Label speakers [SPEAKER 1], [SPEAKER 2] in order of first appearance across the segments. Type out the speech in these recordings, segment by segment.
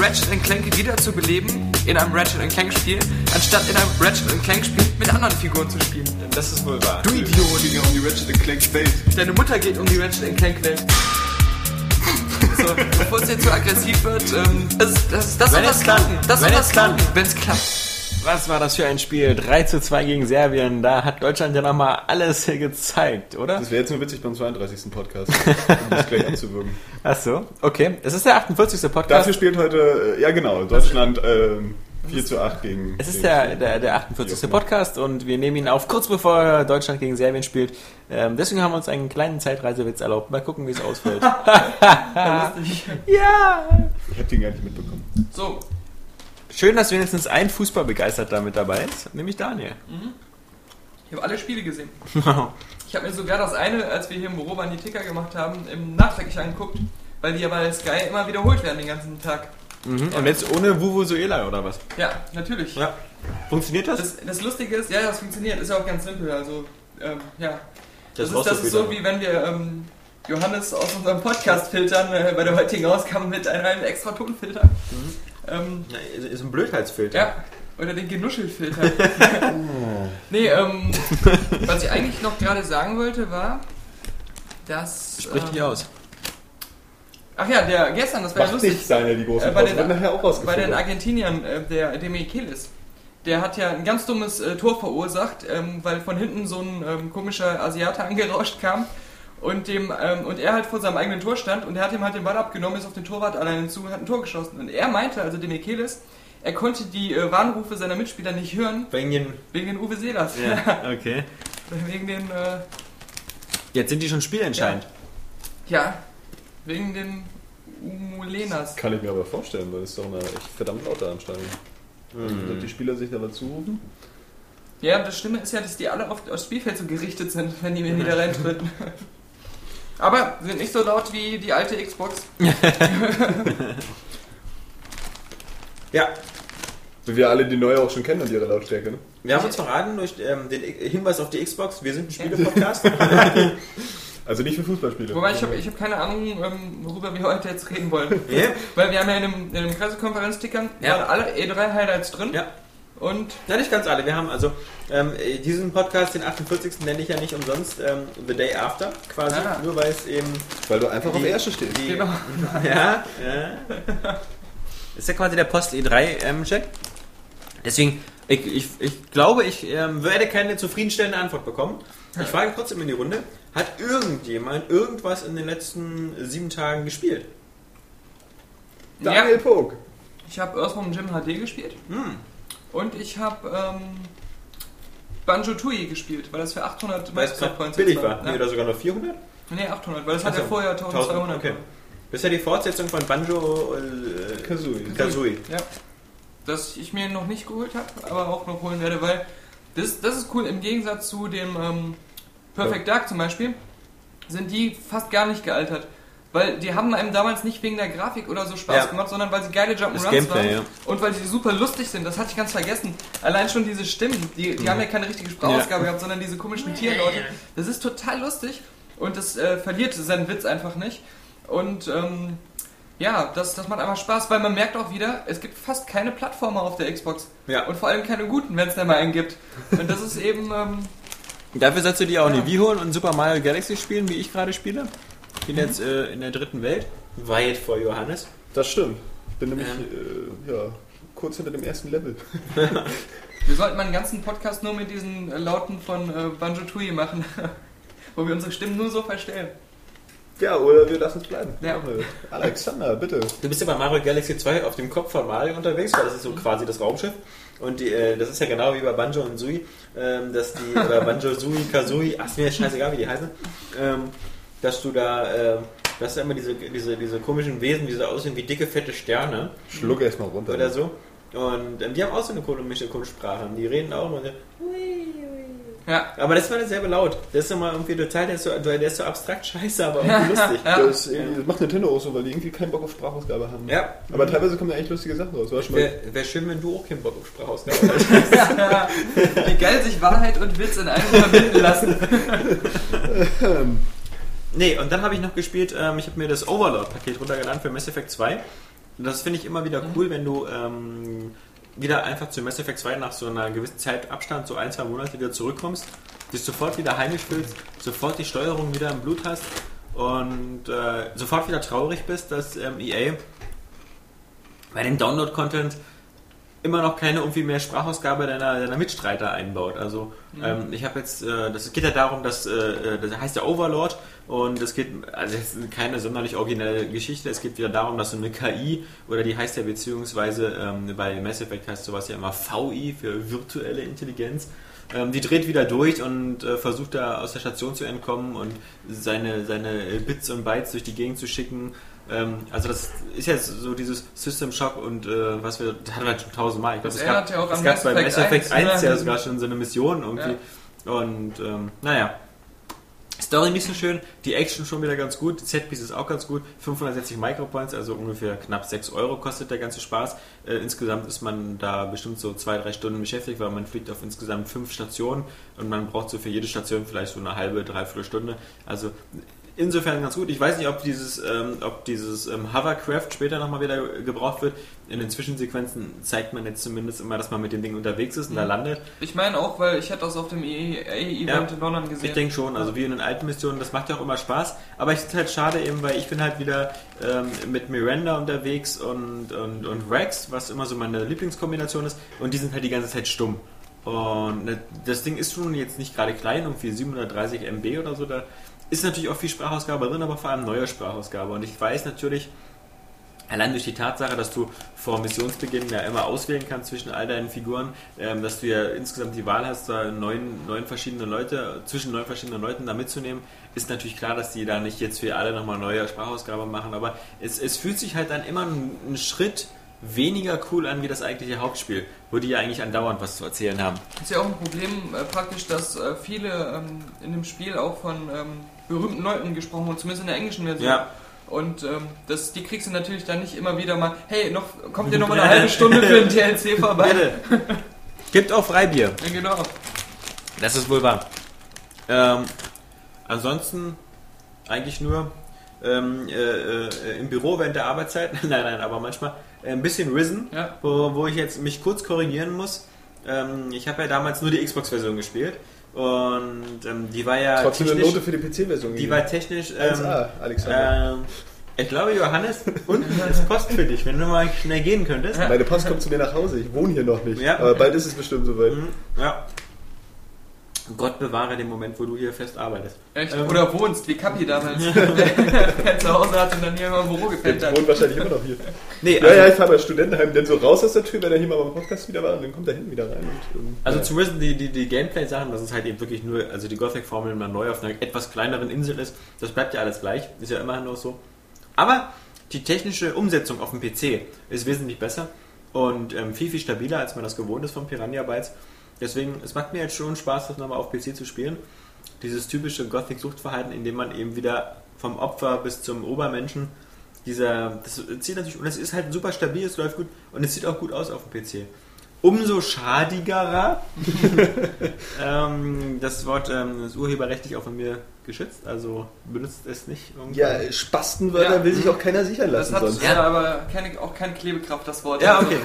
[SPEAKER 1] Ratchet Clank wieder zu beleben in einem Ratchet Clank Spiel, anstatt in einem Ratchet Clank Spiel mit anderen Figuren zu spielen.
[SPEAKER 2] Das ist wohl wahr.
[SPEAKER 3] Du Idiot! Ja um die Ratchet Clank Welt.
[SPEAKER 1] Deine Mutter geht um die Ratchet Clank Welt. So, bevor es jetzt zu aggressiv wird, ähm, das, das, das
[SPEAKER 2] Wenn
[SPEAKER 1] soll
[SPEAKER 2] klappt.
[SPEAKER 1] klappen. Das soll
[SPEAKER 2] klappt.
[SPEAKER 1] klappen, wenn es klappt.
[SPEAKER 2] Was war das für ein Spiel? 3 zu 2 gegen Serbien. Da hat Deutschland ja nochmal alles gezeigt, oder?
[SPEAKER 3] Das wäre jetzt nur witzig beim 32. Podcast, um das gleich abzuwürgen.
[SPEAKER 2] Ach so, okay. Es ist der 48. Podcast.
[SPEAKER 3] Dafür spielt heute, äh, ja genau, Deutschland ähm, 4 zu 8 gegen.
[SPEAKER 2] Es ist
[SPEAKER 3] gegen
[SPEAKER 2] der, der, der 48.
[SPEAKER 3] Wie auch immer.
[SPEAKER 2] Podcast und wir nehmen ihn auf kurz bevor Deutschland gegen Serbien spielt. Ähm, deswegen haben wir uns einen kleinen Zeitreisewitz erlaubt. Mal gucken, wie es ausfällt. ja!
[SPEAKER 3] Ich hab den gar nicht mitbekommen.
[SPEAKER 1] So,
[SPEAKER 2] Schön, dass wenigstens ein Fußballbegeisterter mit dabei ist, nämlich Daniel.
[SPEAKER 1] ich habe alle Spiele gesehen. Ich habe mir sogar das eine, als wir hier im Büro waren, die Ticker gemacht haben, im nachträglich angeguckt, weil die ja bei Sky immer wiederholt werden den ganzen Tag.
[SPEAKER 2] Mhm. Und jetzt ohne Vuvuzuela oder was?
[SPEAKER 1] Ja, natürlich.
[SPEAKER 2] Ja. Funktioniert das?
[SPEAKER 1] Das, das Lustige ist, ja, das funktioniert, ist ja auch ganz simpel. Also, ähm, ja. Das,
[SPEAKER 2] brauchst
[SPEAKER 1] ist, das ist so, wie wenn wir ähm, Johannes aus unserem Podcast filtern, äh, bei der heutigen Ausgabe mit einem, einem extra Tonfilter. Ähm,
[SPEAKER 2] Na, ist- ist ein Blödheitsfilter.
[SPEAKER 1] ja, oder den Genuschelfilter. nee, ähm, was ich eigentlich noch gerade sagen wollte, war, dass.
[SPEAKER 2] Sprich
[SPEAKER 1] ähm,
[SPEAKER 2] dich aus.
[SPEAKER 1] Ach ja, der gestern, das war ja
[SPEAKER 3] Macht
[SPEAKER 1] lustig.
[SPEAKER 3] nicht seine, die großen
[SPEAKER 1] Äh, bei den-
[SPEAKER 3] nachher auch
[SPEAKER 1] Bei den Argentiniern, äh, der Demichelis, der hat ja ein ganz dummes äh, Tor verursacht, ähm, weil von hinten so ein ähm, komischer Asiate angerauscht kam und dem ähm, und er halt vor seinem eigenen Tor stand und er hat ihm halt den Ball abgenommen, ist auf den Torwart alleine zu, hat ein Tor geschossen und er meinte, also Demichelis, er konnte die äh, Warnrufe seiner Mitspieler nicht hören
[SPEAKER 2] Wegen den.
[SPEAKER 1] wegen den Uwe Seelers,
[SPEAKER 2] Ja, okay.
[SPEAKER 1] wegen den äh,
[SPEAKER 2] Jetzt sind die schon spielentscheidend.
[SPEAKER 1] ja wegen den Umulenas.
[SPEAKER 3] Kann ich mir aber vorstellen, weil es ist doch eine echt verdammt laute Anstrengung.
[SPEAKER 1] Mhm.
[SPEAKER 3] Ob die Spieler sich da dazu rufen?
[SPEAKER 1] Ja, das Schlimme ist ja, dass die alle auf aufs Spielfeld so gerichtet sind, wenn die mir wieder reintreten. Aber sind nicht so laut wie die alte Xbox.
[SPEAKER 2] Ja.
[SPEAKER 3] Wie wir alle die neue auch schon kennen und ihre Lautstärke, ne?
[SPEAKER 2] Wir haben uns verraten durch ähm, den Hinweis auf die Xbox. Wir sind ein Spiele-Podcast.
[SPEAKER 3] Also nicht für Fußballspiele.
[SPEAKER 1] Wobei ich habe ich hab keine Ahnung, ähm, worüber wir heute jetzt reden wollen.
[SPEAKER 2] ja.
[SPEAKER 1] Weil wir haben ja in dem, in dem Pressekonferenztickern
[SPEAKER 2] Ja.
[SPEAKER 1] alle E3-Highlights drin.
[SPEAKER 2] ja.
[SPEAKER 1] Und
[SPEAKER 2] Ja, nicht ganz alle. Wir haben also ähm, äh, diesen Podcast, den 48. nenne ich ja nicht umsonst ähm, The Day After, quasi.
[SPEAKER 1] Ah.
[SPEAKER 2] Nur weil es eben.
[SPEAKER 3] Weil du einfach auf
[SPEAKER 2] Die-
[SPEAKER 3] der Erste stehst.
[SPEAKER 2] Die,
[SPEAKER 1] genau.
[SPEAKER 2] Ja, ja. Ist ja quasi der Post E3 ähm, Check. Deswegen, ich, ich, ich glaube, ich ähm, werde keine zufriedenstellende Antwort bekommen. Ich frage trotzdem in die Runde: Hat irgendjemand irgendwas in den letzten sieben Tagen gespielt?
[SPEAKER 3] Daniel Pog.
[SPEAKER 1] Ich habe Earthworm Jim HD gespielt.
[SPEAKER 2] Hm.
[SPEAKER 1] Und ich habe ähm, Banjo Tooie gespielt, weil das für 800
[SPEAKER 2] Weil es
[SPEAKER 1] Microsoft Points
[SPEAKER 2] billig
[SPEAKER 1] jetzt
[SPEAKER 2] war. Nee,
[SPEAKER 1] Ja.
[SPEAKER 2] oder sogar nur 400?
[SPEAKER 1] Nee, 800, weil das hat
[SPEAKER 2] Ach so.
[SPEAKER 1] ja vorher 1200.
[SPEAKER 2] Okay. Das ist ja die Fortsetzung von Banjo äh,
[SPEAKER 3] Kazooie.
[SPEAKER 2] Kazooie.
[SPEAKER 1] Ja. Das ich mir noch nicht geholt habe, aber auch noch holen werde, weil das, das ist cool. Im Gegensatz zu dem ähm, Perfect Dark zum Beispiel, sind die fast gar nicht gealtert. Weil die haben einem damals nicht wegen der Grafik oder so Spaß
[SPEAKER 2] Ja.
[SPEAKER 1] gemacht, sondern weil sie geile Jump'n'Runs waren.
[SPEAKER 2] ja.
[SPEAKER 1] Und weil sie super lustig sind, das hatte ich ganz vergessen. Allein schon diese Stimmen, die, die haben ja keine richtige Sprachausgabe gehabt, sondern diese komischen Tierlaute. Das ist total lustig und das äh, verliert seinen Witz einfach nicht. Und ähm, ja, das, das macht einfach Spaß, weil man merkt auch wieder, es gibt fast keine Plattformer auf der Xbox.
[SPEAKER 2] Ja.
[SPEAKER 1] Und vor allem keine guten, wenn es da mal einen gibt. Und das ist eben, ähm,
[SPEAKER 2] Dafür sollst du dir auch
[SPEAKER 1] Ja.
[SPEAKER 2] eine Wii holen und Super Mario Galaxy spielen, wie ich gerade spiele. Ich bin jetzt äh, in der dritten Welt. Weit vor Johannes.
[SPEAKER 3] Das stimmt. Bin nämlich
[SPEAKER 2] Ähm.
[SPEAKER 3] äh, ja, kurz hinter dem ersten Level.
[SPEAKER 1] wir sollten mal einen ganzen Podcast nur mit diesen äh, Lauten von äh, Banjo Tooie machen. wo wir unsere Stimmen nur so verstellen.
[SPEAKER 4] Ja, oder wir lassen es bleiben.
[SPEAKER 1] Ja.
[SPEAKER 4] Alexander, bitte.
[SPEAKER 2] Du bist ja bei Mario Galaxy 2 auf dem Kopf von Mario unterwegs, weil das ist so quasi das Raumschiff. Und die, äh, das ist ja genau wie bei Banjo und Sui, ähm, dass die, oder Banjo, Sui, Kazooie, ach, ist mir scheißegal, wie die heißen, ähm, dass du da, äh, das sind immer diese, diese, diese komischen Wesen, die so aussehen wie dicke, fette Sterne
[SPEAKER 4] Schluck erstmal runter.
[SPEAKER 2] oder so. Und ähm, die haben auch so eine komische Kunstsprache. Und die reden auch immer so.
[SPEAKER 1] Ja.
[SPEAKER 2] Aber das war dasselbe laut. Das ist immer irgendwie total, der ist so, der ist so abstrakt scheiße, aber irgendwie lustig.
[SPEAKER 1] Ja.
[SPEAKER 4] Das, äh, das macht Nintendo auch so, weil die irgendwie keinen Bock auf Sprachausgabe haben.
[SPEAKER 2] Ja.
[SPEAKER 4] Aber teilweise kommen da echt lustige Sachen raus.
[SPEAKER 2] Wäre wär schön, wenn du auch keinen Bock auf Sprachausgabe hast.
[SPEAKER 1] Wie geil sich Wahrheit und Witz in einem verbinden lassen.
[SPEAKER 2] Nee, und dann habe ich noch gespielt, ähm, ich habe mir das Overlord-Paket runtergeladen für Mass Effect 2. Und das finde ich immer wieder cool, wenn du ähm, wieder einfach zu Mass Effect 2 nach so einer gewissen Zeitabstand, so ein, zwei Monate wieder zurückkommst, dich sofort wieder heimisch fühlst, sofort die Steuerung wieder im Blut hast und äh, sofort wieder traurig bist, dass ähm, EA bei dem Download-Content immer noch keine irgendwie mehr Sprachausgabe deiner, deiner Mitstreiter einbaut. Also ähm, ich habe jetzt, äh, das geht ja darum, dass äh, das heißt der Overlord und es geht, also es ist keine sonderlich originelle Geschichte. Es geht wieder darum, dass so eine KI oder die heißt ja beziehungsweise ähm, bei Mass Effect heißt sowas ja immer VI für virtuelle Intelligenz. Ähm, die dreht wieder durch und äh, versucht da aus der Station zu entkommen und seine, seine Bits und Bytes durch die Gegend zu schicken. Ähm, also das ist jetzt so dieses System Shock und äh, was wir, das hatten wir schon tausendmal. Ich glaube,
[SPEAKER 1] Das
[SPEAKER 2] es gab,
[SPEAKER 1] ja auch an
[SPEAKER 2] gab bei Mass Effect
[SPEAKER 1] 1,
[SPEAKER 2] 1 ja sogar schon so eine Mission irgendwie. Und ähm, naja. Story nicht so schön, die Action schon wieder ganz gut, Setpiece ist auch ganz gut, 560 Micropoints, also ungefähr knapp 6 Euro kostet der ganze Spaß. Äh, insgesamt ist man da bestimmt so zwei, drei Stunden beschäftigt, weil man fliegt auf insgesamt fünf Stationen und man braucht so für jede Station vielleicht so eine halbe, dreiviertel Stunde. Also insofern ganz gut. Ich weiß nicht, ob dieses, ähm, ob dieses ähm, Hovercraft später nochmal wieder gebraucht wird. In den Zwischensequenzen zeigt man jetzt zumindest immer, dass man mit dem Ding unterwegs ist und da landet.
[SPEAKER 1] Ich meine auch, weil ich hätte das auf dem EA-Event
[SPEAKER 2] Ja.
[SPEAKER 1] in London gesehen.
[SPEAKER 2] Ich denke schon, also wie in den alten Missionen, das macht ja auch immer Spaß. Aber ich finde es halt schade eben, weil ich bin halt wieder ähm, mit Miranda unterwegs und, und, und Rex, was immer so meine Lieblingskombination ist. Und die sind halt die ganze Zeit stumm. Und ne, das Ding ist schon jetzt nicht gerade klein, irgendwie 730 MB oder so. Da ist natürlich auch viel Sprachausgabe drin, aber vor allem neue Sprachausgabe. Und ich weiß natürlich, Allein durch die Tatsache, dass du vor Missionsbeginn ja immer auswählen kannst zwischen all deinen Figuren, ähm, dass du ja insgesamt die Wahl hast, da neun, neun verschiedene Leute, zwischen neun verschiedenen Leuten da mitzunehmen, ist natürlich klar, dass die da nicht jetzt für alle nochmal neue Sprachausgabe machen, aber es, es fühlt sich halt dann immer ein, ein Schritt weniger cool an wie das eigentliche Hauptspiel, wo die ja eigentlich andauernd was zu erzählen haben.
[SPEAKER 1] Ist ja auch ein Problem äh, praktisch, dass äh, viele ähm, in dem Spiel auch von ähm, berühmten Leuten gesprochen wurden, zumindest in der englischen Version.
[SPEAKER 2] Ja.
[SPEAKER 1] Und ähm, das, die kriegst du natürlich dann nicht immer wieder mal, hey, noch, kommt ihr noch mal eine halbe Stunde für ein DLC vorbei?
[SPEAKER 2] Bitte. Gibt auch Freibier.
[SPEAKER 1] Ja, genau.
[SPEAKER 2] Das ist wohl wahr. Ähm, ansonsten eigentlich nur ähm, äh, äh, im Büro während der Arbeitszeit. nein, nein, aber manchmal äh, ein bisschen Risen,
[SPEAKER 1] Ja.
[SPEAKER 2] wo, wo ich jetzt mich kurz korrigieren muss. Ähm, ich habe ja damals nur die Xbox-Version gespielt und ähm, die war ja
[SPEAKER 4] Trotzdem eine Note für die PC-Version
[SPEAKER 2] die war technisch ähm,
[SPEAKER 4] 1A, Alexander.
[SPEAKER 2] ähm, ich glaube, Johannes, unten ist Post für dich, wenn du mal schnell gehen könntest.
[SPEAKER 4] Meine Post kommt zu mir nach Hause. Ich wohne hier noch nicht.
[SPEAKER 2] Ja.
[SPEAKER 4] Aber bald ist es bestimmt soweit.
[SPEAKER 2] Mhm, Ja. Gott bewahre den Moment, wo du hier fest arbeitest.
[SPEAKER 1] Echt?
[SPEAKER 2] Ähm.
[SPEAKER 1] Oder wohnst, wie Kapi damals, der zu Hause hat und dann hier immer im Büro gepennt
[SPEAKER 4] Der
[SPEAKER 1] hat.
[SPEAKER 4] wohnt wahrscheinlich immer noch hier.
[SPEAKER 2] Nee,
[SPEAKER 4] Ja, ja, ich fahre bei Studentenheim dann so raus aus der Tür, wenn er hier mal beim Podcast wieder war und dann kommt er hinten wieder rein. Und, ähm,
[SPEAKER 2] Also
[SPEAKER 4] ja.
[SPEAKER 2] zu wissen, die, die, die Gameplay-Sachen, dass es halt eben wirklich nur, also die Gothic-Formel mal neu auf einer etwas kleineren Insel ist, das bleibt ja alles gleich, ist ja immerhin noch so. Aber die technische Umsetzung auf dem PC ist wesentlich besser und ähm, viel, viel stabiler, als man das gewohnt ist von Piranha Bytes. Deswegen, es macht mir jetzt schon Spaß, das nochmal auf PC zu spielen. Dieses typische Gothic-Suchtverhalten, in dem man eben wieder vom Opfer bis zum Obermenschen dieser, das zieht natürlich, und es ist halt super stabil, es läuft gut und es sieht auch gut aus auf dem PC. Umso schadigerer, ähm, das Wort ähm, ist urheberrechtlich auch von mir geschützt, also benutzt es nicht. irgendwo.
[SPEAKER 4] ja, Spastenwörter
[SPEAKER 1] Ja.
[SPEAKER 4] will sich auch keiner sichern
[SPEAKER 1] Das
[SPEAKER 4] lassen
[SPEAKER 1] hat
[SPEAKER 4] sonst.
[SPEAKER 1] ja. aber keine, auch keine Klebekraft, das Wort.
[SPEAKER 2] Ja,
[SPEAKER 1] Also,
[SPEAKER 2] okay.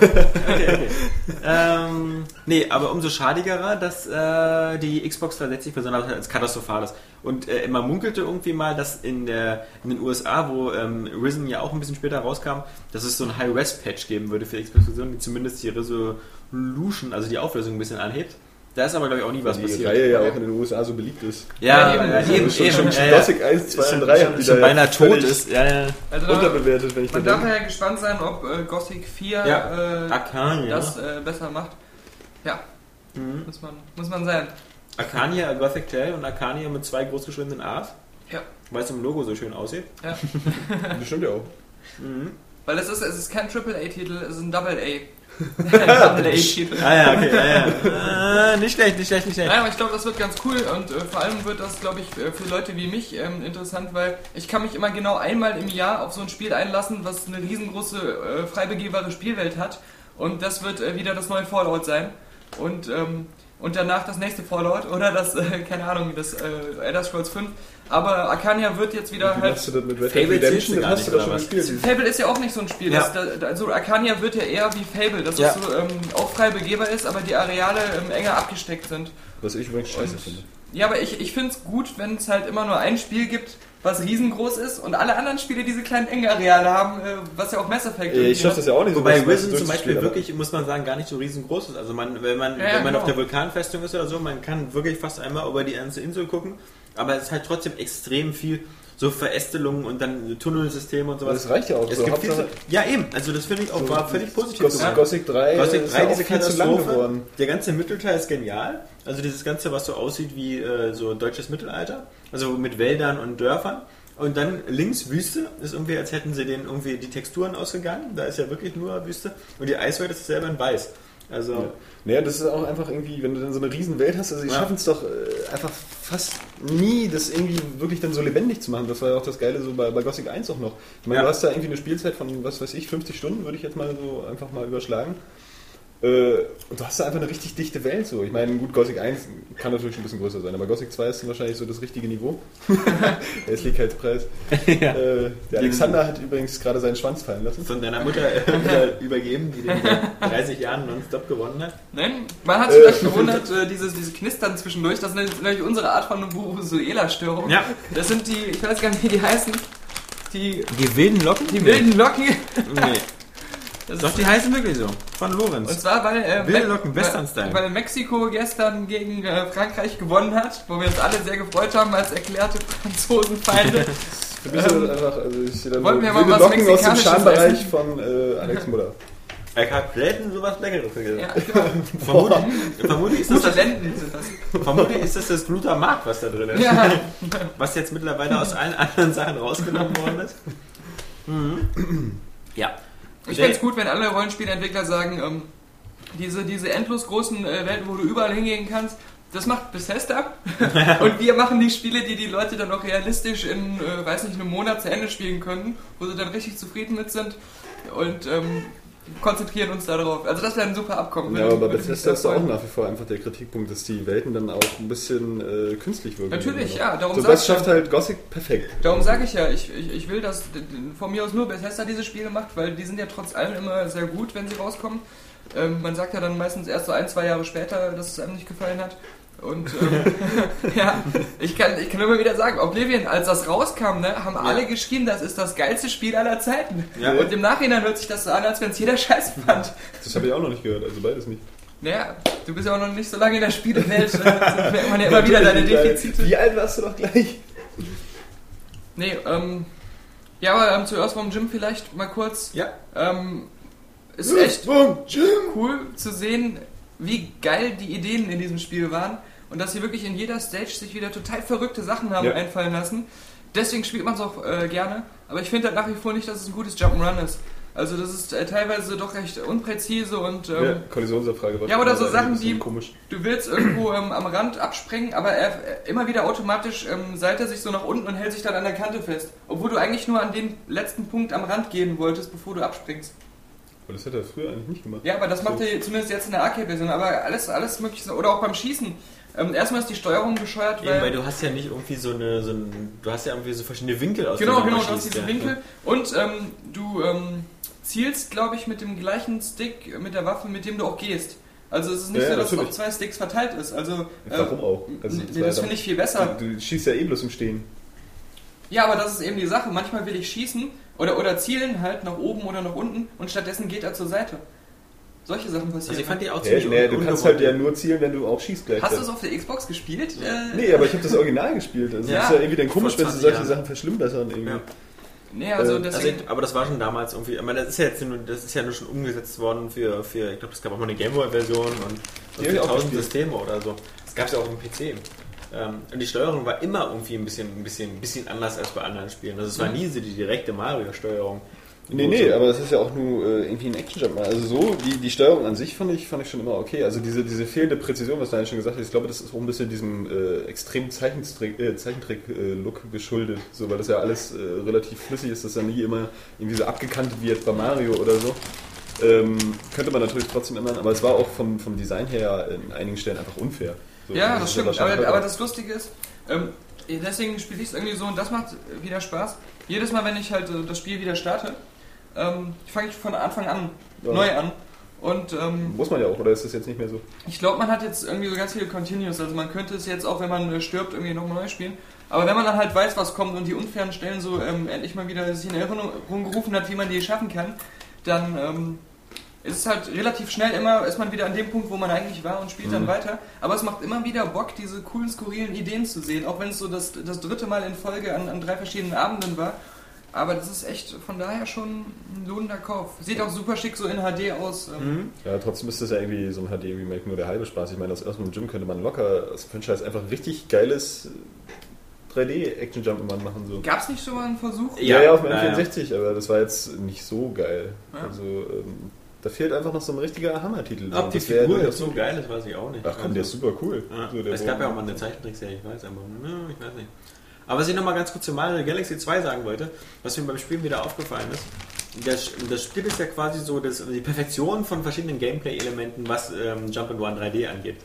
[SPEAKER 2] okay, okay. ähm, nee, aber umso schadigerer, dass äh, die Xbox 360 besonders als katastrophal ist. Und äh, man munkelte irgendwie mal, dass in, der, in den USA, wo ähm, Risen ja auch ein bisschen später rauskam, dass es so ein High-Res-Patch geben würde für die Xbox-Version, die zumindest die Resolution, also die Auflösung ein bisschen anhebt. Da ist aber, glaube ich, auch nie was
[SPEAKER 4] die
[SPEAKER 2] passiert.
[SPEAKER 4] Reihe ja auch in den USA so beliebt ist.
[SPEAKER 2] Ja,
[SPEAKER 1] Ja,
[SPEAKER 2] ja,
[SPEAKER 1] eben.
[SPEAKER 2] eben,
[SPEAKER 4] schon,
[SPEAKER 2] eben.
[SPEAKER 4] schon, schon
[SPEAKER 2] ja.
[SPEAKER 4] Gothic 1, 2
[SPEAKER 2] Schon-
[SPEAKER 4] und 3 haben die
[SPEAKER 2] schon
[SPEAKER 4] da
[SPEAKER 2] beinahe tot ist. Ja, ja.
[SPEAKER 1] Also
[SPEAKER 4] Unterbewertet, wenn ich da
[SPEAKER 1] man darf ja gespannt sein, ob äh, Gothic 4
[SPEAKER 2] Ja.
[SPEAKER 1] äh,
[SPEAKER 2] Arcania.
[SPEAKER 1] das äh, besser macht. Ja,
[SPEAKER 2] Mhm.
[SPEAKER 1] muss, man, muss man sein.
[SPEAKER 2] Arcania Gothic Tale und Arcania mit zwei großgeschriebenen A's.
[SPEAKER 1] Ja.
[SPEAKER 2] Weil es im Logo so schön aussieht.
[SPEAKER 1] Ja.
[SPEAKER 4] Das stimmt ja auch.
[SPEAKER 1] Weil es ist, es ist kein AAA-Titel, es ist ein Double-A.
[SPEAKER 2] Ah ja, okay, ja, ja. Äh, nicht schlecht, nicht schlecht, nicht schlecht.
[SPEAKER 1] Nein, aber ich glaube, das wird ganz cool und äh, vor allem wird das, glaube ich, äh, für Leute wie mich ähm, interessant, weil ich kann mich immer genau einmal im Jahr auf so ein Spiel einlassen, was eine riesengroße, äh, frei begehbare Spielwelt hat. Und das wird äh, wieder das neue Fallout sein. Und, ähm, und danach das nächste Fallout oder das, äh, keine Ahnung, das äh, Elder Scrolls 5, aber Arcania wird jetzt wieder
[SPEAKER 4] Wie
[SPEAKER 1] halt...
[SPEAKER 4] machst du das mit Red
[SPEAKER 2] Fable
[SPEAKER 4] Redemption? Das hast du doch schon gespielt.
[SPEAKER 1] Fable ist ja auch nicht so ein Spiel.
[SPEAKER 2] Ja.
[SPEAKER 1] Das, da, also Arcania wird ja eher wie Fable, dass
[SPEAKER 2] Ja.
[SPEAKER 1] es so ähm, auch frei begehbar ist, aber die Areale ähm, enger abgesteckt sind.
[SPEAKER 4] Was ich übrigens scheiße finde.
[SPEAKER 1] Ja, aber ich, ich finde es gut, wenn es halt immer nur ein Spiel gibt, was riesengroß ist und alle anderen Spiele diese kleinen engen Areale haben, äh, was ja auch Mass Effect
[SPEAKER 4] Äh,
[SPEAKER 1] irgendwie
[SPEAKER 4] Ich schaffe das ja auch nicht so.
[SPEAKER 2] Wobei Risen zum Beispiel wirklich, muss man sagen, gar nicht so riesengroß ist. Also man, wenn man,
[SPEAKER 1] ja,
[SPEAKER 2] wenn man
[SPEAKER 1] genau.
[SPEAKER 2] auf der Vulkanfestung ist oder so, man kann wirklich fast einmal über die ganze Insel gucken. Aber es ist halt trotzdem extrem viel so Verästelungen und dann Tunnelsysteme und sowas.
[SPEAKER 4] Das reicht ja auch.
[SPEAKER 2] Es
[SPEAKER 4] so.
[SPEAKER 2] gibt viel,
[SPEAKER 4] Hauptsache-
[SPEAKER 2] ja eben, also das finde ich auch, war völlig positiv.
[SPEAKER 4] Gothic. Gothic 3
[SPEAKER 2] Gothic
[SPEAKER 4] ist
[SPEAKER 2] 3,
[SPEAKER 4] ja auch
[SPEAKER 2] diese
[SPEAKER 4] viel zu lang
[SPEAKER 2] Katastrophe,
[SPEAKER 4] geworden.
[SPEAKER 2] der ganze Mittelteil ist genial. Also dieses Ganze, was so aussieht wie äh, so deutsches Mittelalter, also mit Wäldern und Dörfern. Und dann links Wüste, ist irgendwie, als hätten sie den irgendwie die Texturen ausgegangen. Da ist ja wirklich nur Wüste. Und die Eiswelt ist selber in weiß. Also,
[SPEAKER 4] Ja. Naja, das ist auch einfach irgendwie, wenn du dann so eine riesen Welt hast, also sie
[SPEAKER 2] Ja.
[SPEAKER 4] schaffen es doch äh, einfach fast nie, das irgendwie wirklich dann so lebendig zu machen. Das war ja auch das Geile so bei, bei Gothic 1 auch noch. Ich meine,
[SPEAKER 2] Ja.
[SPEAKER 4] du hast da irgendwie eine Spielzeit von, was weiß ich, 50 Stunden, würde ich jetzt mal so einfach mal überschlagen. Äh, und du hast da einfach eine richtig dichte Welt so. Ich meine, gut, Gothic 1 kann natürlich ein bisschen größer sein, aber Gothic 2 ist wahrscheinlich so das richtige Niveau. der Hässlichkeitspreis.
[SPEAKER 2] ja.
[SPEAKER 4] Äh, der Alexander hat übrigens gerade seinen Schwanz fallen lassen.
[SPEAKER 2] von deiner Mutter äh, übergeben, die den seit 30 Jahren nonstop gewonnen hat.
[SPEAKER 1] Nein, man hat sich vielleicht gewundert, äh, dieses, dieses Knistern zwischendurch, das ist natürlich unsere Art von Burusuela-Störung.
[SPEAKER 2] Ja.
[SPEAKER 1] Das sind die, ich weiß gar nicht, wie die heißen, die,
[SPEAKER 2] Die wilden Locken?
[SPEAKER 1] die wilden Locken.
[SPEAKER 2] Nee.
[SPEAKER 1] Das
[SPEAKER 2] Doch, die heißen wirklich so. Von
[SPEAKER 1] Und
[SPEAKER 2] Lorenz.
[SPEAKER 1] zwar, weil, äh,
[SPEAKER 2] Wilde
[SPEAKER 1] Me-
[SPEAKER 2] Locken, Western-Style.
[SPEAKER 1] weil Mexiko gestern gegen äh, Frankreich gewonnen hat, wo wir uns alle sehr gefreut haben als erklärte Franzosenfeinde.
[SPEAKER 4] Für mich das einfach, also ich sehe dann
[SPEAKER 1] Wollen
[SPEAKER 4] so
[SPEAKER 1] wir mal was
[SPEAKER 4] Locken aus dem Schambereich
[SPEAKER 1] essen?
[SPEAKER 4] von äh, Alex Muller.
[SPEAKER 2] Er hat selten sowas Leckeres gegessen.
[SPEAKER 1] ja, genau.
[SPEAKER 2] Vermutlich, vermutlich, ist das das. vermutlich ist das das Glutamat, was da drin ist.
[SPEAKER 1] Ja.
[SPEAKER 2] Was jetzt mittlerweile aus allen anderen Sachen rausgenommen worden ist. Mhm. Ja.
[SPEAKER 1] Ich fände es gut, wenn alle Rollenspielentwickler sagen, ähm, diese, diese endlos großen äh, Welten, wo du überall hingehen kannst, das macht Bethesda. und wir machen die Spiele, die die Leute dann auch realistisch in, äh, weiß nicht, einem Monat zu Ende spielen können, wo sie dann richtig zufrieden mit sind und ähm, konzentrieren uns darauf. Also das wäre ein super Abkommen.
[SPEAKER 4] Ja, aber Bethesda ist da auch nach wie vor einfach der Kritikpunkt, dass die Welten dann auch ein bisschen äh, künstlich wirken.
[SPEAKER 1] Natürlich, ja, darum
[SPEAKER 4] So, das schafft halt Gothic perfekt.
[SPEAKER 1] Darum sage ich ja, ich, ich, ich will, dass von mir aus nur Bethesda diese Spiele macht, weil die sind ja trotz allem immer sehr gut, wenn sie rauskommen. Ähm, man sagt ja dann meistens erst so ein, zwei Jahre später, dass es einem nicht gefallen hat. Und ähm, ja, ich kann, ich kann immer wieder sagen, Oblivion, als das rauskam, ne, haben alle geschrien, das ist das geilste Spiel aller Zeiten.
[SPEAKER 2] Ja.
[SPEAKER 1] Und im Nachhinein hört sich das so an, als wenn es jeder Scheiß fand.
[SPEAKER 4] Das habe ich auch noch nicht gehört, also beides nicht.
[SPEAKER 1] Naja, du bist ja auch noch nicht so lange in der Spielewelt, ne? da merkt man ja immer wieder deine Defizite.
[SPEAKER 4] Wie alt warst du doch gleich?
[SPEAKER 1] Nee, ähm, ja, aber ähm, zuerst vom Gym vielleicht mal kurz.
[SPEAKER 2] Ja.
[SPEAKER 1] Ähm, ist echt
[SPEAKER 4] Jim.
[SPEAKER 1] cool zu sehen, wie geil die Ideen in diesem Spiel waren und dass sie wirklich in jeder Stage sich wieder total verrückte Sachen haben
[SPEAKER 4] Ja.
[SPEAKER 1] einfallen lassen. Deswegen spielt man es auch äh, gerne, aber ich finde halt nach wie vor nicht, dass es ein gutes Jump'n'Run ist. Also das ist äh, teilweise doch recht unpräzise und ähm,
[SPEAKER 4] Ja, Kollisionsabfrage war
[SPEAKER 1] Ja, oder so Sachen, die-
[SPEAKER 4] komisch.
[SPEAKER 1] du willst irgendwo ähm, am Rand abspringen, aber er äh, immer wieder automatisch ähm, seilt er sich so nach unten und hält sich dann an der Kante fest. Obwohl du eigentlich nur an den letzten Punkt am Rand gehen wolltest, bevor du abspringst.
[SPEAKER 4] Aber das hat er früher eigentlich nicht gemacht.
[SPEAKER 1] Ja, aber das macht
[SPEAKER 4] So.
[SPEAKER 1] er zumindest jetzt in der Arcade-Version. Aber alles, alles mögliche. Oder auch beim Schießen. Ähm, erstmal ist die Steuerung bescheuert,
[SPEAKER 2] Eben, weil
[SPEAKER 1] weil.
[SPEAKER 2] du hast ja nicht irgendwie so eine, so ein, du hast ja irgendwie so verschiedene Winkel aus
[SPEAKER 1] Genau, genau, du hast diesen
[SPEAKER 2] ja.
[SPEAKER 1] Winkel. Und ähm, du ähm, zielst, glaube ich, mit dem gleichen Stick, mit der Waffe, mit dem du auch gehst. Also es ist nicht
[SPEAKER 4] Ja,
[SPEAKER 1] so, dass es auf zwei Sticks verteilt ist. Also, äh,
[SPEAKER 4] Warum auch? Also,
[SPEAKER 1] nee, das finde ich viel besser.
[SPEAKER 4] Du, du schießt ja eh bloß im Stehen.
[SPEAKER 1] Ja, aber das ist eben die Sache. Manchmal will ich schießen oder, oder zielen halt nach oben oder nach unten und stattdessen geht er zur Seite. Solche Sachen passieren.
[SPEAKER 2] Also ich fand die auch ziemlich
[SPEAKER 4] nee, du
[SPEAKER 2] un-
[SPEAKER 4] kannst halt ja nur zielen, wenn du auch schießt gleich.
[SPEAKER 1] Hast du es auf der Xbox gespielt? Äh,
[SPEAKER 4] Nee, aber ich habe das Original gespielt. Also
[SPEAKER 1] Ja.
[SPEAKER 4] das ist ja irgendwie dann komisch, wenn sie
[SPEAKER 2] 20
[SPEAKER 4] solche
[SPEAKER 2] Jahren.
[SPEAKER 4] Sachen verschlimmbessern irgendwie.
[SPEAKER 2] Ja.
[SPEAKER 1] nee, also
[SPEAKER 4] äh,
[SPEAKER 2] Also, aber das war schon damals irgendwie, ich meine, das ist ja jetzt nur, das ist ja nur schon umgesetzt worden für, für ich glaube, es gab auch mal eine Gameboy-Version und, und für tausend. Systeme oder so. Das gab es ja auch im PC. Ähm, und die Steuerung war immer irgendwie ein bisschen, ein bisschen, ein bisschen anders als bei anderen Spielen. Also es war nie so die direkte Mario-Steuerung.
[SPEAKER 4] Nee, nee, aber es ist ja auch nur äh, irgendwie ein Action-Jump. Also so, die, die Steuerung an sich fand ich, fand ich schon immer okay. Also diese, diese fehlende Präzision, was du eigentlich schon gesagt hast, ich glaube, das ist auch ein bisschen diesem äh, extremen Zeichentrick- äh, Zeichentrick-Look geschuldet. So, weil das ja alles äh, relativ flüssig ist, dass da nie immer irgendwie so abgekantet wird bei Mario oder so. Ähm, könnte man natürlich trotzdem ändern, aber es war auch vom, vom Design her in einigen Stellen einfach unfair. So,
[SPEAKER 1] Ja, das stimmt. Aber, aber das Lustige ist, ähm, deswegen spiele ich es irgendwie so und das macht wieder Spaß. Jedes Mal, wenn ich halt äh, das Spiel wieder starte, ähm, fange ich von Anfang an
[SPEAKER 4] Ja.
[SPEAKER 1] neu an. Und ähm.
[SPEAKER 4] Muss man ja auch, oder ist das jetzt nicht mehr so?
[SPEAKER 1] ich glaube, man hat jetzt irgendwie so ganz viele Continues. Also man könnte es jetzt auch, wenn man äh, stirbt, irgendwie nochmal neu spielen. Aber wenn man dann halt weiß, was kommt und die unfairen Stellen so ähm, endlich mal wieder sich in Erinnerung gerufen hat, wie man die schaffen kann, dann ähm, ist es halt relativ schnell immer, ist man wieder an dem Punkt, wo man eigentlich war und spielt dann weiter. Aber es macht immer wieder Bock, diese coolen, skurrilen Ideen zu sehen, auch wenn es so das, das dritte Mal in Folge an, an drei verschiedenen Abenden war. Aber das ist echt von daher schon ein lohnender Kauf. Sieht auch super schick so in HD aus. Ähm,
[SPEAKER 4] Ja, trotzdem ist das ja irgendwie so ein HD-Remake nur der halbe Spaß. Ich meine, aus Earthbound Jim könnte man locker aus dem Franchise einfach ein richtig geiles 3D-Action-Jump immer machen. So.
[SPEAKER 1] Gab es nicht schon mal einen Versuch?
[SPEAKER 4] Ja, ja, auf dem
[SPEAKER 2] ja, ja.
[SPEAKER 4] N64, aber das war jetzt nicht so geil.
[SPEAKER 1] Ja.
[SPEAKER 4] Also, ähm, da fehlt einfach noch so ein richtiger Hammer-Titel.
[SPEAKER 2] Ob die Figur jetzt so geil ist, weiß ich auch nicht.
[SPEAKER 4] Ach komm, der ist super cool.
[SPEAKER 2] Ja.
[SPEAKER 4] So,
[SPEAKER 2] es gab ja auch mal eine Zeichentrickserie, ich weiß, aber ne, ich weiß nicht. Aber was ich nochmal ganz kurz zu Mario Galaxy 2 sagen wollte, was mir beim Spielen wieder aufgefallen ist, das, das Spiel ist ja quasi so das, die Perfektion von verschiedenen Gameplay-Elementen, was ähm, Jump'n'Run 3D angeht.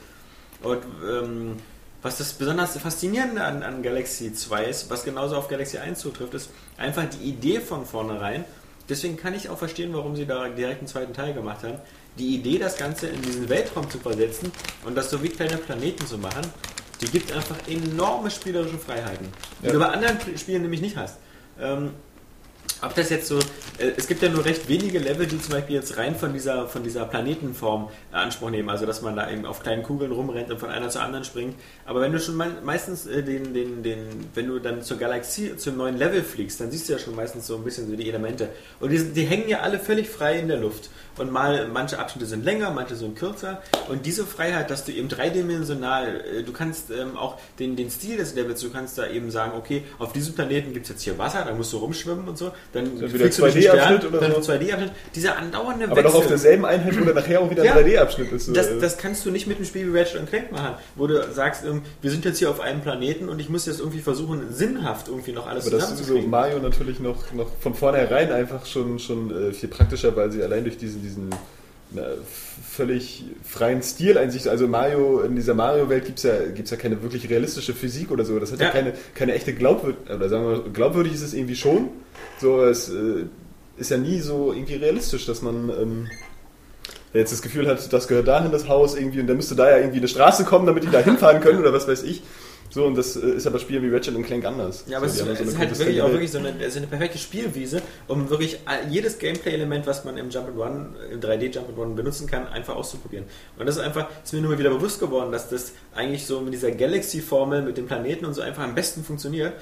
[SPEAKER 2] Und ähm, was das besonders Faszinierende an, an Galaxy 2 ist, was genauso auf Galaxy 1 zutrifft, ist einfach die Idee von vornherein. Deswegen kann ich auch verstehen, warum sie da direkt einen zweiten Teil gemacht haben. Die Idee, das Ganze in diesen Weltraum zu versetzen und das so wie kleine Planeten zu machen, die gibt einfach enorme spielerische Freiheiten, die
[SPEAKER 4] Ja.
[SPEAKER 2] du bei anderen Spielen nämlich nicht hast. Ähm, ob das jetzt so, äh, es gibt ja nur recht wenige Level, die zum Beispiel jetzt rein von dieser, von dieser Planetenform in Anspruch nehmen, also dass man da eben auf kleinen Kugeln rumrennt und von einer zur anderen springt. Aber wenn du schon me meistens äh, den, den, den, wenn du dann zur Galaxie, zum neuen Level fliegst, dann siehst du ja schon meistens so ein bisschen so die Elemente. Und die, die hängen ja alle völlig frei in der Luft. Und mal, manche Abschnitte sind länger, manche sind kürzer. Und diese Freiheit, dass du eben dreidimensional, äh, du kannst ähm, auch den, den Stil des Levels, du kannst da eben sagen, okay, auf diesem Planeten gibt es jetzt hier Wasser, da musst du rumschwimmen und so. Dann
[SPEAKER 4] Dann wieder
[SPEAKER 2] fliegst du durch den
[SPEAKER 4] 2D-Abschnitt
[SPEAKER 2] Stern,
[SPEAKER 4] oder
[SPEAKER 2] dann
[SPEAKER 4] so.
[SPEAKER 2] 2D-Abschnitt. Dieser andauernde
[SPEAKER 4] Aber doch auf
[SPEAKER 2] Wechsel.
[SPEAKER 4] derselben Einheit, wo dann nachher auch wieder
[SPEAKER 2] Ja.
[SPEAKER 4] ein 3D-Abschnitt ist. so,
[SPEAKER 2] Das, das kannst du nicht mit einem Spiel wie Ratchet Clank machen, wo du sagst, ähm, wir sind jetzt hier auf einem Planeten und ich muss jetzt irgendwie versuchen, sinnhaft irgendwie noch alles
[SPEAKER 4] Aber das ist so. Mario natürlich noch, noch von vornherein einfach schon, schon äh, viel praktischer, weil sie allein durch diesen, diesen völlig freien Stil einsicht. Also Mario, in dieser Mario-Welt gibt es ja, gibt's ja keine wirklich realistische Physik oder so. Das hat ja,
[SPEAKER 2] Ja.
[SPEAKER 4] keine, keine echte Glaubwürdigkeit. Oder sagen wir mal, glaubwürdig ist es irgendwie schon. So, es äh, ist ja nie so irgendwie realistisch, dass man ähm, jetzt das Gefühl hat, das gehört dahin, das Haus irgendwie, und dann müsste da ja irgendwie eine Straße kommen, damit die da hinfahren können oder was weiß ich. So, und das äh, ist aber Spielen wie Ratchet und Clank anders.
[SPEAKER 2] Ja, aber
[SPEAKER 4] so,
[SPEAKER 2] es, ist,
[SPEAKER 4] haben
[SPEAKER 2] es
[SPEAKER 4] so
[SPEAKER 2] ist halt wirklich auch wirklich so eine, es ist eine perfekte Spielwiese, um wirklich jedes Gameplay-Element, was man im Jump'n'Run, im 3D Jump'n'Run benutzen kann, einfach auszuprobieren. Und das ist einfach, ist mir nur mal wieder bewusst geworden, dass das eigentlich so mit dieser Galaxy-Formel, mit den Planeten und so einfach am besten funktioniert.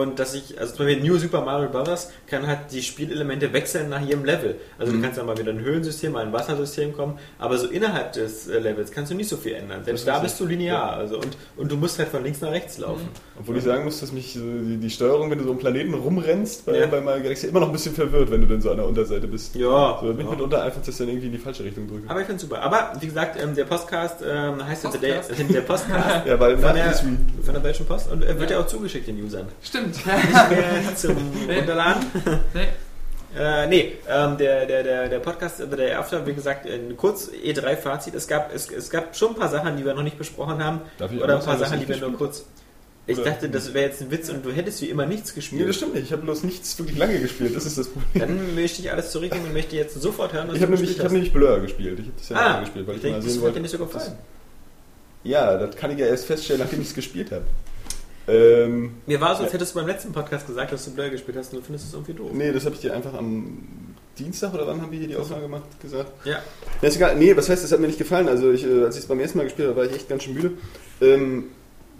[SPEAKER 2] Und dass ich, also zum Beispiel New Super Mario Bros. kann halt die Spielelemente wechseln nach jedem Level. Also
[SPEAKER 4] Mhm.
[SPEAKER 2] du kannst dann mal wieder ein Höhlensystem, mal ein Wassersystem kommen, aber so innerhalb des äh, Levels kannst du nicht so viel ändern. Selbst
[SPEAKER 4] Das
[SPEAKER 2] da
[SPEAKER 4] ist
[SPEAKER 2] bist du linear. Also und, und du musst halt von links nach rechts laufen.
[SPEAKER 4] Obwohl ich sagen muss, dass mich so die, die Steuerung, wenn du so einen Planeten rumrennst, bei,
[SPEAKER 2] Ja.
[SPEAKER 4] bei Mario Galaxy immer noch ein bisschen verwirrt, wenn du dann so an der Unterseite bist.
[SPEAKER 2] Ja.
[SPEAKER 4] So, da bin ich
[SPEAKER 2] ja.
[SPEAKER 4] mitunter einfach, dass ich dann irgendwie in die falsche Richtung drücke.
[SPEAKER 2] Aber ich finde super. Aber wie gesagt, ähm, der Podcast ähm, heißt ja der,
[SPEAKER 1] Podcast?
[SPEAKER 2] der Podcast
[SPEAKER 4] Ja, weil
[SPEAKER 2] von der, von der Deutschen Post und äh, wird ja auch zugeschickt den Usern.
[SPEAKER 1] Stimmt.
[SPEAKER 2] Äh, zum Runterladen.
[SPEAKER 1] nee.
[SPEAKER 2] Äh, nee, ähm, der, der, der, der Podcast, also der After, wie gesagt, ein kurz E3-Fazit. Es gab, es, es gab schon ein paar Sachen, die wir noch nicht besprochen haben.
[SPEAKER 4] Darf ich
[SPEAKER 2] Oder ein paar Sachen,
[SPEAKER 4] ich
[SPEAKER 2] die wir nur
[SPEAKER 4] nicht
[SPEAKER 2] kurz. Ich
[SPEAKER 4] Oder-
[SPEAKER 2] dachte, das wäre jetzt ein Witz und du hättest wie immer nichts gespielt.
[SPEAKER 4] Nee, das stimmt nicht. Ich habe bloß nichts wirklich lange gespielt. Das ist das Problem.
[SPEAKER 2] Dann möchte ich alles zurücknehmen und möchte jetzt sofort hören, was
[SPEAKER 4] Ich habe
[SPEAKER 2] du
[SPEAKER 4] nämlich, ich
[SPEAKER 2] gespielt
[SPEAKER 4] hab nämlich Blur gespielt. Ich habe das ja
[SPEAKER 2] Ah,
[SPEAKER 4] lange gespielt, weil ich
[SPEAKER 2] hast.
[SPEAKER 4] mal
[SPEAKER 2] das
[SPEAKER 4] sehen
[SPEAKER 2] hat dir
[SPEAKER 4] wollte.
[SPEAKER 2] nicht so gefallen.
[SPEAKER 4] Ja, das kann ich ja erst feststellen, nachdem ich es gespielt habe. Ähm,
[SPEAKER 2] Mir war so, als hättest du beim letzten Podcast gesagt, dass du Blur gespielt hast und du findest es irgendwie doof.
[SPEAKER 4] nee, das habe ich dir einfach am Dienstag oder wann haben wir hier die Aufnahme gemacht? Gesagt.
[SPEAKER 2] Ja.
[SPEAKER 4] Ja, ist egal. Nee, was heißt, das hat mir nicht gefallen. Also, ich, äh, als ich es beim ersten Mal gespielt habe, war ich echt ganz schön müde. Ähm,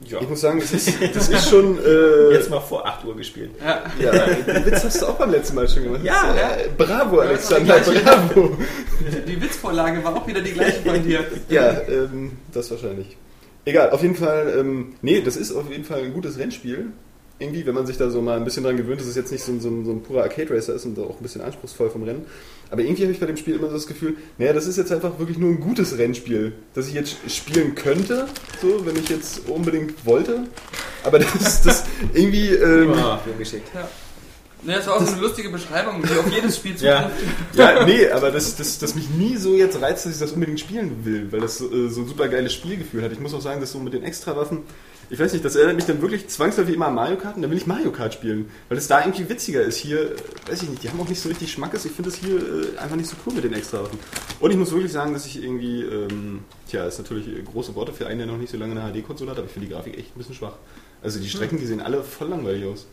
[SPEAKER 2] Ja.
[SPEAKER 4] Ich muss sagen, das ist, das ist schon. Äh,
[SPEAKER 2] Jetzt mal vor 8 Uhr gespielt.
[SPEAKER 1] Ja.
[SPEAKER 4] ja, den Witz hast du auch beim letzten Mal schon gemacht.
[SPEAKER 2] Ja,
[SPEAKER 4] Das,
[SPEAKER 1] ja.
[SPEAKER 4] äh, Bravo, Alexander,
[SPEAKER 1] die
[SPEAKER 4] bravo.
[SPEAKER 1] Die Witzvorlage war auch wieder die gleiche von dir.
[SPEAKER 4] Ja, ähm, das wahrscheinlich. Egal, auf jeden Fall, ähm, nee, das ist auf jeden Fall ein gutes Rennspiel. Irgendwie, wenn man sich da so mal ein bisschen dran gewöhnt, dass es jetzt nicht so ein, so ein, so ein purer Arcade-Racer ist und auch ein bisschen anspruchsvoll vom Rennen. Aber irgendwie habe ich bei dem Spiel immer so das Gefühl, naja, das ist jetzt einfach wirklich nur ein gutes Rennspiel, das ich jetzt spielen könnte, so, wenn ich jetzt unbedingt wollte. Aber das, das irgendwie, ähm,
[SPEAKER 2] Ah, viel geschickt.
[SPEAKER 1] Ja. Ne, das war auch so eine lustige Beschreibung, die auf jedes Spiel
[SPEAKER 2] Ja.
[SPEAKER 1] zutrifft.
[SPEAKER 4] Ja, nee, aber das, das, das mich nie so jetzt reizt, dass ich das unbedingt spielen will, weil das so, äh, so ein super geiles Spielgefühl hat. Ich muss auch sagen, dass so mit den Extrawaffen, ich weiß nicht, das erinnert mich dann wirklich zwangsläufig immer an Mario Kart und dann will ich Mario Kart spielen, weil es da irgendwie witziger ist. Hier, äh, weiß ich nicht, die haben auch nicht so richtig Schmackes. Ich finde das hier äh, einfach nicht so cool mit den Extrawaffen. Und ich muss wirklich sagen, dass ich irgendwie, ähm, tja, ist natürlich äh, große Worte für einen, der noch nicht so lange eine HD-Konsole hat, aber ich finde die Grafik echt ein bisschen schwach. Also die Strecken, die sehen alle voll langweilig aus.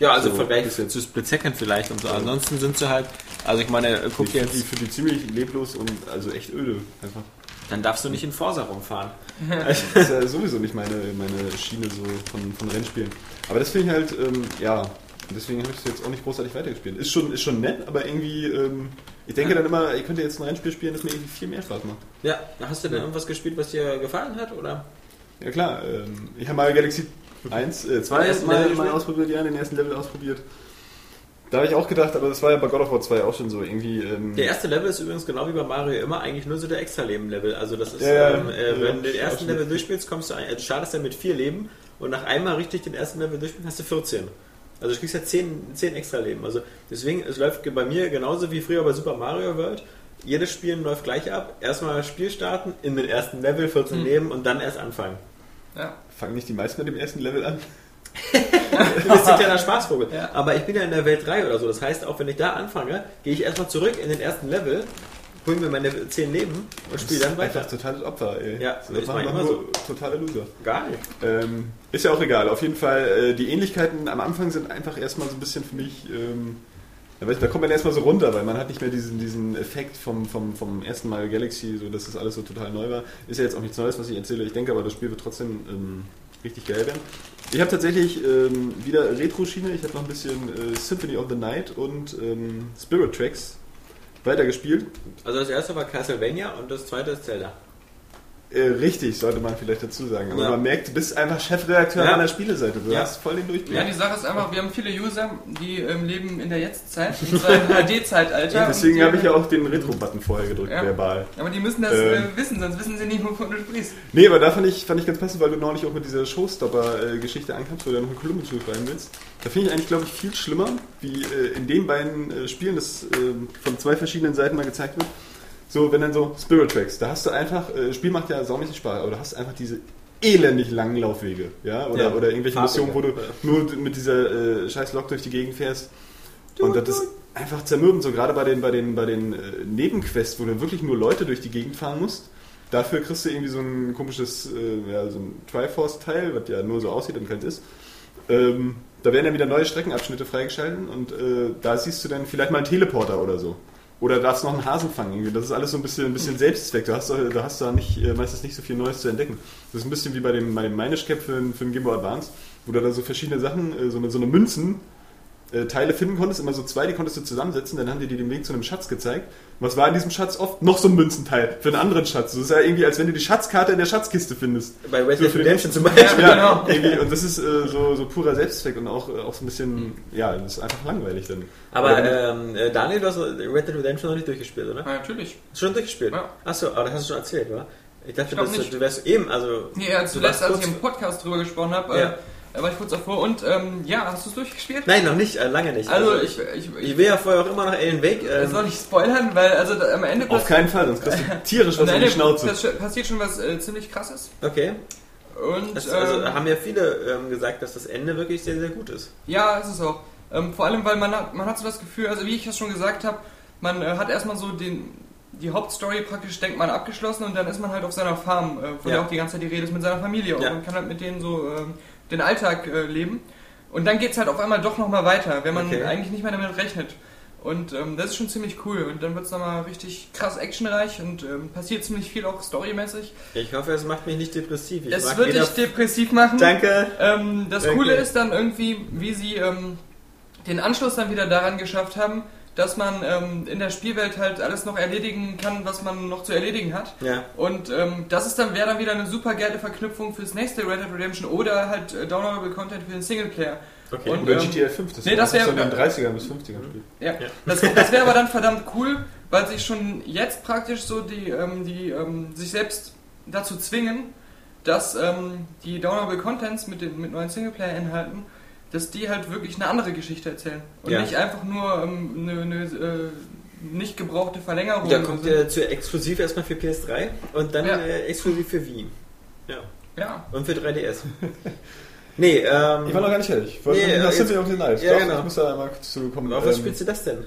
[SPEAKER 2] Ja, also
[SPEAKER 4] So,
[SPEAKER 2] Vergleich
[SPEAKER 4] bisschen.
[SPEAKER 2] zu Split Second vielleicht und so. Ansonsten sind sie halt, also ich meine, guck
[SPEAKER 4] Ich
[SPEAKER 2] dir
[SPEAKER 4] finde die,
[SPEAKER 2] jetzt,
[SPEAKER 4] ziemlich leblos und also echt öde einfach.
[SPEAKER 2] dann darfst du nicht in Forsa rumfahren.
[SPEAKER 4] Das ist ja sowieso nicht meine, meine Schiene so von, von Rennspielen. Aber das finde ich halt, ähm, ja, deswegen habe ich es jetzt auch nicht großartig weitergespielt. Ist schon, ist schon nett, aber irgendwie, ähm, ich denke dann immer, ich könnte jetzt ein Rennspiel spielen, das mir irgendwie viel mehr Spaß macht.
[SPEAKER 2] Ja, hast du denn irgendwas gespielt, was dir gefallen hat, oder?
[SPEAKER 4] Ja klar, ähm, ich habe mal Galaxy 1, äh, 2
[SPEAKER 2] ersten
[SPEAKER 4] mal,
[SPEAKER 2] Level
[SPEAKER 4] mal ausprobiert, ja, den ersten Level ausprobiert. Da habe ich auch gedacht, aber das war ja bei God of War 2 auch schon so irgendwie. Ähm,
[SPEAKER 2] Der erste Level ist übrigens genau wie bei Mario immer eigentlich nur so der Extra-Leben-Level. Also das ist,
[SPEAKER 4] Ja,
[SPEAKER 2] ähm, äh,
[SPEAKER 4] ja,
[SPEAKER 2] wenn du den ersten. Level durchspielst, kommst du, ein, du startest ja mit vier Leben und nach einmal richtig den ersten Level durchspielen hast du 14. Also du kriegst ja 10, 10 Extra-Leben. Also deswegen, es läuft bei mir genauso wie früher bei Super Mario World. Jedes Spielen läuft gleich ab. Erstmal Spiel starten, in den ersten Level 14
[SPEAKER 1] Mhm.
[SPEAKER 2] Leben und dann erst anfangen.
[SPEAKER 1] Ja.
[SPEAKER 4] fangen nicht die meisten mit dem ersten Level an?
[SPEAKER 2] Du bist ein kleiner Spaßvogel.
[SPEAKER 1] Ja.
[SPEAKER 2] Aber ich bin ja in der Welt 3 oder so. Das heißt, auch wenn ich da anfange, gehe ich erstmal zurück in den ersten Level, hole mir meine 10 Leben und spiele dann weiter.
[SPEAKER 4] Einfach totales Opfer, ey.
[SPEAKER 2] Ja,
[SPEAKER 4] das
[SPEAKER 2] ist
[SPEAKER 4] waren
[SPEAKER 2] manchmal
[SPEAKER 4] nur totale Loser.
[SPEAKER 2] Gar nicht.
[SPEAKER 4] Ähm, ist ja auch egal. Auf jeden Fall, äh, die Ähnlichkeiten am Anfang sind einfach erstmal so ein bisschen für mich. Ähm, da kommt man erstmal so runter, weil man hat nicht mehr diesen, diesen Effekt vom, vom, vom ersten Mal Galaxy, so dass das alles so total neu war. Ist ja jetzt auch nichts Neues, was ich erzähle. Ich denke aber, das Spiel wird trotzdem ähm, richtig geil werden. Ich habe tatsächlich ähm, wieder Retro-Schiene. Ich habe noch ein bisschen äh, Symphony of the Night und ähm, Spirit Tracks weitergespielt.
[SPEAKER 2] Also das erste war Castlevania und das zweite ist Zelda.
[SPEAKER 4] Äh, richtig, sollte man vielleicht dazu sagen. Aber
[SPEAKER 2] Ja.
[SPEAKER 4] man merkt, du bist einfach Chefredakteur
[SPEAKER 2] Ja.
[SPEAKER 4] an der Spieleseite. Du
[SPEAKER 2] Ja.
[SPEAKER 4] hast voll den Durchblick.
[SPEAKER 1] Ja, die Sache ist einfach, wir haben viele User, die ähm, leben in der Jetztzeit, zwar im HD-Zeitalter.
[SPEAKER 4] Deswegen habe ich ja auch den Retro-Button vorher gedrückt, verbal.
[SPEAKER 1] Aber die müssen das
[SPEAKER 4] Ähm.
[SPEAKER 1] äh, wissen, sonst wissen sie nicht, wovon du sprichst.
[SPEAKER 4] Nee, aber da fand ich, fand ich ganz passend, weil du neulich auch mit dieser Showstopper-Geschichte ankamst, wo du noch einen Kolumbus schreiben willst. Da finde ich eigentlich, glaube ich, viel schlimmer, wie äh, in den beiden äh, Spielen, das äh, von zwei verschiedenen Seiten mal gezeigt wird. So, wenn dann so Spirit Tracks, da hast du einfach, äh, Spiel macht ja saumäßig Spaß, aber du hast einfach diese elendig langen Laufwege, ja, oder,
[SPEAKER 2] Ja,
[SPEAKER 4] oder irgendwelche. Missionen, wo du nur mit dieser äh, scheiß Lok durch die Gegend fährst. Und das ist einfach zermürbend, so gerade bei den, bei den, bei den äh, Nebenquests, wo du wirklich nur Leute durch die Gegend fahren musst. Dafür kriegst du irgendwie so ein komisches, äh, ja, so ein Triforce-Teil, was ja nur so aussieht und keins ist. Ähm, da werden dann wieder neue Streckenabschnitte freigeschalten und äh, da siehst du dann vielleicht mal einen Teleporter oder so. Oder darfst noch einen Hasen fangen. Das ist alles so ein bisschen, ein bisschen Selbstzweck. Du hast, da- da hast da nicht, äh, meistens nicht so viel Neues zu entdecken. Das ist ein bisschen wie bei dem, bei dem Minish Cap für, für den Boy Advance, wo du da so verschiedene Sachen, äh, so eine, so eine Münzen, äh, Teile finden konntest, immer so zwei, die konntest du zusammensetzen, dann haben die dir den Weg zu einem Schatz gezeigt. Und was war in diesem Schatz oft? Noch so ein Münzenteil für einen anderen Schatz. Das ist ja irgendwie, als wenn du die Schatzkarte in der Schatzkiste findest.
[SPEAKER 2] Bei Red
[SPEAKER 4] So
[SPEAKER 2] Dead
[SPEAKER 4] den-
[SPEAKER 2] Redemption zum Beispiel.
[SPEAKER 4] Ja, irgendwie, und das ist äh, so, so purer Selbstzweck und auch, äh, auch so ein bisschen, ja, das ist einfach langweilig dann.
[SPEAKER 2] Aber ähm, äh, Daniel, du hast Red Dead Redemption noch nicht durchgespielt, oder?
[SPEAKER 1] Ja, natürlich.
[SPEAKER 2] Schon durchgespielt?
[SPEAKER 1] Ja.
[SPEAKER 2] Achso, aber das hast du schon erzählt, oder? Ich dachte,
[SPEAKER 1] Ich nicht.
[SPEAKER 2] du wärst eben, also...
[SPEAKER 1] Nee, ja,
[SPEAKER 2] du
[SPEAKER 1] zuletzt, als ich im Podcast drüber gesprochen habe,
[SPEAKER 2] Ja.
[SPEAKER 1] Äh, war ich kurz davor. Und ähm, ja, hast du es durchgespielt?
[SPEAKER 2] Nein, noch nicht, äh, lange nicht.
[SPEAKER 1] Also, ich, ich,
[SPEAKER 2] ich
[SPEAKER 1] ich,
[SPEAKER 2] will ja vorher auch immer noch Alan Wake. Ähm,
[SPEAKER 1] soll ich spoilern, weil also da, am Ende
[SPEAKER 4] Auf keinen Fall, sonst kriegst du tierisch was in die Schnauze.
[SPEAKER 1] pass- passiert schon was äh, ziemlich krasses.
[SPEAKER 2] okay.
[SPEAKER 1] Und
[SPEAKER 2] Das, also
[SPEAKER 1] ähm,
[SPEAKER 2] haben ja viele ähm, gesagt, dass das Ende wirklich sehr, sehr gut ist.
[SPEAKER 1] Ja, ist es auch. Ähm, vor allem, weil man hat, man hat so das Gefühl, also wie ich das schon gesagt habe, man äh, hat erstmal so den, die Hauptstory praktisch, denkt man, abgeschlossen und dann ist man halt auf seiner Farm, äh, von
[SPEAKER 2] Ja.
[SPEAKER 1] der auch die ganze Zeit die Rede ist, mit seiner Familie
[SPEAKER 2] Ja.
[SPEAKER 1] und man kann halt mit denen so ähm, den Alltag äh, leben. Und dann geht's halt auf einmal doch nochmal weiter, wenn man
[SPEAKER 2] Okay.
[SPEAKER 1] eigentlich nicht mehr damit rechnet. Und ähm, das ist schon ziemlich cool. Und dann wird es nochmal richtig krass actionreich und ähm, passiert ziemlich viel auch storymäßig.
[SPEAKER 2] Ich hoffe, es macht mich nicht depressiv. Ich
[SPEAKER 1] Es wird dich depressiv machen.
[SPEAKER 2] Danke.
[SPEAKER 1] Ähm, das
[SPEAKER 2] Danke.
[SPEAKER 1] Coole ist dann irgendwie, wie sie ähm, den Anschluss dann wieder daran geschafft haben, dass man ähm, in der Spielwelt halt alles noch erledigen kann, was man noch zu erledigen hat.
[SPEAKER 2] Ja.
[SPEAKER 1] Und ähm, das ist dann wäre dann wieder eine super geile Verknüpfung fürs nächste Red Dead Redemption oder halt äh, downloadable Content für den Singleplayer.
[SPEAKER 2] Okay.
[SPEAKER 1] Und,
[SPEAKER 4] Oder
[SPEAKER 1] ähm,
[SPEAKER 4] GTA 5, das
[SPEAKER 1] nee, das
[SPEAKER 4] so
[SPEAKER 1] wär-
[SPEAKER 4] in den 30ern bis 50ern spielt.
[SPEAKER 1] Ja,
[SPEAKER 2] Ja.
[SPEAKER 1] das, das wäre aber dann verdammt cool, weil sich schon jetzt praktisch so die, ähm, die ähm, sich selbst dazu zwingen, dass ähm, die Downloadable Contents mit den mit neuen Singleplayer-Inhalten, dass die halt wirklich eine andere Geschichte erzählen und
[SPEAKER 2] Ja.
[SPEAKER 1] nicht einfach nur ähm, eine, eine äh, nicht gebrauchte Verlängerung.
[SPEAKER 2] Da kommt der zu exklusiv erstmal für PS3 und dann
[SPEAKER 1] Ja.
[SPEAKER 2] äh, exklusiv für Wii. Ja.
[SPEAKER 1] ja,
[SPEAKER 2] Und für 3DS. nee, ähm.
[SPEAKER 4] Ich war noch gar nicht fertig. Ich wollte
[SPEAKER 2] Nee,
[SPEAKER 4] nach
[SPEAKER 2] äh,
[SPEAKER 4] Symphony of the Night.
[SPEAKER 2] ja,
[SPEAKER 4] Doch,
[SPEAKER 2] genau.
[SPEAKER 4] Ich muss da mal kurz zu kommen.
[SPEAKER 2] auf was
[SPEAKER 4] Ähm,
[SPEAKER 2] spielst du das denn?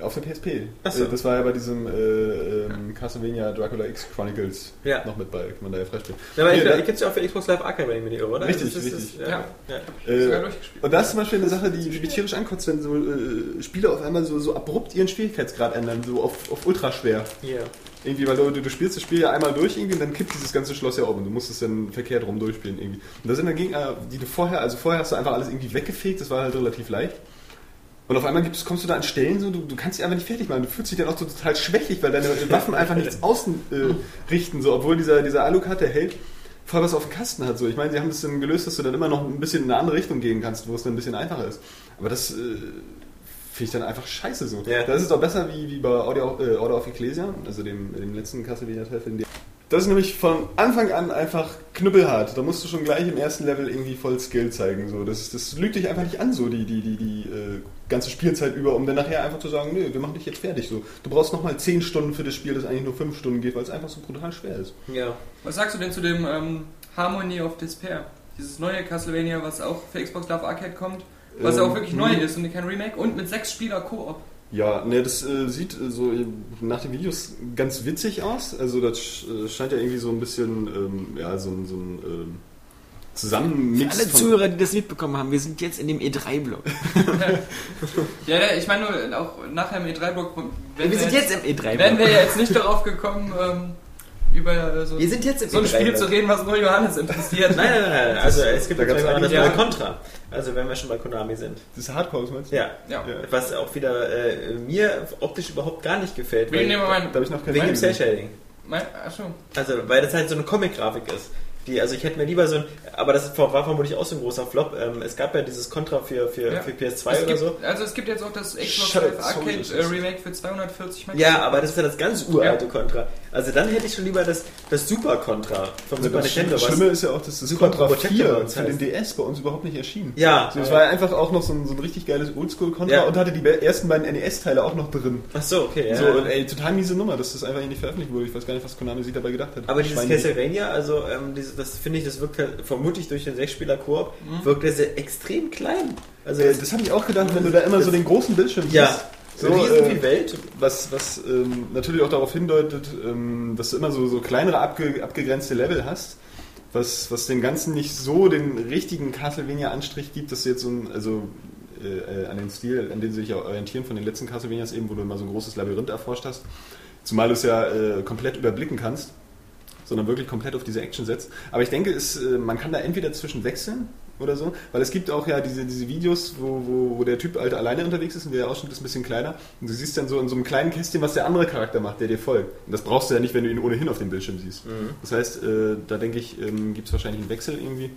[SPEAKER 4] Auf der PSP.
[SPEAKER 2] Ach so.
[SPEAKER 4] Äh, Das war ja bei diesem äh, ähm, Castlevania Dracula X Chronicles
[SPEAKER 2] Ja.
[SPEAKER 4] noch mit bei, kann man da ja freispielen.
[SPEAKER 2] Ja, aber
[SPEAKER 4] Nee,
[SPEAKER 2] ich, ich ja auch für Xbox Live Arcade, wenn ich mich oder?
[SPEAKER 4] Richtig,
[SPEAKER 2] Das ist-
[SPEAKER 4] richtig.
[SPEAKER 2] Das, ja.
[SPEAKER 1] Ja.
[SPEAKER 2] ja.
[SPEAKER 1] sogar
[SPEAKER 4] Äh,
[SPEAKER 1] durchgespielt.
[SPEAKER 4] und das ist zum Beispiel eine Sache, die mich tierisch ankotzt, wenn so äh, Spiele auf einmal so, so abrupt ihren Schwierigkeitsgrad ändern, so auf, auf ultra schwer.
[SPEAKER 2] Hier.
[SPEAKER 4] Irgendwie, weil du, du spielst das Spiel ja einmal durch irgendwie und dann kippt dieses ganze Schloss ja um und du musst es dann verkehrt rum durchspielen irgendwie. Und da sind dann Gegner, die du vorher, also vorher hast du einfach alles irgendwie weggefegt, das war halt relativ leicht. Und auf einmal gibt's, kommst du da an Stellen, so, du, du kannst dich einfach nicht fertig machen. Du fühlst dich dann auch so total schwächlich, weil deine Waffen einfach nichts außen äh, richten, so, obwohl dieser, dieser Alucard, der hält, voll was auf dem Kasten hat. So. Ich meine, sie haben das dann gelöst, dass du dann immer noch ein bisschen in eine andere Richtung gehen kannst, wo es dann ein bisschen einfacher ist. Aber das äh, finde ich dann einfach scheiße so.
[SPEAKER 2] Ja.
[SPEAKER 4] Das ist auch besser wie, wie bei Audio, äh, Order of Ecclesia, also dem, dem letzten Castlevania-Teil. für den- Das ist nämlich von Anfang an einfach knüppelhart. Da musst du schon gleich im ersten Level irgendwie voll Skill zeigen. So. Das, das lügt dich einfach nicht an, so die, die, die, die äh, ganze Spielzeit über, um dann nachher einfach zu sagen, nö, wir machen dich jetzt fertig. So. Du brauchst nochmal 10 Stunden für das Spiel, das eigentlich nur 5 Stunden geht, weil es einfach so brutal schwer ist.
[SPEAKER 2] Ja.
[SPEAKER 1] Was sagst du denn zu dem ähm, Harmony of Despair? Dieses neue Castlevania, was auch für Xbox Live Arcade kommt, was ja
[SPEAKER 4] Ähm,
[SPEAKER 1] auch wirklich neu ist und kein Remake und mit sechs Spieler Koop.
[SPEAKER 4] Ja, ne, das äh, sieht äh, so äh, nach den Videos ganz witzig aus. Also das sch- äh, scheint ja irgendwie so ein bisschen, ähm, ja, so ein, so ein ähm, Zusammenmix
[SPEAKER 2] Alle
[SPEAKER 4] von-
[SPEAKER 2] Zuhörer, die das mitbekommen haben, wir sind jetzt in dem E3-Block.
[SPEAKER 1] Ja, ja, ich meine nur auch nachher im E3-Block.
[SPEAKER 2] Wir sind jetzt im E3-Block.
[SPEAKER 1] Wären wir ja jetzt nicht darauf gekommen, ähm, über äh, so,
[SPEAKER 2] Wir sind jetzt im
[SPEAKER 1] so ein Spiel
[SPEAKER 2] E3-Block.
[SPEAKER 1] zu reden, was nur Johannes interessiert.
[SPEAKER 2] Nein, nein, nein, nein. Also es gibt
[SPEAKER 4] Da
[SPEAKER 2] auch das neue Contra. Also wenn wir schon bei Konami sind.
[SPEAKER 4] Das ist Hardcore, meinst du?
[SPEAKER 2] Ja.
[SPEAKER 1] Ja.
[SPEAKER 4] Ja.
[SPEAKER 2] Was auch wieder äh, mir optisch überhaupt gar nicht gefällt.
[SPEAKER 1] Wegen dem mein,
[SPEAKER 4] Da habe ich noch kein
[SPEAKER 2] wegen dem. Cell-Shading.
[SPEAKER 1] achso.
[SPEAKER 2] Also, weil das halt so eine Comic-Grafik ist. Die, also ich hätte mir lieber so ein, aber das war vermutlich auch so ein großer Flop. Ähm, es gab ja dieses Contra für, für,
[SPEAKER 1] Ja.
[SPEAKER 2] für PS2
[SPEAKER 1] Es
[SPEAKER 2] oder
[SPEAKER 1] gibt,
[SPEAKER 2] so.
[SPEAKER 1] Also es gibt jetzt auch das Xbox Live Arcade äh, Remake für 240 Megabyte.
[SPEAKER 2] Ja, aber das ist ja das ganz uralte Contra. Also dann hätte ich schon lieber das, das Super Contra vom Super
[SPEAKER 4] Das
[SPEAKER 2] Nintendo. Was,
[SPEAKER 4] Schlimme ist ja auch, dass das
[SPEAKER 2] Super
[SPEAKER 4] Contra
[SPEAKER 2] Protector
[SPEAKER 4] 4
[SPEAKER 2] bei uns
[SPEAKER 4] für den. DS bei uns überhaupt nicht erschienen.
[SPEAKER 2] ja,
[SPEAKER 4] So, es war ja einfach auch noch so ein, so ein richtig geiles Oldschool-Contra
[SPEAKER 2] Ja.
[SPEAKER 4] und hatte die ersten beiden NES-Teile auch noch drin.
[SPEAKER 2] ach so, okay. Ja.
[SPEAKER 4] So, und ey, total miese Nummer, dass das einfach nicht veröffentlicht wurde. Ich weiß gar nicht, was Konami sich dabei gedacht hat.
[SPEAKER 2] Aber dieses Castlevania, also ähm, dieses, das finde ich, das wirkt halt vermutlich durch den Sechsspieler-Koop, wirkt das ja extrem klein. Also
[SPEAKER 4] Äh, das habe ich auch gedacht, wenn du da immer so den großen Bildschirm
[SPEAKER 2] ja,
[SPEAKER 4] siehst.
[SPEAKER 2] so
[SPEAKER 4] So,
[SPEAKER 2] riesen
[SPEAKER 4] äh,
[SPEAKER 2] Welt.
[SPEAKER 4] Was, was ähm, natürlich auch darauf hindeutet, ähm, dass du immer so, so kleinere abge, abgegrenzte Level hast, was, was dem Ganzen nicht so den richtigen Castlevania-Anstrich gibt, dass du jetzt so ein, also äh, äh, an den Stil, an den sie sich ja orientieren von den letzten Castlevanias eben, wo du immer so ein großes Labyrinth erforscht hast, zumal du es ja äh, komplett überblicken kannst, sondern wirklich komplett auf diese Action setzt. Aber ich denke, es, äh, man kann da entweder zwischen wechseln oder so, weil es gibt auch ja diese, diese Videos, wo, wo, wo der Typ halt alleine unterwegs ist und der Ausschnitt ist ein bisschen kleiner und du siehst dann so in so einem kleinen Kästchen, was der andere Charakter macht, der dir folgt. Und das brauchst du ja nicht, wenn du ihn ohnehin auf dem Bildschirm siehst. Das heißt, äh, da denke ich, ähm, gibt es wahrscheinlich einen Wechsel irgendwie.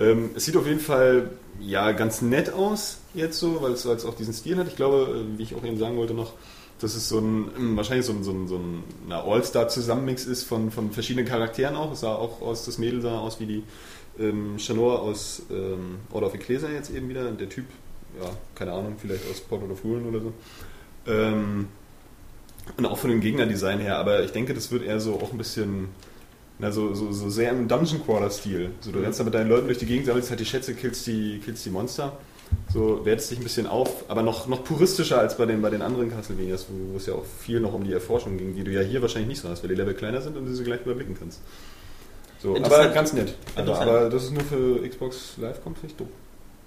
[SPEAKER 4] Ähm, es sieht auf jeden Fall ja ganz nett aus jetzt so, weil es, weil es auch diesen Stil hat. Ich glaube, äh, wie ich auch eben sagen wollte noch, dass es so ein, wahrscheinlich so ein, so ein, so ein All-Star-Zusammenmix ist von, von verschiedenen Charakteren auch. Es sah auch aus, das Mädel sah aus wie die ähm, Chanor aus ähm, Order of Ecclesia jetzt eben wieder. Der Typ, ja, keine Ahnung, vielleicht aus Portrait of Ruin oder so. Ähm, und auch von dem Gegnerdesign her, aber ich denke, das wird eher so auch ein bisschen, na, so, so, so sehr im Dungeon Crawler-Stil. So, du rennst da mit deinen Leuten durch die Gegend, sammelst halt die Schätze, killst die, killst die Monster. So wertest dich ein bisschen auf, aber noch, noch puristischer als bei den, bei den anderen Castlevanias, wo, wo es ja auch viel noch um die Erforschung ging, die du ja hier wahrscheinlich nicht so hast, weil die Level kleiner sind und du sie gleich überblicken kannst. So, aber
[SPEAKER 2] Interessant.
[SPEAKER 4] ganz nett. Aber,
[SPEAKER 2] Interessant.
[SPEAKER 4] aber dass es nur für Xbox Live kommt, finde ich doof.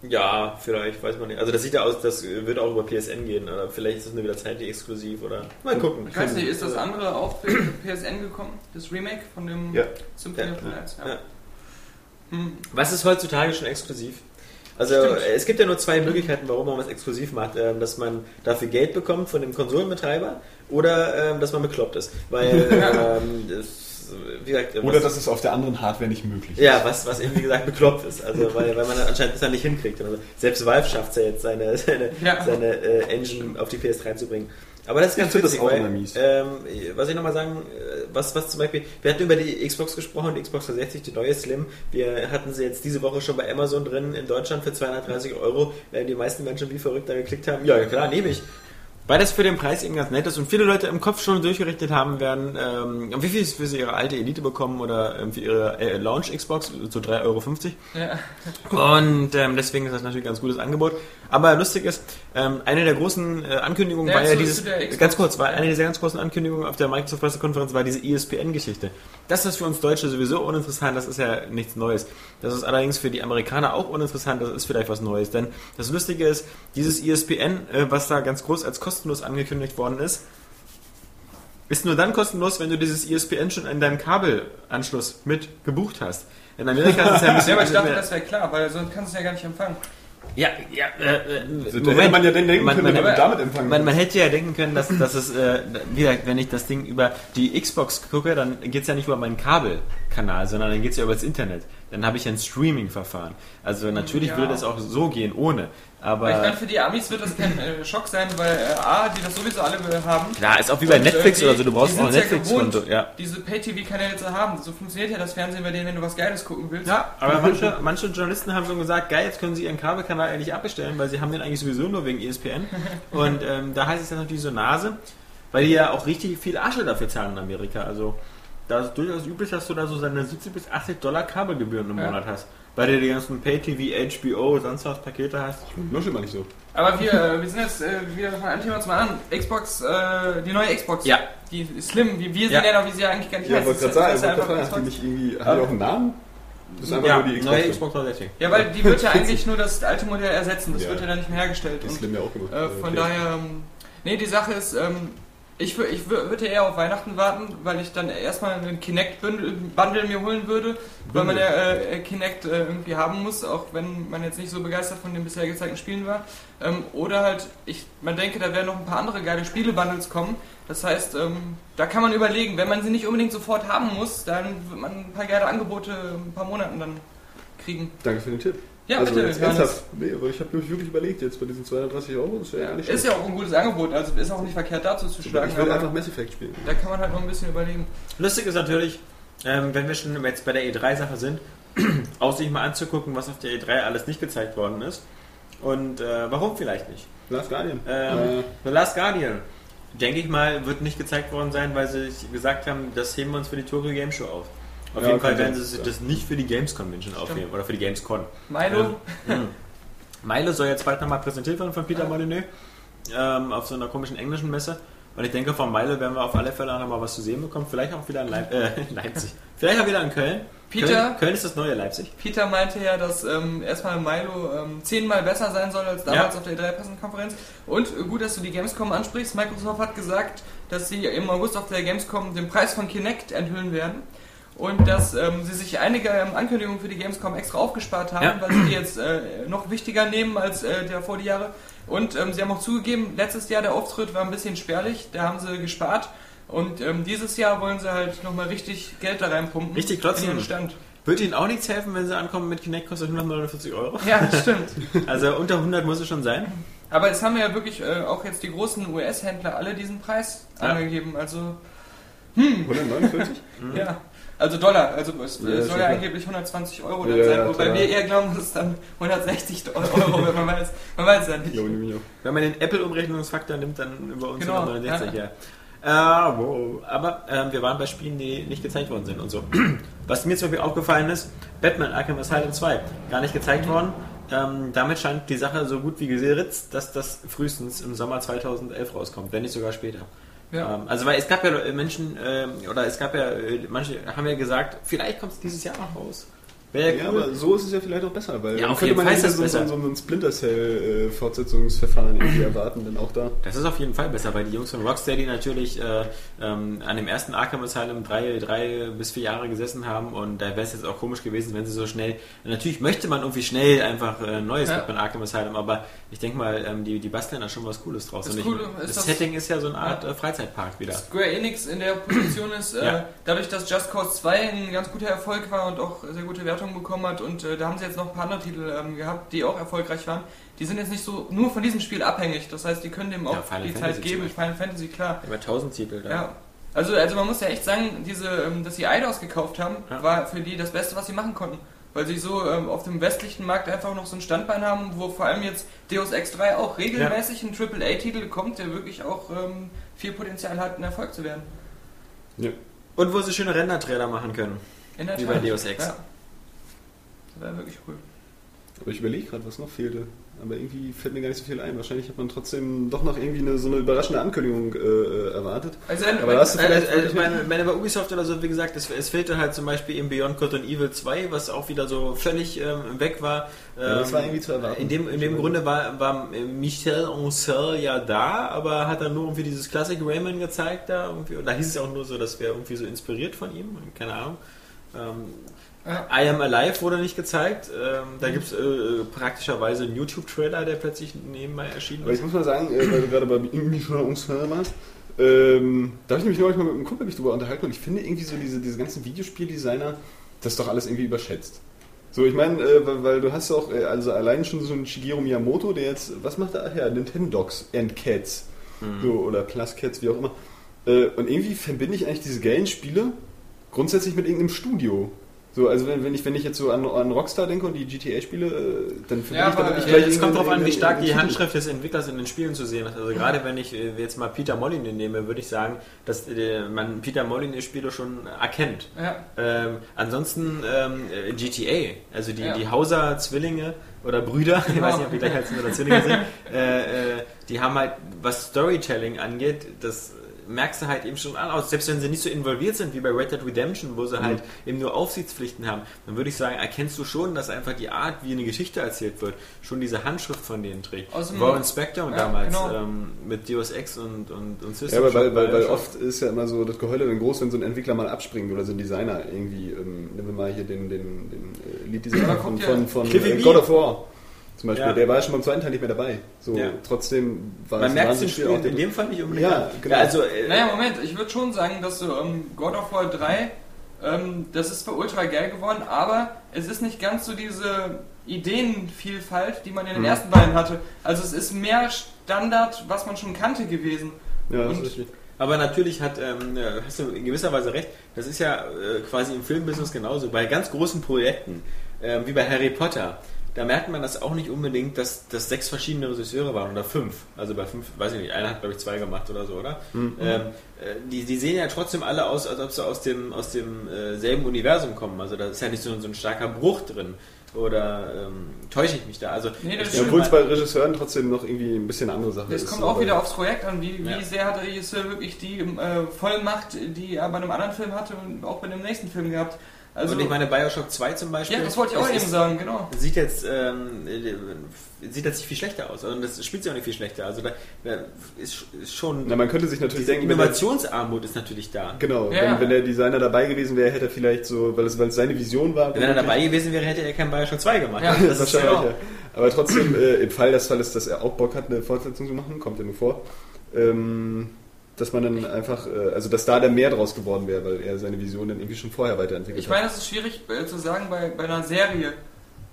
[SPEAKER 2] Ja, vielleicht, weiß man nicht. Also das sieht ja aus, das wird auch über PSN gehen, oder vielleicht ist es nur wieder zeitlich exklusiv, oder mal gucken.
[SPEAKER 1] Ich weiß nicht, ist das andere auch für PSN gekommen? Das Remake von dem
[SPEAKER 4] Ja.
[SPEAKER 1] Symphony
[SPEAKER 2] Ja.
[SPEAKER 1] of the Night?
[SPEAKER 2] Ja.
[SPEAKER 1] Hm.
[SPEAKER 2] Was ist heutzutage schon exklusiv? Also
[SPEAKER 1] Stimmt.
[SPEAKER 2] es gibt ja nur zwei Möglichkeiten, warum man was exklusiv macht. Ähm, dass man dafür Geld bekommt von dem Konsolenbetreiber oder ähm, dass man bekloppt ist. Weil, ähm, das, wie gesagt, äh,
[SPEAKER 4] Oder dass es auf der anderen Hardware nicht möglich ist.
[SPEAKER 2] ja, was, was eben wie gesagt bekloppt ist. Also weil, weil man anscheinend das dann nicht hinkriegt. Also, selbst Valve schafft es ja jetzt, seine, seine,
[SPEAKER 1] Ja.
[SPEAKER 2] seine äh, Engine auf die PS3 zu bringen. Aber das ist ganz
[SPEAKER 4] Ich finde das
[SPEAKER 2] witzig,
[SPEAKER 4] auch
[SPEAKER 2] weil,
[SPEAKER 4] immer mies.
[SPEAKER 2] ähm, was ich nochmal sagen, äh, was, was zum Beispiel, wir hatten über die Xbox gesprochen, die Xbox 360, die neue Slim, wir hatten sie jetzt diese Woche schon bei Amazon drin in Deutschland für 230 Euro, äh, die meisten Menschen wie verrückt da geklickt haben, ja klar, nehme ich. Weil das für den Preis eben ganz nett ist und viele Leute im Kopf schon durchgerichtet haben werden, ähm, wie viel für sie ihre alte Elite bekommen oder ähm, für ihre äh, Launch Xbox, so 3,50 Euro.
[SPEAKER 1] Ja.
[SPEAKER 2] Und ähm, deswegen ist das natürlich ein ganz gutes Angebot. Aber lustig ist, ähm, eine der großen äh, Ankündigungen
[SPEAKER 1] Ja,
[SPEAKER 2] war ja
[SPEAKER 1] zu-
[SPEAKER 2] dieses,
[SPEAKER 1] zu
[SPEAKER 2] ganz kurz, war eine dieser ganz großen Ankündigungen auf der Microsoft-Pressekonferenz war diese ESPN-Geschichte. Das ist für uns Deutsche sowieso uninteressant, das ist ja nichts Neues. Das ist allerdings für die Amerikaner auch uninteressant, das ist vielleicht was Neues. Denn das Lustige ist, dieses ESPN, äh, was da ganz groß als kostenlos angekündigt worden ist, ist nur dann kostenlos, wenn du dieses E ESPN schon in deinem Kabelanschluss mit gebucht hast. In Amerika ist es ja ein bisschen
[SPEAKER 1] Ja, aber ich dachte, das wäre klar, weil sonst kannst du es ja gar nicht empfangen.
[SPEAKER 2] Ja, ja, äh, äh,
[SPEAKER 4] Also, hätte man ja denn denken
[SPEAKER 2] man,
[SPEAKER 4] können,
[SPEAKER 2] man,
[SPEAKER 4] wenn du damit empfangen
[SPEAKER 2] man, man hätte ja denken können, dass, dass es, äh, wieder, wenn ich das Ding über die Xbox gucke, dann geht es ja nicht über meinen Kabelkanal, sondern dann geht es ja über das Internet. Dann habe ich ein Streaming-Verfahren. Also natürlich
[SPEAKER 1] Ja.
[SPEAKER 2] würde das auch so gehen, ohne.
[SPEAKER 1] Aber ich meine, für die Amis wird das kein äh, Schock sein, weil äh, A, die das sowieso alle haben.
[SPEAKER 2] klar, ist auch wie bei
[SPEAKER 1] Und,
[SPEAKER 2] Netflix
[SPEAKER 1] äh,
[SPEAKER 2] oder so, du brauchst auch ein
[SPEAKER 1] ja
[SPEAKER 2] Netflix-Konto.
[SPEAKER 1] gewohnt,
[SPEAKER 2] Ja.
[SPEAKER 1] Diese Pay-TV-Kanäle zu haben. So funktioniert ja das Fernsehen bei denen, wenn du was Geiles gucken willst.
[SPEAKER 2] Ja, aber manche, manche Journalisten haben schon gesagt, geil, jetzt können sie ihren Kabelkanal eigentlich abbestellen, weil sie haben den eigentlich sowieso nur wegen ESPN. Und ähm, da heißt es dann natürlich so Nase, weil die ja auch richtig viel Asche dafür zahlen in Amerika. Also da ist es durchaus üblich, dass du da so seine 70 bis 80 Dollar Kabelgebühren im
[SPEAKER 1] Ja.
[SPEAKER 2] Monat hast. Weil du die ganzen Pay-TV, HBO, sonst was Pakete hast.
[SPEAKER 4] Nuschel mal nicht so.
[SPEAKER 1] Aber wir, äh, wir sind jetzt äh, wieder von einem Thema zum anderen. Xbox, äh, die neue Xbox.
[SPEAKER 2] Ja.
[SPEAKER 1] Die Slim, wie wir
[SPEAKER 2] Ja.
[SPEAKER 1] sehen ja noch, wie sie ja eigentlich gar nicht
[SPEAKER 4] Ja,
[SPEAKER 1] heißt.
[SPEAKER 4] wollte
[SPEAKER 1] Das
[SPEAKER 4] gerade sagen, wollte
[SPEAKER 1] einfach
[SPEAKER 4] hat die nicht irgendwie, hat die auch einen Namen? Das ist einfach
[SPEAKER 2] Ja,
[SPEAKER 4] nur die Xbox.
[SPEAKER 2] neue Xbox 360.
[SPEAKER 1] Ja, weil die wird ja eigentlich nur das alte Modell ersetzen. Das
[SPEAKER 4] Ja.
[SPEAKER 1] wird ja dann nicht mehr hergestellt.
[SPEAKER 4] Die Slim ja auch gemacht.
[SPEAKER 1] äh, von
[SPEAKER 4] Okay.
[SPEAKER 1] daher, ähm, nee, die Sache ist, ähm, ich, ich wür- würde eher auf Weihnachten warten, weil ich dann erstmal einen Kinect-Bundle mir holen würde, weil man ja äh, Kinect äh, irgendwie haben muss, auch wenn man jetzt nicht so begeistert von den bisher gezeigten Spielen war. Ähm, oder halt, ich, man denke, da werden noch ein paar andere geile Spiele-Bundles kommen. Das heißt, ähm, da kann man überlegen, wenn man sie nicht unbedingt sofort haben muss, dann wird man ein paar geile Angebote in ein paar Monaten dann kriegen.
[SPEAKER 4] Danke für den Tipp.
[SPEAKER 1] Ja,
[SPEAKER 4] also
[SPEAKER 1] bitte.
[SPEAKER 4] jetzt ernsthaft. Nee, aber ich habe mich wirklich überlegt, jetzt bei diesen 230 Euro, das wäre ja, nicht
[SPEAKER 1] Ist ja auch ein gutes Angebot, also ist auch nicht verkehrt dazu zu schlagen.
[SPEAKER 4] Ich will einfach Mass Effect spielen.
[SPEAKER 1] da kann man halt noch ein bisschen überlegen.
[SPEAKER 2] Lustig ist natürlich, ähm, wenn wir schon jetzt bei der E3-Sache sind, auch sich mal anzugucken, was auf der E3 alles nicht gezeigt worden ist. Und äh, warum vielleicht nicht.
[SPEAKER 4] Last Guardian.
[SPEAKER 2] Ähm, The Last Guardian, denke ich mal, wird nicht gezeigt worden sein, weil sie gesagt haben, das heben wir uns für die Tokyo Game Show auf. Auf
[SPEAKER 4] Ja,
[SPEAKER 2] jeden Fall werden sie
[SPEAKER 4] ja.
[SPEAKER 2] das nicht für die Games Convention aufheben oder für die Gamescon.
[SPEAKER 1] Milo,
[SPEAKER 2] Mhm. Milo soll jetzt bald nochmal präsentiert werden von Peter Molyneux ähm, auf so einer komischen englischen Messe. Und ich denke, von Milo werden wir auf alle Fälle noch mal was zu sehen bekommen. Vielleicht auch wieder in Leip äh, Leipzig. Vielleicht auch wieder in Köln.
[SPEAKER 1] Peter?
[SPEAKER 2] Köln, Köln ist das neue Leipzig.
[SPEAKER 1] Peter meinte ja, dass ähm, erstmal Milo ähm, zehnmal besser sein soll als damals
[SPEAKER 2] Ja.
[SPEAKER 1] auf der E3-Pressekonferenz. Und äh, gut, dass du die Gamescom ansprichst. Microsoft hat gesagt, dass sie im August auf der Gamescom den Preis von Kinect enthüllen werden. Und dass ähm, sie sich einige ähm, Ankündigungen für die Gamescom extra aufgespart haben,
[SPEAKER 2] Ja.
[SPEAKER 1] weil sie die jetzt äh, noch wichtiger nehmen als äh, der vor die Jahre. Und ähm, sie haben auch zugegeben, letztes Jahr der Auftritt war ein bisschen spärlich, da haben sie gespart. Und ähm, dieses Jahr wollen sie halt nochmal richtig Geld da reinpumpen.
[SPEAKER 2] Richtig klotzen.
[SPEAKER 1] in ihren Stand.
[SPEAKER 2] Wird Ihnen auch nichts helfen, wenn Sie ankommen mit Kinect kostet 149 Euro?
[SPEAKER 1] Ja, das stimmt.
[SPEAKER 2] Also unter 100 muss es schon sein.
[SPEAKER 1] Aber es haben ja wirklich äh, auch jetzt die großen US-Händler alle diesen Preis
[SPEAKER 2] Ja.
[SPEAKER 1] angegeben. Also,
[SPEAKER 4] 149?
[SPEAKER 1] ja. Also Dollar. Also es
[SPEAKER 4] Ja,
[SPEAKER 1] äh, soll ja
[SPEAKER 4] klar.
[SPEAKER 1] angeblich 120 Euro dann
[SPEAKER 4] Ja,
[SPEAKER 1] sein.
[SPEAKER 4] ja,
[SPEAKER 1] Wobei
[SPEAKER 4] klar.
[SPEAKER 1] wir eher glauben, dass es dann 160 Euro wird. Man weiß, man weiß es ja nicht.
[SPEAKER 4] Jo, ich auch.
[SPEAKER 2] Wenn man den Apple-Umrechnungsfaktor nimmt, dann über uns
[SPEAKER 1] Genau,
[SPEAKER 2] 169, ja. Äh, wow. Aber ähm, wir waren bei Spielen, die nicht gezeigt worden sind und so. Was mir zum Beispiel aufgefallen ist, Batman Arkham Asylum 2, gar nicht gezeigt worden. Ähm, damit scheint die Sache so gut wie geritzt, dass das frühestens im Sommer 2011 rauskommt, wenn nicht sogar später.
[SPEAKER 1] Ja.
[SPEAKER 2] Ähm, also weil es gab ja Menschen, ähm, oder es gab ja, äh, manche haben ja gesagt, vielleicht kommt es dieses Jahr noch raus. Wäre
[SPEAKER 4] Ja,
[SPEAKER 2] cool.
[SPEAKER 4] aber so ist es ja vielleicht auch besser, weil
[SPEAKER 2] Ja, auf
[SPEAKER 4] könnte
[SPEAKER 2] jeden
[SPEAKER 4] man
[SPEAKER 2] Fall
[SPEAKER 4] ja so, so,
[SPEAKER 2] besser.
[SPEAKER 4] so ein Splinter Cell-Fortsetzungsverfahren irgendwie erwarten, dann auch da.
[SPEAKER 2] Das ist auf jeden Fall besser, weil die Jungs von Rocksteady natürlich äh, ähm, an dem ersten Arkham Asylum drei, drei bis vier Jahre gesessen haben und da wäre es jetzt auch komisch gewesen, wenn sie so schnell. Natürlich möchte man irgendwie schnell einfach äh, Neues
[SPEAKER 1] Ja.
[SPEAKER 2] Batman Arkham Asylum, aber ich denke mal, ähm, die, die basteln da schon was Cooles draus.
[SPEAKER 1] Das
[SPEAKER 2] Und ich, das,
[SPEAKER 1] das-
[SPEAKER 2] Setting ist ja so eine Art äh, Freizeitpark wieder.
[SPEAKER 1] Square Enix in der Position ist, äh,
[SPEAKER 2] Ja.
[SPEAKER 1] dadurch, dass Just Cause 2 ein ganz guter Erfolg war und auch sehr gute Wertungen bekommen hat und äh, da haben sie jetzt noch ein paar andere Titel ähm, gehabt, die auch erfolgreich waren. Die sind jetzt nicht so nur von diesem Spiel abhängig, das heißt, die können dem auch
[SPEAKER 2] Ja,
[SPEAKER 1] die
[SPEAKER 2] Fantasy
[SPEAKER 1] Zeit geben. Final Fantasy, klar.
[SPEAKER 2] Über 1000 Titel. Da.
[SPEAKER 1] Ja. Also, also man muss ja echt sagen, diese, ähm, dass sie Eidos gekauft haben,
[SPEAKER 2] Ja.
[SPEAKER 1] war für die das Beste, was sie machen konnten. Weil sie so ähm, auf dem westlichen Markt einfach noch so ein Standbein haben, wo vor allem jetzt Deus Ex 3 auch regelmäßig ein AAA-Titel bekommt, der wirklich auch ähm, viel Potenzial hat, ein Erfolg zu werden.
[SPEAKER 4] Ja.
[SPEAKER 2] Und wo sie schöne Render-Trailer machen können.
[SPEAKER 1] In der
[SPEAKER 2] Wie
[SPEAKER 1] Tat.
[SPEAKER 2] bei Deus Ex.
[SPEAKER 1] Ja. Das wäre wirklich cool.
[SPEAKER 4] Aber ich überlege gerade, was noch fehlte. Aber irgendwie fällt mir gar nicht so viel ein. Wahrscheinlich hat man trotzdem doch noch irgendwie eine, so eine überraschende Ankündigung äh, äh, erwartet.
[SPEAKER 1] Also,
[SPEAKER 4] Aber da hast du
[SPEAKER 2] Äh,
[SPEAKER 4] vielleicht
[SPEAKER 2] äh,
[SPEAKER 4] wirklich
[SPEAKER 2] meine, meine bei Ubisoft oder so, wie gesagt, es, es fehlte halt zum Beispiel eben Beyond Good and Evil 2, was auch wieder so völlig ähm, weg war.
[SPEAKER 4] Ja, das
[SPEAKER 2] Ähm,
[SPEAKER 4] war irgendwie zu erwarten.
[SPEAKER 2] In dem, in dem Grunde war, war äh, Michel Ancel ja da, aber hat dann nur irgendwie dieses Classic Rayman gezeigt da irgendwie. Und da hieß es ja auch nur so, das wäre irgendwie so inspiriert von ihm, keine Ahnung. Ähm,
[SPEAKER 1] Ja.
[SPEAKER 2] I Am Alive wurde nicht gezeigt. Ähm, da gibt es äh, praktischerweise einen YouTube-Trailer, der plötzlich nebenbei erschienen
[SPEAKER 4] Aber ich
[SPEAKER 2] ist.
[SPEAKER 4] muss mal sagen, äh, weil du gerade bei Michel Ancel warst, ähm, da habe ich mich neulich mal mit einem Kumpel mich drüber unterhalten und ich finde irgendwie so diese, diese ganzen Videospieldesigner, das ist doch alles irgendwie überschätzt. So, ich meine, äh, weil, weil du hast auch, äh, also allein schon so einen Shigeru Miyamoto, der jetzt, was macht er? Ach ja, Nintendogs and Cats. So, oder Plus Cats, wie auch immer. Äh, und irgendwie verbinde ich eigentlich diese geilen Spiele grundsätzlich mit irgendeinem Studio. So, also wenn, wenn, ich, wenn ich jetzt so an, an Rockstar denke und die GTA-Spiele, äh, dann verbinde
[SPEAKER 1] Ja,
[SPEAKER 4] ich damit
[SPEAKER 1] aber,
[SPEAKER 4] nicht
[SPEAKER 1] äh,
[SPEAKER 4] gleich
[SPEAKER 2] Es kommt darauf an, wie stark die. Handschrift des Entwicklers in den Spielen zu sehen ist. Also gerade wenn ich äh, jetzt mal Peter Molyneux nehme, würde ich sagen, dass man Peter Molyneux Spiele schon erkennt.
[SPEAKER 1] Ja.
[SPEAKER 2] Ähm, ansonsten ähm, äh, GTA, also die,
[SPEAKER 1] Ja.
[SPEAKER 2] die Hauser-Zwillinge oder Brüder, ich
[SPEAKER 1] Genau.
[SPEAKER 2] weiß nicht, ob die gleich heißen oder Zwillinge sind, äh, äh, die haben halt, was Storytelling angeht, das merkst du halt eben schon an, aus, selbst wenn sie nicht so involviert sind wie bei Red Dead Redemption, wo sie halt eben nur Aufsichtspflichten haben, dann würde ich sagen, erkennst du schon, dass einfach die Art, wie eine Geschichte erzählt wird, schon diese Handschrift von denen trägt.
[SPEAKER 1] Aus dem-
[SPEAKER 2] Warren Spector
[SPEAKER 1] Ja,
[SPEAKER 2] damals
[SPEAKER 1] genau.
[SPEAKER 2] ähm, mit Deus Ex und, und, und System
[SPEAKER 4] Ja, aber weil, weil, weil oft ist ja immer so das Geheule dann groß, wenn so ein Entwickler mal abspringt oder so ein Designer irgendwie, ähm, nehmen wir mal hier den, den, den äh, Lead-Designer von, von, von
[SPEAKER 2] Cliffy
[SPEAKER 4] äh. God of War zum Beispiel,
[SPEAKER 2] Ja.
[SPEAKER 4] der war ja schon beim zweiten Teil nicht mehr dabei. So,
[SPEAKER 2] Ja.
[SPEAKER 4] trotzdem war
[SPEAKER 2] man
[SPEAKER 4] es
[SPEAKER 2] merkt
[SPEAKER 4] ein
[SPEAKER 2] es Spiel
[SPEAKER 4] auch
[SPEAKER 2] in dem Fall nicht unbedingt.
[SPEAKER 4] Ja, genau.
[SPEAKER 2] also, äh,
[SPEAKER 1] Naja, Moment, ich würde schon sagen, dass so ähm, God of War 3, ähm, das ist zwar ultra geil geworden, aber es ist nicht ganz so diese Ideenvielfalt, die man in den
[SPEAKER 4] Mhm.
[SPEAKER 1] ersten beiden hatte. Also es ist mehr Standard, was man schon kannte gewesen.
[SPEAKER 4] Ja, das
[SPEAKER 1] Und-
[SPEAKER 4] ist richtig.
[SPEAKER 2] Aber natürlich hat, ähm, äh, hast du in gewisser Weise recht, das ist ja äh, quasi im Filmbusiness genauso. Bei ganz großen Projekten, ähm, wie bei Harry Potter, da merkt man das auch nicht unbedingt, dass das sechs verschiedene Regisseure waren oder fünf. Also bei fünf, weiß ich nicht, einer hat glaube ich zwei gemacht oder so, oder? Ähm, äh, die, die sehen ja trotzdem alle aus, als ob sie aus dem, aus dem äh, selben Universum kommen. Also da ist ja nicht so, so ein starker Bruch drin. Oder ähm, täusche ich mich da? Also
[SPEAKER 1] Nee,
[SPEAKER 4] obwohl es bei Regisseuren trotzdem noch irgendwie ein bisschen andere Sache
[SPEAKER 1] Das
[SPEAKER 4] ist.
[SPEAKER 1] kommt auch wieder aufs Projekt an, wie, wie
[SPEAKER 2] Ja.
[SPEAKER 1] sehr hat der Regisseur wirklich die äh, Vollmacht, die er bei einem anderen Film hatte und auch bei dem nächsten Film gehabt. Also,
[SPEAKER 2] und ich meine, Bioshock 2 zum Beispiel.
[SPEAKER 1] ja, das wollte ich auch
[SPEAKER 2] das
[SPEAKER 1] eben sagen, genau.
[SPEAKER 2] sieht jetzt ähm, äh, sieht jetzt nicht viel schlechter aus. Und das spielt sich auch nicht viel schlechter. Also da, ist, schon
[SPEAKER 4] Na, man könnte sich natürlich denken,
[SPEAKER 2] Innovationsarmut ist natürlich da.
[SPEAKER 4] genau,
[SPEAKER 1] Ja.
[SPEAKER 4] wenn, wenn der Designer dabei gewesen wäre, hätte er vielleicht so, weil es, weil es seine Vision war.
[SPEAKER 2] Wenn er dabei gewesen wäre, hätte er kein Bioshock 2 gemacht.
[SPEAKER 1] Ja,
[SPEAKER 2] das ist
[SPEAKER 4] Wahrscheinlich,
[SPEAKER 1] genau.
[SPEAKER 4] ja. Aber trotzdem, äh, im Fall des Falles, dass er auch Bock hat, eine Fortsetzung zu machen, kommt ja nur vor, ähm, dass man dann einfach, äh, also dass da dann mehr draus geworden wäre, weil er seine Vision dann irgendwie schon vorher weiterentwickelt
[SPEAKER 1] Ich meine, das ist schwierig äh, zu sagen bei, bei einer Serie,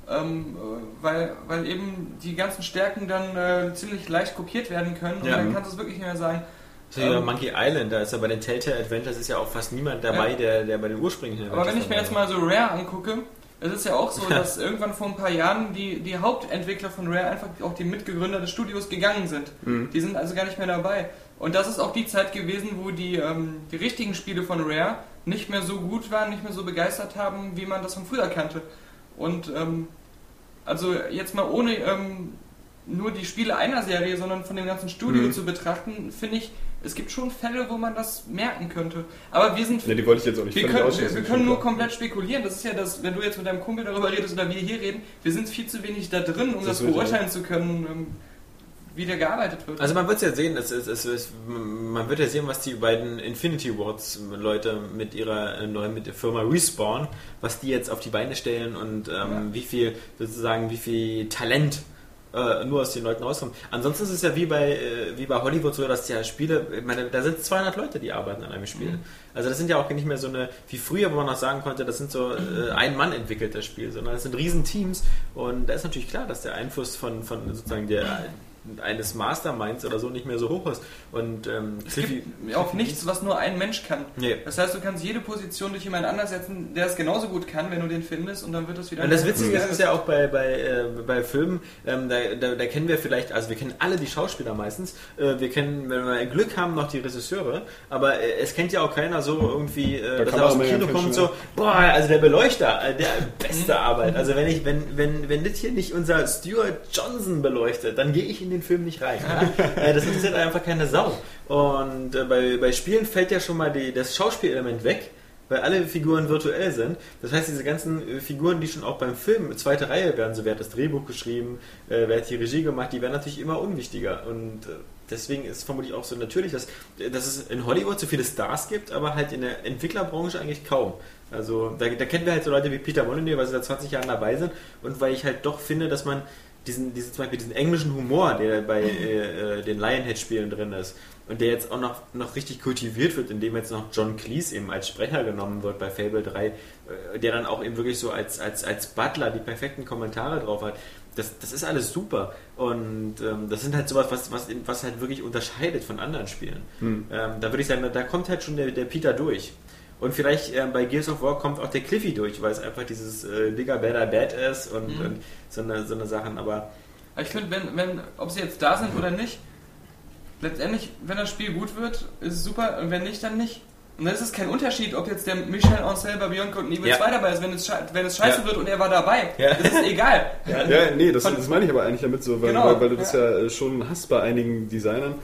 [SPEAKER 1] ähm, äh, weil, weil eben die ganzen Stärken dann äh, ziemlich leicht kopiert werden können und
[SPEAKER 2] Ja.
[SPEAKER 1] dann kannst du es wirklich nicht mehr sagen.
[SPEAKER 2] So
[SPEAKER 1] Ähm,
[SPEAKER 2] Monkey Island, da ist ja bei den Telltale Adventures ist ja auch fast niemand dabei,
[SPEAKER 1] Ja.
[SPEAKER 2] der, der bei den ursprünglichen
[SPEAKER 1] Aber wenn ich mir jetzt mal so Rare angucke, es ist ja auch so, dass irgendwann vor ein paar Jahren die, die Hauptentwickler von Rare einfach auch die Mitbegründer des Studios gegangen sind.
[SPEAKER 4] Mhm.
[SPEAKER 1] Die sind also gar nicht mehr dabei. Und das ist auch die Zeit gewesen, wo die, ähm, die richtigen Spiele von Rare nicht mehr so gut waren, nicht mehr so begeistert haben, wie man das von früher kannte. Und ähm, also jetzt mal ohne ähm, nur die Spiele einer Serie, sondern von dem ganzen Studio
[SPEAKER 4] Mhm.
[SPEAKER 1] zu betrachten, finde ich, es gibt schon Fälle, wo man das merken könnte. Aber wir sind
[SPEAKER 4] Ne, die wollte ich jetzt auch nicht
[SPEAKER 1] wir können, wir, wir können nur komplett spekulieren. Das ist ja das, wenn du jetzt mit deinem Kumpel darüber redest oder wir hier reden, wir sind viel zu wenig da drin, um
[SPEAKER 4] Das
[SPEAKER 1] das, beurteilen zu können, wie da gearbeitet wird.
[SPEAKER 2] Also man wird es ja sehen, es, es, es, man wird ja sehen, was die beiden Infinity Wards Leute mit ihrer äh, neuen mit der Firma Respawn, was die jetzt auf die Beine stellen und ähm,
[SPEAKER 1] Ja.
[SPEAKER 2] wie viel sozusagen wie viel Talent äh, nur aus den Leuten rauskommt. Ansonsten ist es ja wie bei äh, wie bei Hollywood so, dass ja Spiele, ich meine, da sind 200 Leute, die arbeiten an einem Spiel.
[SPEAKER 1] Mhm.
[SPEAKER 2] Also das sind ja auch nicht mehr so eine wie früher, wo man noch sagen konnte, das sind so äh, ein Mann entwickelt das Spiel, sondern das sind Riesenteams und da ist natürlich klar, dass der Einfluss von von sozusagen der eines Masterminds oder so nicht mehr so hoch ist. Und ähm,
[SPEAKER 1] es
[SPEAKER 2] Cliffy,
[SPEAKER 1] gibt auch nichts, was nur ein Mensch kann.
[SPEAKER 2] Nee.
[SPEAKER 1] Das heißt, du kannst jede Position durch jemand anders setzen, der es genauso gut kann, wenn du den findest, und dann wird es wieder.
[SPEAKER 2] Und das Witzige ist, ist ja auch bei, bei, äh, bei Filmen, ähm, da, da, da kennen wir vielleicht, also wir kennen alle die Schauspieler meistens, äh, wir kennen, wenn wir Glück haben, noch die Regisseure, aber äh, es kennt ja auch keiner so irgendwie, äh, dass
[SPEAKER 4] kann
[SPEAKER 2] er aus dem Kino kommt
[SPEAKER 4] schön,
[SPEAKER 2] so, boah, also der Beleuchter, äh, der beste Arbeit. Also wenn ich, wenn, wenn, wenn das hier nicht unser Stuart Johnson beleuchtet, dann gehe ich in den Film nicht rein. Ja? äh, das interessiert einfach keine Sau. Und äh, bei, bei Spielen fällt ja schon mal die, das Schauspielelement weg weil alle Figuren virtuell sind. Das heißt, diese ganzen äh, Figuren, die schon auch beim Film zweite Reihe werden, so wer hat das Drehbuch geschrieben, wer hat die Regie gemacht, die werden natürlich immer unwichtiger. Und deswegen ist vermutlich auch so natürlich, dass, dass es in Hollywood so viele Stars gibt, aber halt in der Entwicklerbranche eigentlich kaum. Also da, da kennen wir halt so Leute wie Peter Molyneux, weil sie seit 20 Jahren dabei sind und weil ich halt doch finde, dass man diesen, diesen, zum Beispiel diesen englischen Humor, der bei äh, äh, den Lionhead-Spielen drin ist und der jetzt auch noch, noch richtig kultiviert wird, indem jetzt noch John Cleese eben als Sprecher genommen wird bei Fable 3, äh, der dann auch eben wirklich so als, als, als Butler die perfekten Kommentare drauf hat. Das, das ist alles super. Und ähm, das sind halt sowas, was, was, was halt wirklich unterscheidet von anderen Spielen.
[SPEAKER 4] Hm.
[SPEAKER 2] Ähm, da würde ich sagen, da, da kommt halt schon der, der Peter durch. Und vielleicht äh, bei Gears of War kommt auch der Cliffy durch, weil es einfach dieses äh, Bigger, Better, Bad ist und,
[SPEAKER 1] Mhm.
[SPEAKER 2] und so, eine, so eine Sachen. Aber
[SPEAKER 1] ich finde, wenn, wenn, ob sie jetzt da sind oder nicht, letztendlich, wenn das Spiel gut wird, ist es super, und wenn nicht, dann nicht. Und dann ist es kein Unterschied, ob jetzt der Michel Ancel bei Beyond Good and Evil
[SPEAKER 2] Ja.
[SPEAKER 1] 2 dabei ist. Wenn es, sche- wenn es scheiße
[SPEAKER 2] Ja.
[SPEAKER 1] wird und er war dabei,
[SPEAKER 2] Ja.
[SPEAKER 1] ist es egal.
[SPEAKER 4] Ja, nee, das, das meine ich aber eigentlich damit so, weil,
[SPEAKER 1] Genau,
[SPEAKER 4] weil, weil du das ja äh, schon hast bei einigen Designern.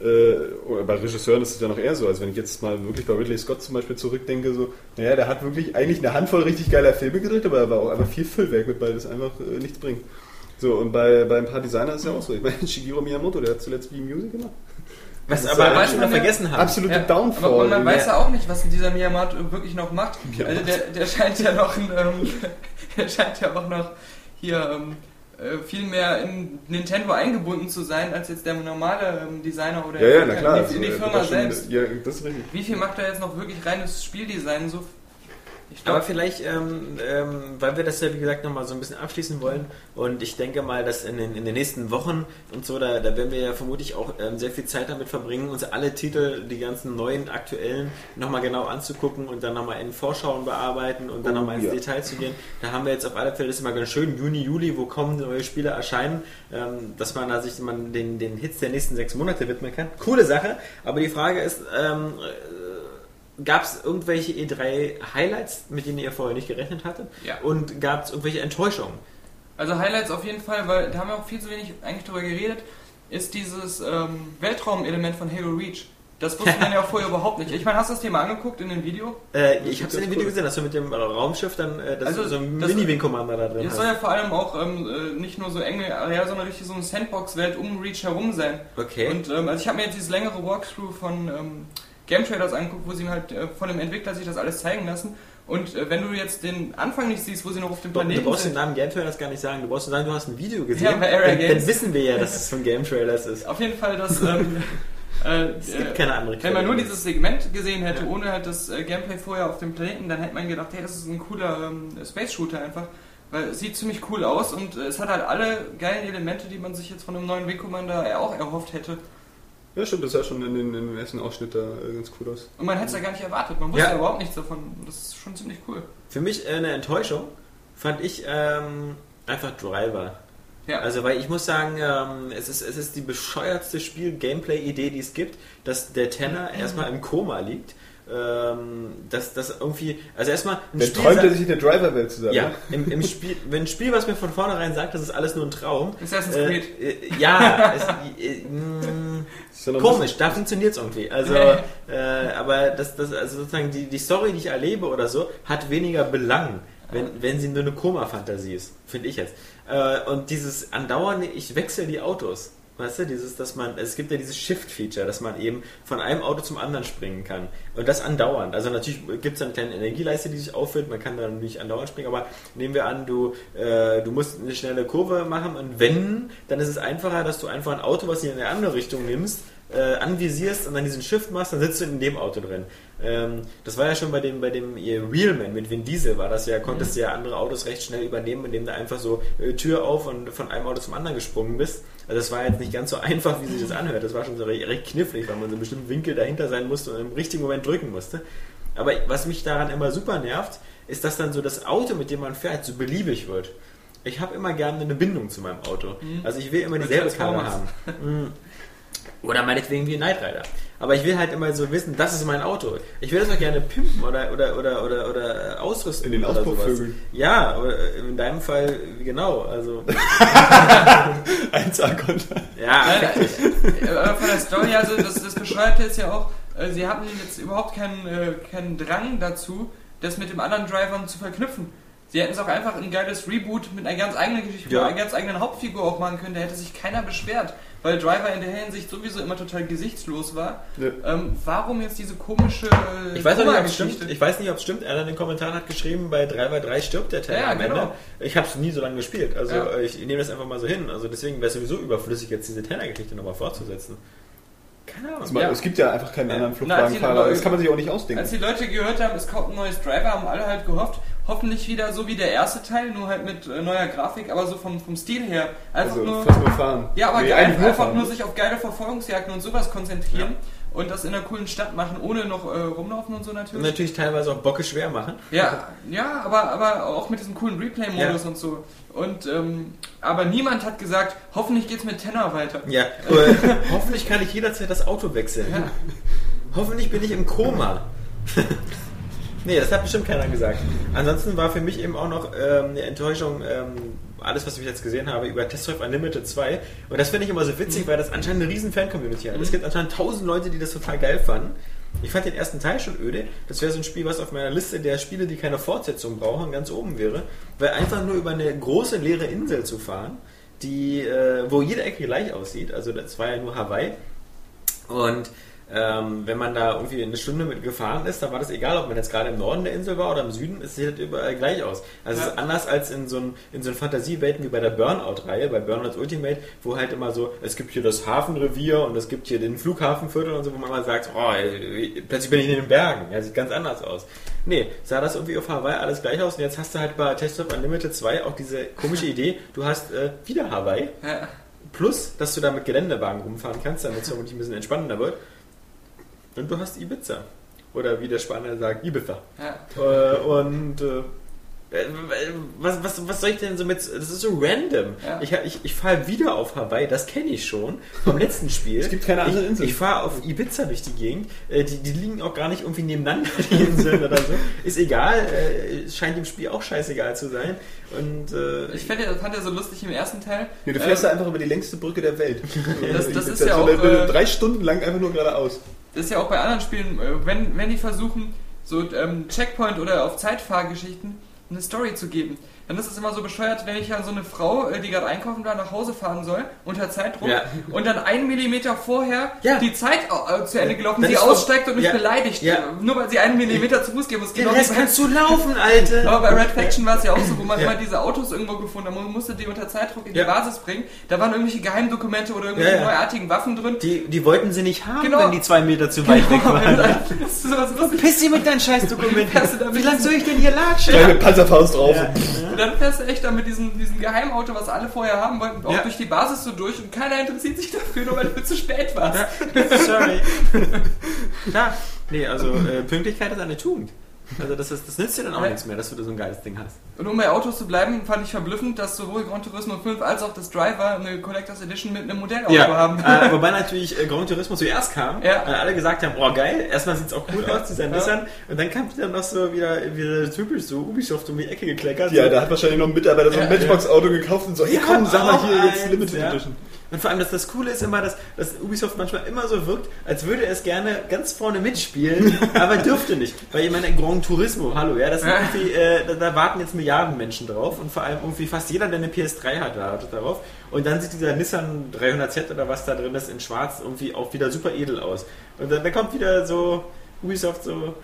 [SPEAKER 4] Äh, oder bei Regisseuren ist es ja noch eher so, als wenn ich jetzt mal wirklich bei Ridley Scott zum Beispiel zurückdenke, so, naja, der hat wirklich eigentlich eine Handvoll richtig geiler Filme gedreht, aber er war auch einfach viel Füllwerk mit, weil das einfach äh, nichts bringt. So, und bei, bei ein paar Designern ist es ja auch so. Ich meine, Shigeru Miyamoto, der hat zuletzt wie Music gemacht.
[SPEAKER 2] was aber
[SPEAKER 4] ja-
[SPEAKER 1] weiß man
[SPEAKER 2] vergessen haben.
[SPEAKER 4] Absolute
[SPEAKER 1] Ja,
[SPEAKER 4] Downfall.
[SPEAKER 1] Aber und man weiß ja auch nicht, was dieser Miyamoto wirklich noch macht.
[SPEAKER 4] Ja.
[SPEAKER 1] Also der, der scheint ja noch ein, ähm, der scheint ja auch noch hier ähm, äh, viel mehr in Nintendo eingebunden zu sein, als jetzt der normale ähm, Designer oder
[SPEAKER 4] ja, ja,
[SPEAKER 1] in die,
[SPEAKER 4] also,
[SPEAKER 1] in die
[SPEAKER 4] er
[SPEAKER 1] Firma selbst.
[SPEAKER 4] Ja.
[SPEAKER 1] Wie viel macht er jetzt noch wirklich reines Spieldesign? So, ich
[SPEAKER 2] Aber
[SPEAKER 1] glaube,
[SPEAKER 2] vielleicht, ähm, ähm, weil wir das ja wie gesagt nochmal so ein bisschen abschließen wollen und ich denke mal, dass in den, in den nächsten Wochen und so, da, da werden wir ja vermutlich auch ähm, sehr viel Zeit damit verbringen, uns alle Titel, die ganzen neuen, aktuellen, nochmal genau anzugucken und dann nochmal in Vorschauen bearbeiten und dann
[SPEAKER 4] Oh,
[SPEAKER 2] nochmal ins
[SPEAKER 4] ja.
[SPEAKER 2] Detail zu gehen. Da haben wir jetzt auf alle Fälle, das ist immer ganz schön, Juni, Juli, wo kommen neue Spiele erscheinen, ähm, dass man da sich man den, den Hits der nächsten sechs Monate widmen kann. Coole Sache, aber die Frage ist, ähm, Gab es irgendwelche E3-Highlights, mit denen ihr vorher nicht gerechnet hattet?
[SPEAKER 1] Ja.
[SPEAKER 2] Und gab es irgendwelche Enttäuschungen?
[SPEAKER 1] also Highlights auf jeden Fall, weil da haben wir auch viel zu wenig eigentlich drüber geredet, ist dieses ähm, Weltraumelement von Halo Reach. Das wusste man ja auch vorher überhaupt nicht. Ich meine, hast du das Thema angeguckt in dem Video?
[SPEAKER 2] Äh,
[SPEAKER 4] Das
[SPEAKER 2] ich habe es in dem
[SPEAKER 4] cool.
[SPEAKER 2] Video gesehen, dass du mit dem Raumschiff dann äh, das
[SPEAKER 1] Also,
[SPEAKER 2] so ein
[SPEAKER 1] das-
[SPEAKER 2] Mini-Wing-Commander da drin
[SPEAKER 1] Es
[SPEAKER 2] hast.
[SPEAKER 1] soll ja vor allem auch ähm, äh, nicht nur so enge Areal, sondern richtig so eine Sandbox-Welt um Reach herum sein.
[SPEAKER 2] Okay.
[SPEAKER 1] Und ähm, also ich habe mir jetzt dieses längere Walkthrough von ähm, Game Trailers angeguckt, wo sie mir halt äh, von dem Entwickler sich das alles zeigen lassen. Und äh, wenn du jetzt den Anfang nicht siehst, wo sie noch auf dem
[SPEAKER 2] du, du
[SPEAKER 1] Planeten
[SPEAKER 2] brauchst den
[SPEAKER 1] sind,
[SPEAKER 2] Namen Game Trailers gar nicht sagen, du brauchst nur sagen, du hast ein Video gesehen.
[SPEAKER 1] Ja, bei Area
[SPEAKER 2] dann, dann
[SPEAKER 1] Games.
[SPEAKER 2] wissen wir ja, dass es von Game Trailers ist.
[SPEAKER 1] auf jeden Fall das. Ähm, äh,
[SPEAKER 2] Es gibt
[SPEAKER 1] äh,
[SPEAKER 2] keine andere
[SPEAKER 1] wenn man nur
[SPEAKER 2] Quelle.
[SPEAKER 1] dieses Segment gesehen hätte, ohne halt das äh, Gameplay vorher auf dem Planeten, dann hätte man gedacht, hey, das ist ein cooler ähm, Space-Shooter einfach. Weil es sieht ziemlich cool aus und äh, es hat halt alle geilen Elemente, die man sich jetzt von einem neuen Wing Commander auch erhofft hätte.
[SPEAKER 4] Ja, stimmt, das sah schon in, den, in dem ersten Ausschnitt da äh, ganz cool aus.
[SPEAKER 1] Und man hätte es ja gar nicht erwartet. Man wusste
[SPEAKER 2] Ja.
[SPEAKER 1] ja überhaupt nichts davon. Das ist schon ziemlich cool.
[SPEAKER 2] Für mich äh, eine Enttäuschung fand ich ähm, einfach Driver.
[SPEAKER 1] Ja.
[SPEAKER 2] Also, weil ich muss sagen, ähm, es, ist, es ist die bescheuertste Spiel-Gameplay-Idee, die es gibt, dass der Tenor erstmal im Koma liegt dass das irgendwie, also erstmal ein Spiel
[SPEAKER 4] träumt er sich in der Driver-Welt zusammen.
[SPEAKER 2] ja, im, im Spiel, wenn ein Spiel, was mir von vornherein sagt, das ist alles nur ein Traum.
[SPEAKER 1] Assassin's
[SPEAKER 2] äh,
[SPEAKER 1] Creed.
[SPEAKER 2] Äh, ja, es, äh, mh,
[SPEAKER 4] noch
[SPEAKER 2] komisch, da funktioniert es irgendwie. Also, äh, aber das, das, also sozusagen die, die Story, die ich erlebe oder so, hat weniger Belang, wenn, wenn sie nur eine Koma-Fantasie ist, finde ich jetzt. Äh, und dieses andauernde, ich wechsle die Autos. Weißt du, dieses, dass man, es gibt ja dieses Shift-Feature, dass man eben von einem Auto zum anderen springen kann. Und das andauernd. Also natürlich gibt es eine kleine Energieleiste, die sich auffüllt, man kann dann nicht andauernd springen, aber nehmen wir an, du, äh, du musst eine schnelle Kurve machen und wenn, dann ist es einfacher, dass du einfach ein Auto, was du in eine andere Richtung nimmst, äh, anvisierst und dann diesen Shift machst, dann sitzt du in dem Auto drin. Ähm, das war ja schon bei dem, bei dem ihr Realman mit Vin Diesel war das ja, konntest du ja andere Autos recht schnell übernehmen, indem du einfach so äh, Tür auf und von einem Auto zum anderen gesprungen bist. Also das war jetzt nicht ganz so einfach, wie sich das anhört. Das war schon so recht, recht knifflig, weil man so einen bestimmten Winkel dahinter sein musste und im richtigen Moment drücken musste. Aber was mich daran immer super nervt, ist, dass dann so das Auto, mit dem man fährt, so beliebig wird. Ich habe immer gerne eine Bindung zu meinem Auto. Also ich will immer dieselbe Karre haben. Oder meinetwegen wie ein Knight Rider. Aber ich will halt immer so wissen, das ist mein Auto. Ich will das auch gerne pimpen oder, oder, oder, oder, oder äh, ausrüsten.
[SPEAKER 4] In den
[SPEAKER 2] oder.
[SPEAKER 4] Auspuffvögeln.
[SPEAKER 2] Ja, äh, in deinem Fall, genau. Also,
[SPEAKER 4] 1A-Konter.
[SPEAKER 2] ja,
[SPEAKER 1] Nein, äh, aber von der Story, also das, das Bescheuerte ist ja auch, äh, sie hatten jetzt überhaupt keinen, äh, keinen Drang dazu, das mit dem anderen Drivern zu verknüpfen. Sie hätten es auch einfach ein geiles Reboot mit einer ganz eigenen Geschichte,
[SPEAKER 2] Ja.
[SPEAKER 1] mit einer ganz eigenen Hauptfigur auch machen können, da hätte sich keiner beschwert, weil Driver in der Hinsicht sowieso immer total gesichtslos war.
[SPEAKER 4] Ja.
[SPEAKER 1] Ähm, warum jetzt diese komische äh,
[SPEAKER 2] Ich weiß nicht, ob es stimmt. Ich weiß nicht, ob es stimmt. Einer in den Kommentaren hat geschrieben, bei 3x3 stirbt der Teil
[SPEAKER 1] Ja,
[SPEAKER 2] am
[SPEAKER 1] genau.
[SPEAKER 2] Ende. Ich habe es nie so lange gespielt. Also
[SPEAKER 1] Ja.
[SPEAKER 2] äh, ich nehme das einfach mal so hin. Also deswegen wäre es sowieso überflüssig, jetzt diese Tanner-Geschichte nochmal fortzusetzen. Keine Ahnung.
[SPEAKER 1] Ja.
[SPEAKER 4] Es gibt ja einfach keinen anderen.
[SPEAKER 1] Leute-
[SPEAKER 4] Das kann man sich auch nicht ausdenken.
[SPEAKER 1] Als die Leute gehört haben, es kommt ein neues Driver, haben alle halt gehofft, hoffentlich wieder so wie der erste Teil, nur halt mit äh, neuer Grafik, aber so vom, vom Stil her. Einfach
[SPEAKER 4] Also,
[SPEAKER 1] nur.
[SPEAKER 4] fast nur fahren.
[SPEAKER 1] Ja, aber
[SPEAKER 4] Nee,
[SPEAKER 1] einfach
[SPEAKER 4] fahren.
[SPEAKER 1] nur sich auf geile Verfolgungsjagden und sowas konzentrieren und das in einer coolen Stadt machen, ohne noch äh, rumlaufen und so
[SPEAKER 2] Und
[SPEAKER 1] natürlich.
[SPEAKER 2] natürlich teilweise auch Bocke schwer machen.
[SPEAKER 1] Ja, ja, aber, aber auch mit diesem coolen Replay-Modus
[SPEAKER 2] Ja.
[SPEAKER 1] und so. Und ähm, aber niemand hat gesagt, hoffentlich geht's mit Tenor weiter.
[SPEAKER 2] Ja, äh, hoffentlich kann ich jederzeit das Auto wechseln.
[SPEAKER 1] Ja.
[SPEAKER 2] Hoffentlich bin ich im Koma. nee, das hat bestimmt keiner gesagt. Ansonsten war für mich eben auch noch ähm, eine Enttäuschung, ähm, alles, was ich jetzt gesehen habe, über Test Drive Unlimited 2. Und das finde ich immer so witzig, weil das anscheinend eine riesen Fan-Community hat. Es gibt anscheinend tausend Leute, die das total geil fanden. Ich fand den ersten Teil schon öde. Das wäre so ein Spiel, was auf meiner Liste der Spiele, die keine Fortsetzung brauchen, ganz oben wäre. Weil einfach nur über eine große leere Insel zu fahren, die, äh, wo jede Ecke gleich aussieht. Also das war ja nur Hawaii. Und ähm, wenn man da irgendwie eine Stunde mit gefahren ist, dann war das egal, ob man jetzt gerade im Norden der Insel war oder im Süden, es sieht halt überall gleich aus. Also es
[SPEAKER 1] Ja.
[SPEAKER 2] ist anders als in so, ein, in so Fantasiewelten wie bei der Burnout-Reihe, bei Burnout Ultimate, wo halt immer so, es gibt hier das Hafenrevier und es gibt hier den Flughafenviertel und so, wo man immer sagt, oh, plötzlich bin ich in den Bergen. Ja, sieht ganz anders aus. Nee, sah das irgendwie auf Hawaii alles gleich aus und jetzt hast du halt bei Test of Unlimited 2 auch diese komische Idee, du hast äh, wieder Hawaii,
[SPEAKER 1] Ja.
[SPEAKER 2] Plus, dass du da mit Geländewagen rumfahren kannst, damit es vermutlich ein bisschen entspannender wird. Und du hast Ibiza. Oder wie der Spanier sagt, Ibiza.
[SPEAKER 1] Ja.
[SPEAKER 2] Äh, und äh, äh, was, was, was soll ich denn so mit. Das ist so random.
[SPEAKER 1] Ja.
[SPEAKER 2] Ich, ich, ich fahre wieder auf Hawaii, das kenne ich schon vom letzten Spiel.
[SPEAKER 4] Es gibt keine anderen
[SPEAKER 2] ich,
[SPEAKER 4] Inseln.
[SPEAKER 2] Ich fahre auf Ibiza durch die Gegend. Äh, die, die liegen auch gar nicht irgendwie nebeneinander, die Inseln oder so. Ist egal. Äh, es scheint dem Spiel auch scheißegal zu sein. Und äh,
[SPEAKER 1] Ich fand ja, fand ja so lustig im ersten Teil.
[SPEAKER 4] Nee, du fährst
[SPEAKER 1] ähm,
[SPEAKER 4] da einfach über die längste Brücke der Welt.
[SPEAKER 1] Das- das ist
[SPEAKER 4] So
[SPEAKER 1] ja
[SPEAKER 4] eine-
[SPEAKER 1] auch, äh,
[SPEAKER 4] drei Stunden lang einfach nur geradeaus.
[SPEAKER 1] Das ist ja auch bei anderen Spielen, äh, wenn, wenn die versuchen, so ähm, Checkpoint oder auf Zeitfahrgeschichten eine Story zu geben, dann ist es immer so bescheuert, wenn ich an so eine Frau, äh, die gerade einkaufen war, nach Hause fahren soll, unter Zeitdruck,
[SPEAKER 2] Ja.
[SPEAKER 1] und dann einen Millimeter vorher
[SPEAKER 2] Ja.
[SPEAKER 1] die Zeit äh, zu Ende gelaufen,
[SPEAKER 2] Das
[SPEAKER 1] sie aussteigt und mich
[SPEAKER 2] ja.
[SPEAKER 1] beleidigt,
[SPEAKER 2] Ja.
[SPEAKER 1] nur weil sie einen Millimeter zu Fuß gehen muss.
[SPEAKER 2] den
[SPEAKER 1] Genau
[SPEAKER 2] Rest kannst du laufen, Alte.
[SPEAKER 1] aber bei Red Faction war es ja auch so, wo man
[SPEAKER 2] Ja.
[SPEAKER 1] immer diese Autos irgendwo gefunden hat. Man musste die unter Zeitdruck in die
[SPEAKER 2] Ja.
[SPEAKER 1] Basis bringen. Da waren irgendwelche Geheimdokumente oder irgendwelche
[SPEAKER 2] Ja, ja.
[SPEAKER 1] neuartigen Waffen drin.
[SPEAKER 2] Die, die wollten sie nicht haben,
[SPEAKER 1] Genau.
[SPEAKER 2] wenn die zwei Meter zu weit weg waren. Piss sie mit deinen
[SPEAKER 1] du damit
[SPEAKER 2] Wie lange soll ich denn hier latschen?
[SPEAKER 4] Kleine Panzerfaust drauf.
[SPEAKER 1] Dann fährst du echt da mit diesem, diesem Geheimauto, was alle vorher haben wollten, auch
[SPEAKER 2] Ja.
[SPEAKER 1] durch die Basis so durch und keiner interessiert sich dafür, nur weil du zu spät warst.
[SPEAKER 2] Sorry. Klar. Nee, also äh, Pünktlichkeit ist eine Tugend. Also das, ist, das nützt dir dann auch
[SPEAKER 1] Ja.
[SPEAKER 2] nichts mehr, dass du da so ein geiles Ding hast.
[SPEAKER 1] Und um bei Autos zu bleiben, fand ich verblüffend, dass sowohl Gran Turismo 5 als auch das Driver eine Collectors Edition mit einem Modellauto haben.
[SPEAKER 2] äh, wobei natürlich äh, Gran Turismo zuerst kam
[SPEAKER 1] Ja.
[SPEAKER 2] und alle gesagt haben, oh geil, erstmal sieht's auch cool aus, dieser Nissan, und dann kam dann noch so wieder, wieder typisch so Ubisoft um die Ecke gekleckert.
[SPEAKER 4] Ja,
[SPEAKER 2] so,
[SPEAKER 4] da hat wahrscheinlich noch ein Mitarbeiter so ein
[SPEAKER 1] Ja,
[SPEAKER 4] Matchbox-Auto gekauft und so, hey
[SPEAKER 2] Ja,
[SPEAKER 4] komm, sag mal hier jetzt Limited
[SPEAKER 2] ja.
[SPEAKER 4] Edition.
[SPEAKER 2] Und vor allem, dass das Coole ist immer, dass, dass Ubisoft manchmal immer so wirkt, als würde es gerne ganz vorne mitspielen, aber dürfte nicht. Weil ich meine, Gran Turismo, hallo, ja, das sind irgendwie, äh, da, da warten jetzt Milliarden Menschen drauf und vor allem irgendwie fast jeder, der eine PS3 hat, wartet darauf. Und dann sieht dieser Nissan 300Z oder was da drin ist in schwarz irgendwie auch wieder super edel aus. Und dann, dann kommt wieder so Ubisoft so,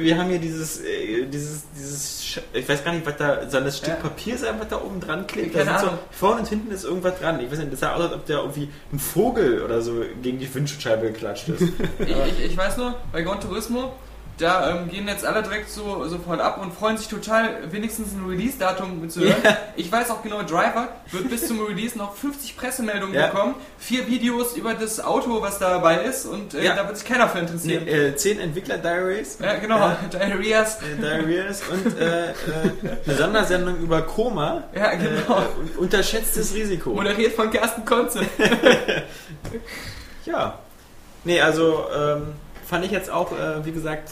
[SPEAKER 2] wir haben hier dieses, äh, dieses, dieses, ich weiß gar nicht, was da, so ein Stück
[SPEAKER 1] Ja.
[SPEAKER 2] Papier ist einfach da oben dran klebt. Da so, vorne und hinten ist irgendwas dran. Ich weiß nicht, das sah aus, als ob da irgendwie ein Vogel oder so gegen die Windschutzscheibe geklatscht ist.
[SPEAKER 1] Ich, ich, ich weiß nur, bei Gran Turismo, da ähm, gehen jetzt alle direkt so sofort ab und freuen sich total, wenigstens ein Release-Datum zu hören.
[SPEAKER 2] Ja.
[SPEAKER 1] Ich weiß auch genau, Driver wird bis zum Release noch 50 Pressemeldungen
[SPEAKER 2] Ja.
[SPEAKER 1] bekommen, vier Videos über das Auto, was dabei ist und äh,
[SPEAKER 2] Ja.
[SPEAKER 1] da wird sich keiner für
[SPEAKER 2] nee,
[SPEAKER 1] interessieren.
[SPEAKER 2] äh, zehn Entwickler-Diaries.
[SPEAKER 1] Ja, genau.
[SPEAKER 2] Äh, Diaries und äh, äh, eine Sondersendung über Koma.
[SPEAKER 1] Ja, genau.
[SPEAKER 2] Äh, und unterschätztes Risiko.
[SPEAKER 1] Moderiert von Kersten Konze.
[SPEAKER 2] Ja. Nee, also ähm, fand ich jetzt auch, wie gesagt,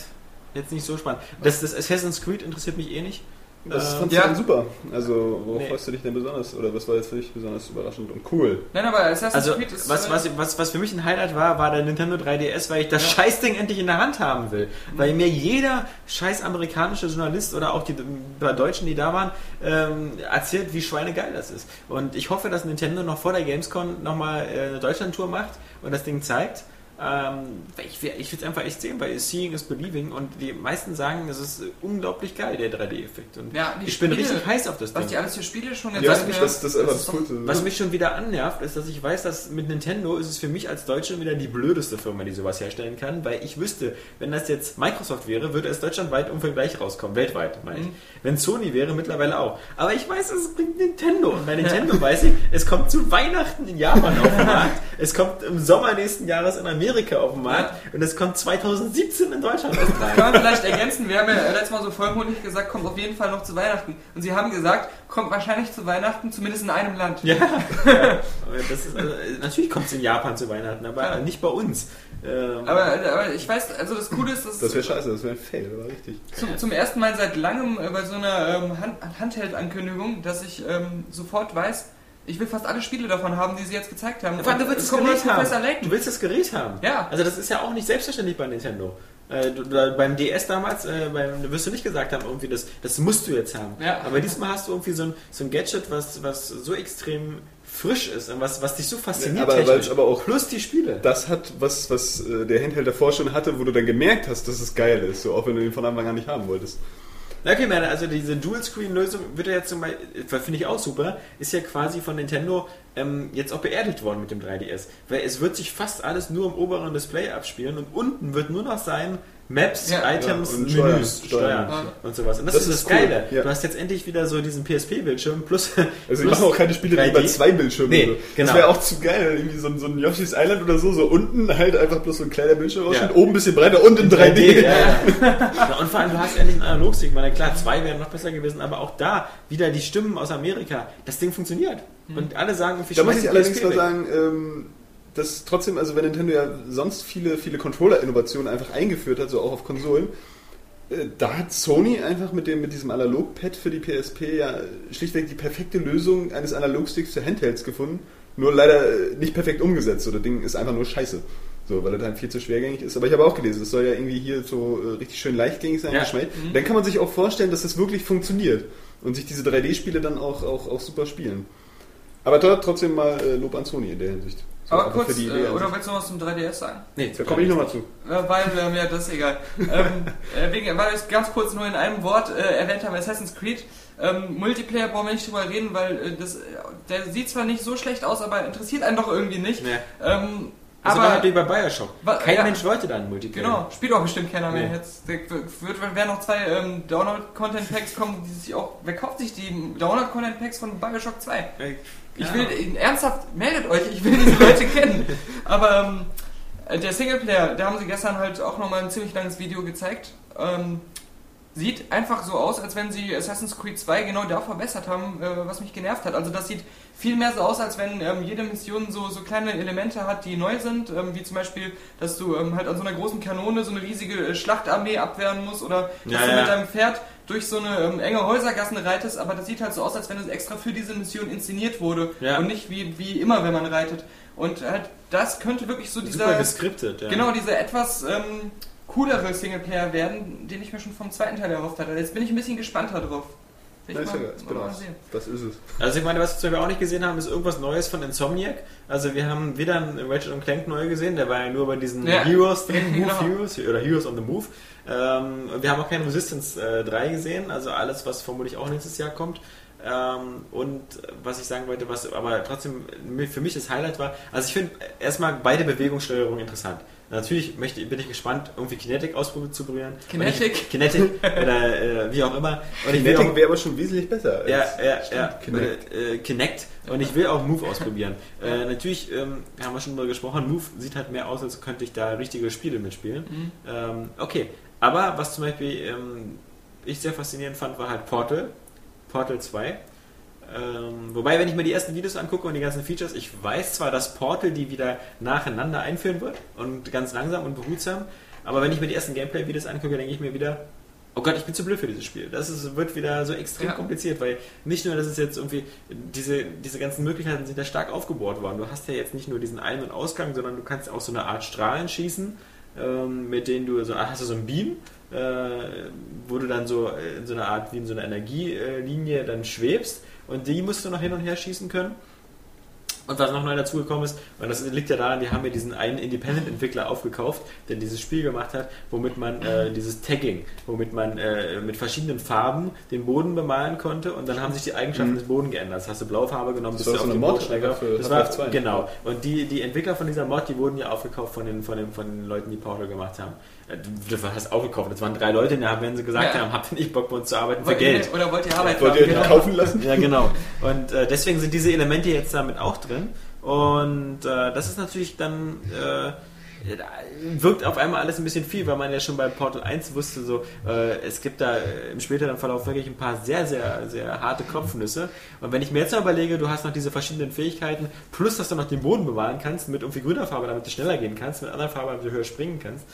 [SPEAKER 2] jetzt nicht so spannend. Das, das Assassin's Creed interessiert mich eh nicht.
[SPEAKER 4] Das
[SPEAKER 2] Ähm,
[SPEAKER 4] fandst
[SPEAKER 1] ja.
[SPEAKER 4] du dann super. Also, worauf
[SPEAKER 2] Nee.
[SPEAKER 4] freust du dich denn besonders? Oder was war jetzt für dich besonders überraschend und cool?
[SPEAKER 1] Nein, aber Assassin's
[SPEAKER 2] Also,
[SPEAKER 1] Creed ist...
[SPEAKER 2] was,
[SPEAKER 1] äh,
[SPEAKER 2] was, was, was für mich ein Highlight war, war der Nintendo 3DS, weil ich das Scheißding endlich in der Hand haben will. Weil mir jeder scheiß amerikanische Journalist oder auch die paar Deutschen, die da waren, ähm, erzählt, wie schweinegeil das ist. Und ich hoffe, dass Nintendo noch vor der Gamescom nochmal äh, eine Deutschland-Tour macht und das Ding zeigt. Ähm, ich will ich will es einfach echt sehen, weil Seeing is Believing und die meisten sagen, es ist unglaublich geil, der 3D-Effekt. Und
[SPEAKER 1] Ja,
[SPEAKER 2] ich bin
[SPEAKER 1] Spiele,
[SPEAKER 2] richtig heiß auf das
[SPEAKER 1] Was
[SPEAKER 2] Ding.
[SPEAKER 1] die alles für Spiele schon
[SPEAKER 4] Ja,
[SPEAKER 1] gezeigt
[SPEAKER 4] das, das
[SPEAKER 1] das
[SPEAKER 4] das
[SPEAKER 1] doch-
[SPEAKER 4] Coolste.
[SPEAKER 2] Was mich schon wieder annervt, ist, dass ich weiß, dass mit Nintendo ist es für mich als Deutsche wieder die blödeste Firma, die sowas herstellen kann, weil ich wüsste, wenn das jetzt Microsoft wäre, würde es deutschlandweit ungefähr gleich rauskommen, weltweit, meine ich.
[SPEAKER 1] Mhm.
[SPEAKER 2] Wenn Sony wäre, mittlerweile auch. Aber ich weiß, es bringt Nintendo und bei Nintendo weiß ich, es kommt zu Weihnachten in Japan auf den Markt, es kommt im Sommer nächsten Jahres in Amerika auf den Markt und es kommt 2017 in Deutschland Markt.
[SPEAKER 1] Kann man vielleicht ergänzen, wir haben ja letztes Mal so vollmundig gesagt, kommt auf jeden Fall noch zu Weihnachten. Und sie haben gesagt, kommt wahrscheinlich zu Weihnachten, zumindest in einem Land.
[SPEAKER 2] Ja, ja. Aber das ist, also, natürlich kommt es in Japan zu Weihnachten, aber
[SPEAKER 1] Ja.
[SPEAKER 2] nicht bei uns. Ähm,
[SPEAKER 1] Aber, aber ich weiß, also das Coole ist, dass
[SPEAKER 4] Das wäre scheiße, das wäre ein Fail, das war richtig.
[SPEAKER 1] zum, zum ersten Mal seit langem äh, bei so einer ähm, Hand, Handheld-Ankündigung, dass ich ähm, sofort weiß, ich will fast alle Spiele davon haben, die sie jetzt gezeigt haben.
[SPEAKER 2] Vor allem, du willst das Gerät haben.
[SPEAKER 1] Layton.
[SPEAKER 2] Du willst das Gerät haben.
[SPEAKER 1] Ja.
[SPEAKER 2] Also das ist ja auch nicht selbstverständlich bei Nintendo. Äh, du, beim DS damals, äh, beim, da wirst du nicht gesagt haben, irgendwie das, das musst du jetzt haben.
[SPEAKER 1] Ja.
[SPEAKER 2] Aber diesmal hast du irgendwie so ein, so ein Gadget, was, was so extrem frisch ist und was, was dich so fasziniert.
[SPEAKER 4] Aber weil aber auch
[SPEAKER 2] Plus die Spiele.
[SPEAKER 4] das hat, was, was äh, der Handheld davor schon hatte, wo du dann gemerkt hast, dass es geil ist, so auch wenn du den von Anfang an nicht haben wolltest.
[SPEAKER 2] Na okay, meine, also diese Dual-Screen-Lösung wird ja jetzt zum Beispiel, finde ich auch super, ist ja quasi von Nintendo ähm, jetzt auch beerdigt worden mit dem 3DS. Weil es wird sich fast alles nur im oberen Display abspielen und unten wird nur noch sein Maps,
[SPEAKER 1] Ja.
[SPEAKER 2] Items,
[SPEAKER 4] Ja, und Steuern.
[SPEAKER 2] Menüs, Steuern,
[SPEAKER 4] Steuern.
[SPEAKER 2] und sowas. Und das,
[SPEAKER 4] Das
[SPEAKER 2] ist das
[SPEAKER 4] ist cool,
[SPEAKER 2] Geile.
[SPEAKER 4] ja.
[SPEAKER 2] Du hast jetzt endlich wieder so diesen PSP-Bildschirm plus.
[SPEAKER 4] Also die
[SPEAKER 2] plus
[SPEAKER 4] machen auch keine Spiele, die
[SPEAKER 2] 3D.
[SPEAKER 4] über zwei Bildschirme
[SPEAKER 2] Nee,
[SPEAKER 4] so.
[SPEAKER 2] genau.
[SPEAKER 4] Das wäre auch zu geil, irgendwie so, ein- so ein Yoshi's Island oder so, so unten halt einfach bloß so ein kleiner Bildschirm raussteht,
[SPEAKER 2] Ja.
[SPEAKER 4] oben ein bisschen breiter und in 3D.
[SPEAKER 2] ja, ja. ja, und vor allem, du hast endlich einen Analogstick. Ich meine, klar, zwei wären noch besser gewesen, aber auch da wieder die Stimmen aus Amerika. Das Ding funktioniert. Und alle sagen, irgendwie
[SPEAKER 4] Da muss ich allerdings mal sagen, ähm, dass trotzdem, also wenn Nintendo ja sonst viele, viele Controller-Innovationen einfach eingeführt hat, so auch auf Konsolen, äh, da hat Sony einfach mit, dem, mit diesem Analog-Pad für die PSP ja schlichtweg die perfekte Lösung eines Analogsticks für Handhelds gefunden. Nur leider äh, nicht perfekt umgesetzt. So, das Ding ist einfach nur scheiße. So, weil das halt viel zu schwergängig ist. Aber ich habe auch gelesen, es soll ja irgendwie hier so äh, richtig schön leichtgängig sein.
[SPEAKER 2] Ja.
[SPEAKER 4] geschmeidig. Dann kann man sich auch vorstellen, dass das wirklich funktioniert. Und sich diese 3D-Spiele dann auch, auch, auch super spielen. Aber trotzdem mal äh, Lob an Sony in der Hinsicht.
[SPEAKER 1] Aber
[SPEAKER 4] einfach
[SPEAKER 1] kurz, äh, oder willst du noch was zum 3DS sagen?
[SPEAKER 2] Nee,
[SPEAKER 4] Da komme ich nochmal zu.
[SPEAKER 1] Äh, weil, ähm, ja, das ist egal. ähm, äh, wegen, weil wir es ganz kurz nur in einem Wort äh, erwähnt haben, Assassin's Creed. Ähm, Multiplayer brauchen wir nicht drüber reden, weil äh, das, äh, der sieht zwar nicht so schlecht aus, aber interessiert einen doch irgendwie nicht.
[SPEAKER 2] Nee.
[SPEAKER 1] Ähm,
[SPEAKER 2] Das
[SPEAKER 1] aber
[SPEAKER 2] war halt wie bei Bioshock. Kein
[SPEAKER 1] ja.
[SPEAKER 2] Mensch wollte da einen Multiplayer.
[SPEAKER 1] Genau, spielt auch bestimmt keiner mehr
[SPEAKER 2] Nee.
[SPEAKER 1] jetzt. Wird, werden noch zwei ähm, Download-Content-Packs kommen, die sich auch. Wer kauft sich die Download-Content-Packs von Bioshock 2?
[SPEAKER 2] Äh,
[SPEAKER 1] Ich
[SPEAKER 2] ja.
[SPEAKER 1] will, ernsthaft, meldet euch, ich will diese Leute kennen. Aber ähm, äh, der Singleplayer, da haben sie gestern halt auch nochmal ein ziemlich langes Video gezeigt. Ähm, sieht einfach so aus, als wenn sie Assassin's Creed 2 genau da verbessert haben, äh, was mich genervt hat. Also das sieht viel mehr so aus, als wenn ähm, jede Mission so, so kleine Elemente hat, die neu sind, ähm, wie zum Beispiel, dass du ähm, halt an so einer großen Kanone so eine riesige äh, Schlachtarmee abwehren musst oder dass
[SPEAKER 2] Ja,
[SPEAKER 1] du
[SPEAKER 2] ja.
[SPEAKER 1] mit deinem Pferd durch so eine ähm, enge Häusergassen reitest, aber das sieht halt so aus, als wenn es extra für diese Mission inszeniert wurde
[SPEAKER 2] Ja.
[SPEAKER 1] und nicht wie, wie immer, wenn man reitet. Und halt, das könnte wirklich so dieser...
[SPEAKER 2] Super geskriptet, ja.
[SPEAKER 1] Genau, dieser etwas ähm, coolere Singleplayer werden, den ich mir schon vom zweiten Teil erhofft hatte. Jetzt bin ich ein bisschen gespannter drauf. Ich
[SPEAKER 4] ist
[SPEAKER 1] mal,
[SPEAKER 4] ja, ich
[SPEAKER 1] mal sehen.
[SPEAKER 4] Das ist es.
[SPEAKER 2] Also ich meine, was wir zum Beispiel auch nicht gesehen haben, ist irgendwas Neues von Insomniac. Also wir haben weder einen Ratchet Clank neu gesehen, der war ja nur bei diesen
[SPEAKER 1] Ja.
[SPEAKER 2] Heroes drin, Move
[SPEAKER 1] Genau.
[SPEAKER 2] Heroes oder Heroes on the Move. Ähm, wir haben auch kein Resistance äh, 3 gesehen, also alles, was vermutlich auch nächstes Jahr kommt. Ähm, und was ich sagen wollte, was aber trotzdem für mich das Highlight war, also ich finde erstmal beide Bewegungssteuerungen interessant. Natürlich möchte, bin ich gespannt, irgendwie Kinetic auszuprobieren.
[SPEAKER 1] Kinetic?
[SPEAKER 2] Ich, Kinetic oder äh, wie auch immer. Und ich will auch,
[SPEAKER 4] Kinetic wäre aber schon wesentlich besser.
[SPEAKER 2] ja, ja, ja.
[SPEAKER 4] Kinect.
[SPEAKER 2] Äh, Kinect. Und ich will auch Move ausprobieren. Äh, natürlich ähm, haben wir schon mal gesprochen, Move sieht halt mehr aus, als könnte ich da richtige Spiele mitspielen.
[SPEAKER 1] Mhm.
[SPEAKER 2] Ähm, okay, aber was zum Beispiel ähm, ich sehr faszinierend fand, war halt Portal. Portal 2. Ähm, wobei, wenn ich mir die ersten Videos angucke und die ganzen Features, ich weiß zwar, dass Portal die wieder nacheinander einführen wird und ganz langsam und behutsam, aber wenn ich mir die ersten Gameplay-Videos angucke, denke ich mir wieder, oh Gott, ich bin zu blöd für dieses Spiel. Das ist, wird wieder so extrem
[SPEAKER 1] Ja.
[SPEAKER 2] kompliziert, weil nicht nur, dass es jetzt irgendwie, diese, diese ganzen Möglichkeiten sind ja stark aufgebohrt worden. Du hast ja jetzt nicht nur diesen Ein- und Ausgang, sondern du kannst auch so eine Art Strahlen schießen, ähm, mit denen du so, ah, hast du so ein Beam, äh, wo du dann so äh, in so einer Art wie in so einer Energielinie dann schwebst und die musst du noch hin und her schießen können. Und was noch neu dazugekommen ist, und das liegt ja daran, die haben ja diesen einen Independent-Entwickler aufgekauft, der dieses Spiel gemacht hat, womit man äh, dieses Tagging, womit man äh, mit verschiedenen Farben den Boden bemalen konnte und dann haben sich die Eigenschaften des Bodens geändert. Das hast du blaue Farbe genommen,
[SPEAKER 4] Das
[SPEAKER 2] bist
[SPEAKER 4] war
[SPEAKER 2] du
[SPEAKER 4] so
[SPEAKER 2] auf
[SPEAKER 4] eine
[SPEAKER 2] den
[SPEAKER 4] Mod
[SPEAKER 2] Bodenschläger.
[SPEAKER 4] für
[SPEAKER 2] Das war,
[SPEAKER 4] Half-Life 2.
[SPEAKER 2] genau. Und die, die Entwickler von dieser Mod, die wurden ja aufgekauft von den, von den, von den Leuten, die Portal gemacht haben. Du hast aufgekauft, das waren drei Leute, und da, wenn sie gesagt
[SPEAKER 1] Ja.
[SPEAKER 2] haben, habt ihr nicht Bock bei uns zu arbeiten für
[SPEAKER 1] Wollt ihr-
[SPEAKER 2] Geld.
[SPEAKER 1] Oder wollt ihr Arbeit
[SPEAKER 4] Wollt
[SPEAKER 1] haben?
[SPEAKER 4] ihr
[SPEAKER 1] Genau.
[SPEAKER 4] kaufen lassen?
[SPEAKER 2] Ja, genau. Und äh, deswegen sind diese Elemente jetzt damit auch drin. Und äh, das ist natürlich dann. Äh, wirkt auf einmal alles ein bisschen viel, weil man ja schon bei Portal 1 wusste, so äh, es gibt da im späteren Verlauf wirklich ein paar sehr, sehr, sehr harte Kopfnüsse. Und wenn ich mir jetzt noch überlege, du hast noch diese verschiedenen Fähigkeiten, plus dass du noch den Boden bewahren kannst mit irgendwie grüner Farbe, damit du schneller gehen kannst, mit anderer Farbe, damit du höher springen kannst.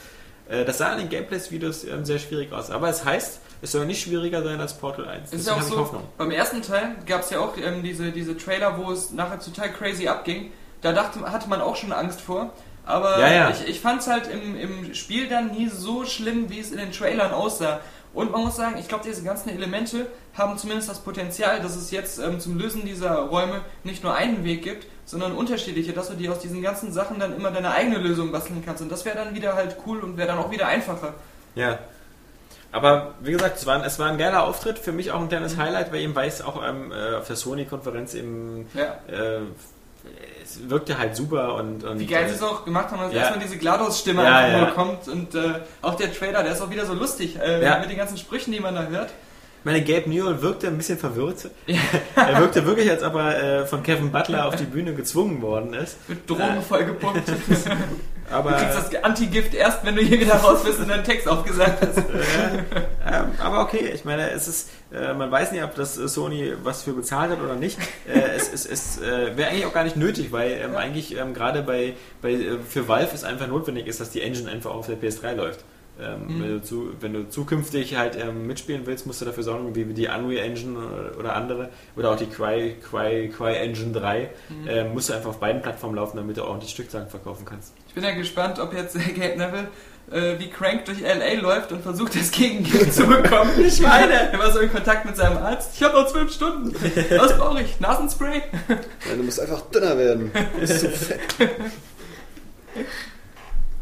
[SPEAKER 2] Äh, das sah in den Gameplays-Videos ähm, sehr schwierig aus. Aber es heißt, es soll nicht schwieriger sein als Portal 1.
[SPEAKER 1] Es ist ja auch so,
[SPEAKER 2] Hoffnung.
[SPEAKER 1] beim ersten Teil gab es ja auch ähm, diese, diese Trailer, wo es nachher total crazy abging. Da dachte, hatte man auch schon Angst vor. Aber
[SPEAKER 2] Ja, ja.
[SPEAKER 1] ich, ich fand es halt im, im Spiel dann nie so schlimm, wie es in den Trailern aussah. Und man muss sagen, ich glaube, diese ganzen Elemente haben zumindest das Potenzial, dass es jetzt ähm, zum Lösen dieser Räume nicht nur einen Weg gibt, sondern unterschiedliche, dass du dir aus diesen ganzen Sachen dann immer deine eigene Lösung basteln kannst. Und das wäre dann wieder halt cool und wäre dann auch wieder einfacher.
[SPEAKER 2] Ja. Aber wie gesagt, es war, es war ein geiler Auftritt, für mich auch ein kleines Highlight, weil eben weiß auch ähm, äh, auf der Sony-Konferenz eben
[SPEAKER 1] Ja.
[SPEAKER 2] äh, es wirkte halt super und, und
[SPEAKER 1] Wie geil
[SPEAKER 2] äh,
[SPEAKER 1] sie es auch gemacht haben, dass
[SPEAKER 2] Ja.
[SPEAKER 1] erstmal diese GLaDOS-Stimme
[SPEAKER 2] Ja,
[SPEAKER 1] einfach
[SPEAKER 2] ja.
[SPEAKER 1] kommt und äh, auch der Trailer, der ist auch wieder so lustig äh,
[SPEAKER 2] Ja.
[SPEAKER 1] mit den ganzen Sprüchen, die man da hört.
[SPEAKER 2] Meine Gabe Newell wirkte ein bisschen verwirrt. er wirkte wirklich, als ob er äh, von Kevin Butler auf die Bühne gezwungen worden ist.
[SPEAKER 1] Mit Drogen vollgepumpt. du
[SPEAKER 2] Aber,
[SPEAKER 1] kriegst das Antigift erst, wenn du hier wieder raus bist und deinen Text aufgesagt hast.
[SPEAKER 2] ähm, aber okay, ich meine, es ist, äh, man weiß nicht, ob das äh, Sony was für bezahlt hat oder nicht. Äh, es es, es äh, wäre eigentlich auch gar nicht nötig, weil ähm, eigentlich ähm, gerade bei, bei äh, für Valve es einfach notwendig ist, dass die Engine einfach auf der PS3 läuft. Ähm,
[SPEAKER 1] Mhm.
[SPEAKER 2] wenn, du zu, wenn du zukünftig halt ähm, mitspielen willst, musst du dafür sorgen, wie die Unreal Engine oder, oder andere oder auch die Cry, Cry, Cry Engine 3,
[SPEAKER 1] Mhm.
[SPEAKER 2] ähm, musst du einfach auf beiden Plattformen laufen, damit du auch die Stückzahlen verkaufen kannst.
[SPEAKER 1] Ich bin ja gespannt, ob jetzt äh, Gabe Neville äh, wie Crank durch L.A. läuft und versucht, das Gegengift zu bekommen. Ich meine, er war so in Kontakt mit seinem Arzt. Ich habe noch zwölf Stunden. Was brauche ich? Nasenspray?
[SPEAKER 4] Ja, du musst einfach dünner werden. Du bist zu fett.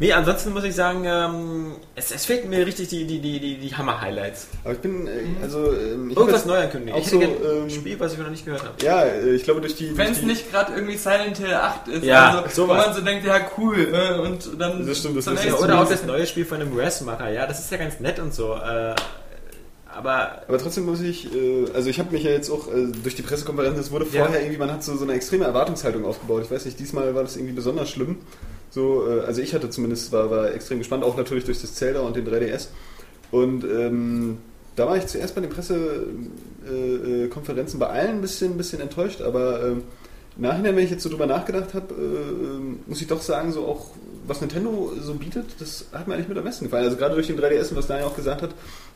[SPEAKER 2] Nee, ansonsten muss ich sagen, ähm, es, es fehlten mir richtig die, die, die, die, die Hammer-Highlights.
[SPEAKER 4] Aber ich bin, äh, also, ähm, ich
[SPEAKER 2] Irgendwas
[SPEAKER 4] jetzt-
[SPEAKER 2] neu ankündigen.
[SPEAKER 4] auch
[SPEAKER 2] Ich
[SPEAKER 4] so,
[SPEAKER 2] gerne ein
[SPEAKER 4] ähm,
[SPEAKER 2] Spiel, was ich noch nicht gehört habe.
[SPEAKER 4] Ja, äh, ich glaube durch die.
[SPEAKER 1] Wenn es nicht gerade irgendwie Silent Hill 8 ist.
[SPEAKER 2] Ja,
[SPEAKER 1] also, wo
[SPEAKER 2] sowas.
[SPEAKER 1] man so denkt, ja cool. Äh, und dann
[SPEAKER 4] Das stimmt, das ist
[SPEAKER 2] Ja, oder auch das neue Spiel von einem Res-Macher. Ja, das ist ja ganz nett und so. Äh, aber
[SPEAKER 4] Aber trotzdem muss ich, äh, also ich habe mich ja jetzt auch äh, durch die Pressekonferenz, es wurde
[SPEAKER 2] Ja.
[SPEAKER 4] vorher irgendwie, man hat so, so eine extreme Erwartungshaltung aufgebaut. Ich weiß nicht, diesmal war das irgendwie besonders schlimm. So, äh, also ich hatte zumindest, war, war extrem gespannt, auch natürlich durch das Zelda und den 3DS. Und ähm, da war ich zuerst bei den Pressekonferenzen äh, Konferenzen bei allen ein bisschen, ein bisschen enttäuscht, aber ähm, im Nachhinein, wenn ich jetzt so drüber nachgedacht habe, äh, muss ich doch sagen, so auch was Nintendo so bietet, das hat mir eigentlich mit am besten gefallen. Also gerade durch den 3DS und was Daniel auch gesagt hat,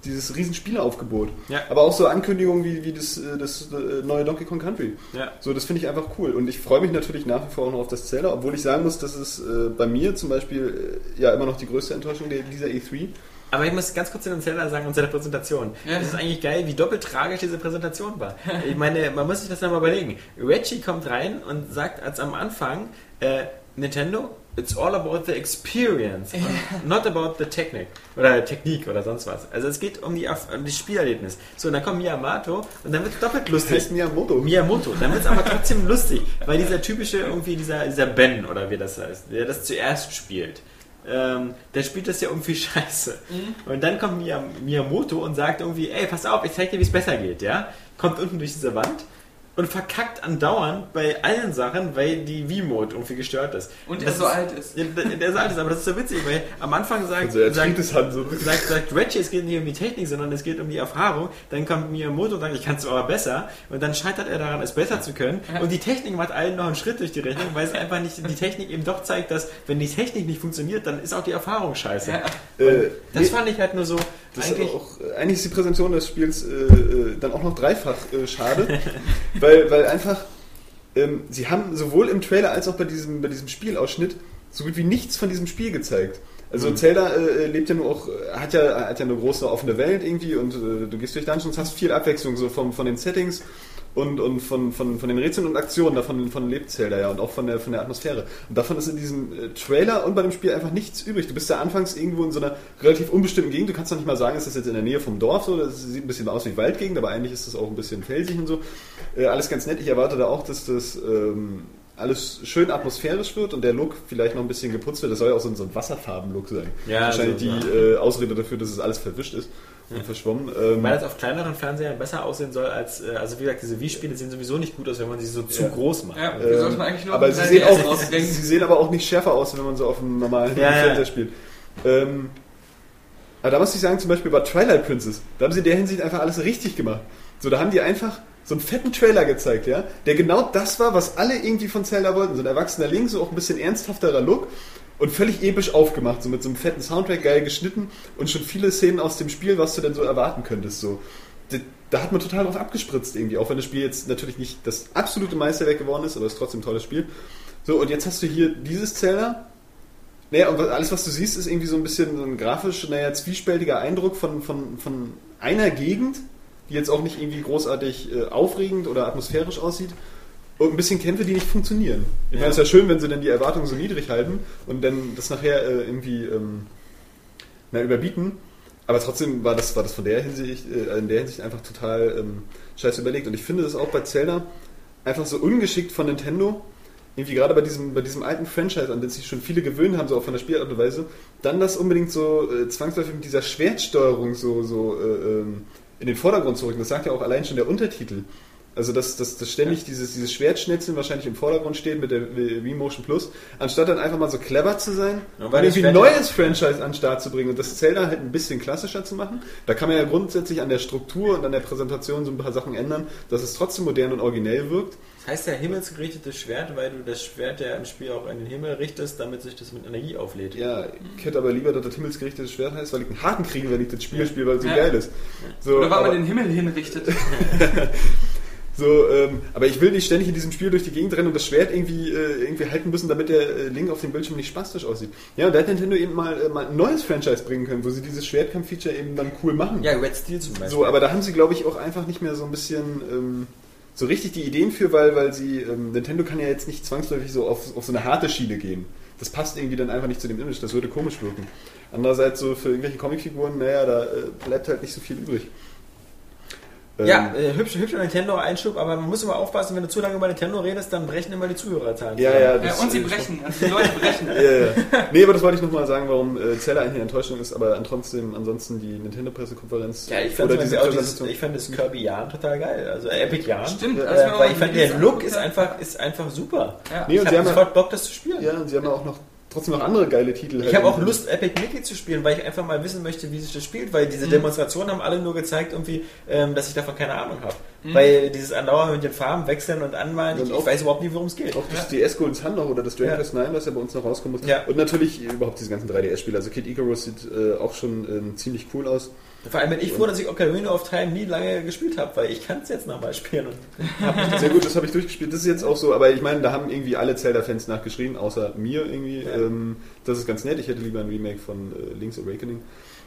[SPEAKER 4] dieses riesen Spieleaufgebot.
[SPEAKER 2] Ja.
[SPEAKER 4] Aber auch so Ankündigungen wie, wie das, äh, das äh, neue Donkey Kong Country.
[SPEAKER 2] Ja.
[SPEAKER 4] So, das finde ich einfach cool. Und ich freue mich natürlich nach wie vor auch noch auf das Zelda, obwohl ich sagen muss, dass es äh, bei mir zum Beispiel äh, ja immer noch die größte Enttäuschung der, dieser E3.
[SPEAKER 2] Aber ich muss ganz kurz zu dem Zelda sagen und zu der Präsentation.
[SPEAKER 1] Ja.
[SPEAKER 2] Das ist eigentlich geil, wie doppelt tragisch diese Präsentation war. Ich meine, man muss sich das nochmal überlegen. Reggie kommt rein und sagt als am Anfang, äh, Nintendo, it's all about the experience, and not about the technique oder Technik oder sonst was. Also es geht um, die, um das Spielerlebnis. So, und dann kommt Miyamoto und dann wird es doppelt
[SPEAKER 4] Das
[SPEAKER 2] lustig.
[SPEAKER 4] heißt Miyamoto.
[SPEAKER 2] Miyamoto. Dann wird es aber trotzdem lustig, weil dieser typische, irgendwie dieser, dieser Ben oder wie das heißt, der das zuerst spielt, ähm, der spielt das ja irgendwie scheiße. Und dann kommt Miyam- Miyamoto und sagt irgendwie, ey, pass auf, ich zeig dir, wie es besser geht, ja? Kommt unten durch diese Wand und verkackt andauernd bei allen Sachen, weil die V-Mode irgendwie gestört ist.
[SPEAKER 1] Und er so alt ist.
[SPEAKER 2] Ja, der, der so alt ist, aber das ist so witzig, weil am Anfang sagt,
[SPEAKER 4] Also er
[SPEAKER 2] sagt,
[SPEAKER 4] Hand so.
[SPEAKER 2] sagt, sagt Reggie, es geht nicht um die Technik, sondern es geht um die Erfahrung. Dann kommt Miyamoto und sagt, ich kann es aber besser. Und dann scheitert er daran, es besser zu können. Und die Technik macht allen noch einen Schritt durch die Rechnung, weil es einfach nicht, die Technik eben doch zeigt, dass wenn die Technik nicht funktioniert, dann ist auch die Erfahrung scheiße.
[SPEAKER 1] Ja.
[SPEAKER 4] Äh,
[SPEAKER 2] Das
[SPEAKER 4] nee,
[SPEAKER 2] fand ich halt nur so,
[SPEAKER 4] Das ist
[SPEAKER 2] eigentlich,
[SPEAKER 4] auch, eigentlich ist die Präsentation des Spiels äh, äh, dann auch noch dreifach äh, schade, weil, weil einfach ähm, sie haben sowohl im Trailer als auch bei diesem, bei diesem Spielausschnitt so gut wie nichts von diesem Spiel gezeigt. Also Zelda äh, lebt ja nur auch, äh, hat ja, hat ja eine große offene Welt irgendwie und äh, du gehst durch Dungeons, hast viel Abwechslung so vom, von den Settings und, und von, von, von den Rätseln und Aktionen, davon von lebt Zelda ja und auch von der, von der Atmosphäre. Und davon ist in diesem äh, Trailer und bei dem Spiel einfach nichts übrig. Du bist ja anfangs irgendwo in so einer relativ unbestimmten Gegend. Du kannst noch nicht mal sagen, ist das jetzt in der Nähe vom Dorf so. Das sieht ein bisschen aus wie Waldgegend, aber eigentlich ist das auch ein bisschen felsig und so. Äh, alles ganz nett. Ich erwarte da auch, dass das ähm, alles schön atmosphärisch wird und der Look vielleicht noch ein bisschen geputzt wird. Das soll ja auch so ein, so ein Wasserfarben-Look sein.
[SPEAKER 2] Ja,
[SPEAKER 4] Wahrscheinlich
[SPEAKER 2] so,
[SPEAKER 4] die äh, Ausrede dafür, dass es alles verwischt ist und verschwommen. Ähm,
[SPEAKER 2] weil das auf kleineren Fernsehern besser aussehen soll als, äh, also wie gesagt, diese Wii-Spiele sehen sowieso nicht gut aus, wenn man sie so zu
[SPEAKER 4] Ja.
[SPEAKER 2] groß macht.
[SPEAKER 1] Ja,
[SPEAKER 4] Ähm,
[SPEAKER 1] wir sollten eigentlich nur
[SPEAKER 4] aber sie
[SPEAKER 1] 3DS
[SPEAKER 4] sehen, auch, sie sehen aber auch nicht schärfer aus, wenn man so auf einem normalen
[SPEAKER 2] Ja, ja.
[SPEAKER 4] Fernseher spielt. Ähm, aber da muss ich sagen, zum Beispiel bei Twilight Princess, da haben sie in der Hinsicht einfach alles richtig gemacht. So, da haben die einfach so einen fetten Trailer gezeigt, ja, der genau das war, was alle irgendwie von Zelda wollten. So ein erwachsener Link, so auch ein bisschen ernsthafterer Look und völlig episch aufgemacht, so mit so einem fetten Soundtrack, geil geschnitten und schon viele Szenen aus dem Spiel, was du denn so erwarten könntest, so. Da- Da hat man total drauf abgespritzt irgendwie, auch wenn das Spiel jetzt natürlich nicht das absolute Meisterwerk geworden ist, aber es ist trotzdem ein tolles Spiel. So, und jetzt hast du hier dieses Zelda. Naja, und alles, was du siehst, ist irgendwie so ein bisschen so ein grafisch, naja, zwiespältiger Eindruck von, von, von einer Gegend, die jetzt auch nicht irgendwie großartig äh, aufregend oder atmosphärisch aussieht. Und ein bisschen Kämpfe, die nicht funktionieren. Ich
[SPEAKER 2] Ja.
[SPEAKER 4] meine, es ist ja schön, wenn sie dann die Erwartungen so niedrig halten und dann das nachher äh, irgendwie ähm, na, überbieten. Aber trotzdem war das, war das von der Hinsicht, äh, in der Hinsicht einfach total ähm, scheiße überlegt. Und ich finde das auch bei Zelda einfach so ungeschickt von Nintendo, irgendwie gerade bei diesem, bei diesem alten Franchise, an den sich schon viele gewöhnt haben, so auch von der Spielart und Weise, dann das unbedingt so äh, zwangsläufig mit dieser Schwertsteuerung so, so äh, ähm, in den Vordergrund zu rücken. Das sagt ja auch allein schon der Untertitel. Also dass, dass, dass ständig dieses, dieses Schwertschnetzeln wahrscheinlich im Vordergrund steht mit der Wii Motion Plus, anstatt dann einfach mal so clever zu sein
[SPEAKER 2] Ja,
[SPEAKER 4] und irgendwie ein neues Franchise an den Start zu bringen und das Zelda halt ein bisschen klassischer zu machen. Da kann man ja grundsätzlich an der Struktur und an der Präsentation so ein paar Sachen ändern, dass es trotzdem modern und originell wirkt.
[SPEAKER 2] Das heißt ja himmelsgerichtetes Schwert, weil du das Schwert ja im Spiel auch in den Himmel richtest, damit sich das mit Energie auflädt.
[SPEAKER 4] Ja, ich hätte aber lieber, dass das himmelsgerichtetes Schwert heißt, weil ich einen Haken kriege, wenn ich das Spiel spiele, weil es so
[SPEAKER 1] Ja.
[SPEAKER 4] geil ist. So,
[SPEAKER 1] Oder weil
[SPEAKER 4] aber,
[SPEAKER 1] man den Himmel hinrichtet.
[SPEAKER 4] so, ähm, aber ich will nicht ständig in diesem Spiel durch die Gegend rennen und das Schwert irgendwie, äh, irgendwie halten müssen, damit der äh, Link auf dem Bildschirm nicht spastisch aussieht. Ja, und da hat Nintendo eben mal, äh, mal ein neues Franchise bringen können, wo sie dieses Schwertkampf-Feature eben dann cool machen.
[SPEAKER 2] Ja, Red Steel zum Beispiel.
[SPEAKER 4] So, aber da haben sie, glaube ich, auch einfach nicht mehr so ein bisschen ähm, so richtig die Ideen für, weil, weil sie, ähm, Nintendo kann ja jetzt nicht zwangsläufig so auf, auf so eine harte Schiene gehen. Das passt irgendwie dann einfach nicht zu dem Image, das würde komisch wirken. Andererseits so für irgendwelche Comicfiguren, naja, da äh, bleibt halt nicht so viel übrig. Ähm,
[SPEAKER 2] ja, äh, hübsch, hübscher Nintendo-Einschub, aber man muss immer aufpassen, wenn du zu lange über Nintendo redest, dann brechen immer die Zuhörerzahlen.
[SPEAKER 4] ja, ja,
[SPEAKER 1] Ja,
[SPEAKER 4] das,
[SPEAKER 1] und sie
[SPEAKER 4] äh,
[SPEAKER 1] brechen. Also die Leute brechen.
[SPEAKER 4] Ja, ja. Nee, aber das wollte ich nochmal sagen, warum äh, Zelda eigentlich eine Enttäuschung ist, aber trotzdem ansonsten die Nintendo-Pressekonferenz
[SPEAKER 2] Ja, ich fand,
[SPEAKER 4] oder diese
[SPEAKER 2] auch dieses, ich fand das Kirby Jahren total geil. Also äh, Epic Jahren.
[SPEAKER 1] Stimmt,
[SPEAKER 2] Äh,
[SPEAKER 1] als wir
[SPEAKER 2] weil ich fand, der Look ist einfach, ist einfach super.
[SPEAKER 1] Ja.
[SPEAKER 4] Nee,
[SPEAKER 2] ich
[SPEAKER 4] und
[SPEAKER 2] habe
[SPEAKER 4] sie haben ja-
[SPEAKER 2] sofort Bock, das zu spielen.
[SPEAKER 4] Ja, und sie haben ja auch noch trotzdem noch andere geile Titel.
[SPEAKER 2] Ich
[SPEAKER 4] halt
[SPEAKER 2] habe auch Lust, Epic Mickey zu spielen, weil ich einfach mal wissen möchte, wie sich das spielt, weil
[SPEAKER 4] Mhm.
[SPEAKER 2] diese Demonstrationen haben alle nur gezeigt, irgendwie, ähm, dass ich davon keine Ahnung habe.
[SPEAKER 4] Mhm.
[SPEAKER 2] Weil dieses andauernd mit den Farben wechseln und anmalen,
[SPEAKER 4] Und
[SPEAKER 2] ich,
[SPEAKER 4] auch-
[SPEAKER 2] ich weiß überhaupt nicht, worum es geht.
[SPEAKER 4] Auch das DS Golden Sun noch oder das Dragon
[SPEAKER 2] Ja.
[SPEAKER 4] Quest 9, was ja bei uns noch rauskommen muss.
[SPEAKER 2] Ja.
[SPEAKER 4] Und natürlich überhaupt diese ganzen 3DS-Spiele. Also Kid Icarus sieht äh, auch schon ähm, ziemlich cool aus.
[SPEAKER 2] Vor allem bin ich froh, dass ich Ocarina of Time nie lange gespielt habe, weil ich kann es jetzt nochmal spielen. Und
[SPEAKER 4] Sehr gut, das habe ich durchgespielt. Das ist jetzt auch so, aber ich meine, da haben irgendwie alle Zelda-Fans nachgeschrien, außer mir irgendwie.
[SPEAKER 2] Ja.
[SPEAKER 4] Ähm, das ist ganz nett. Ich hätte lieber ein Remake von äh, Link's Awakening.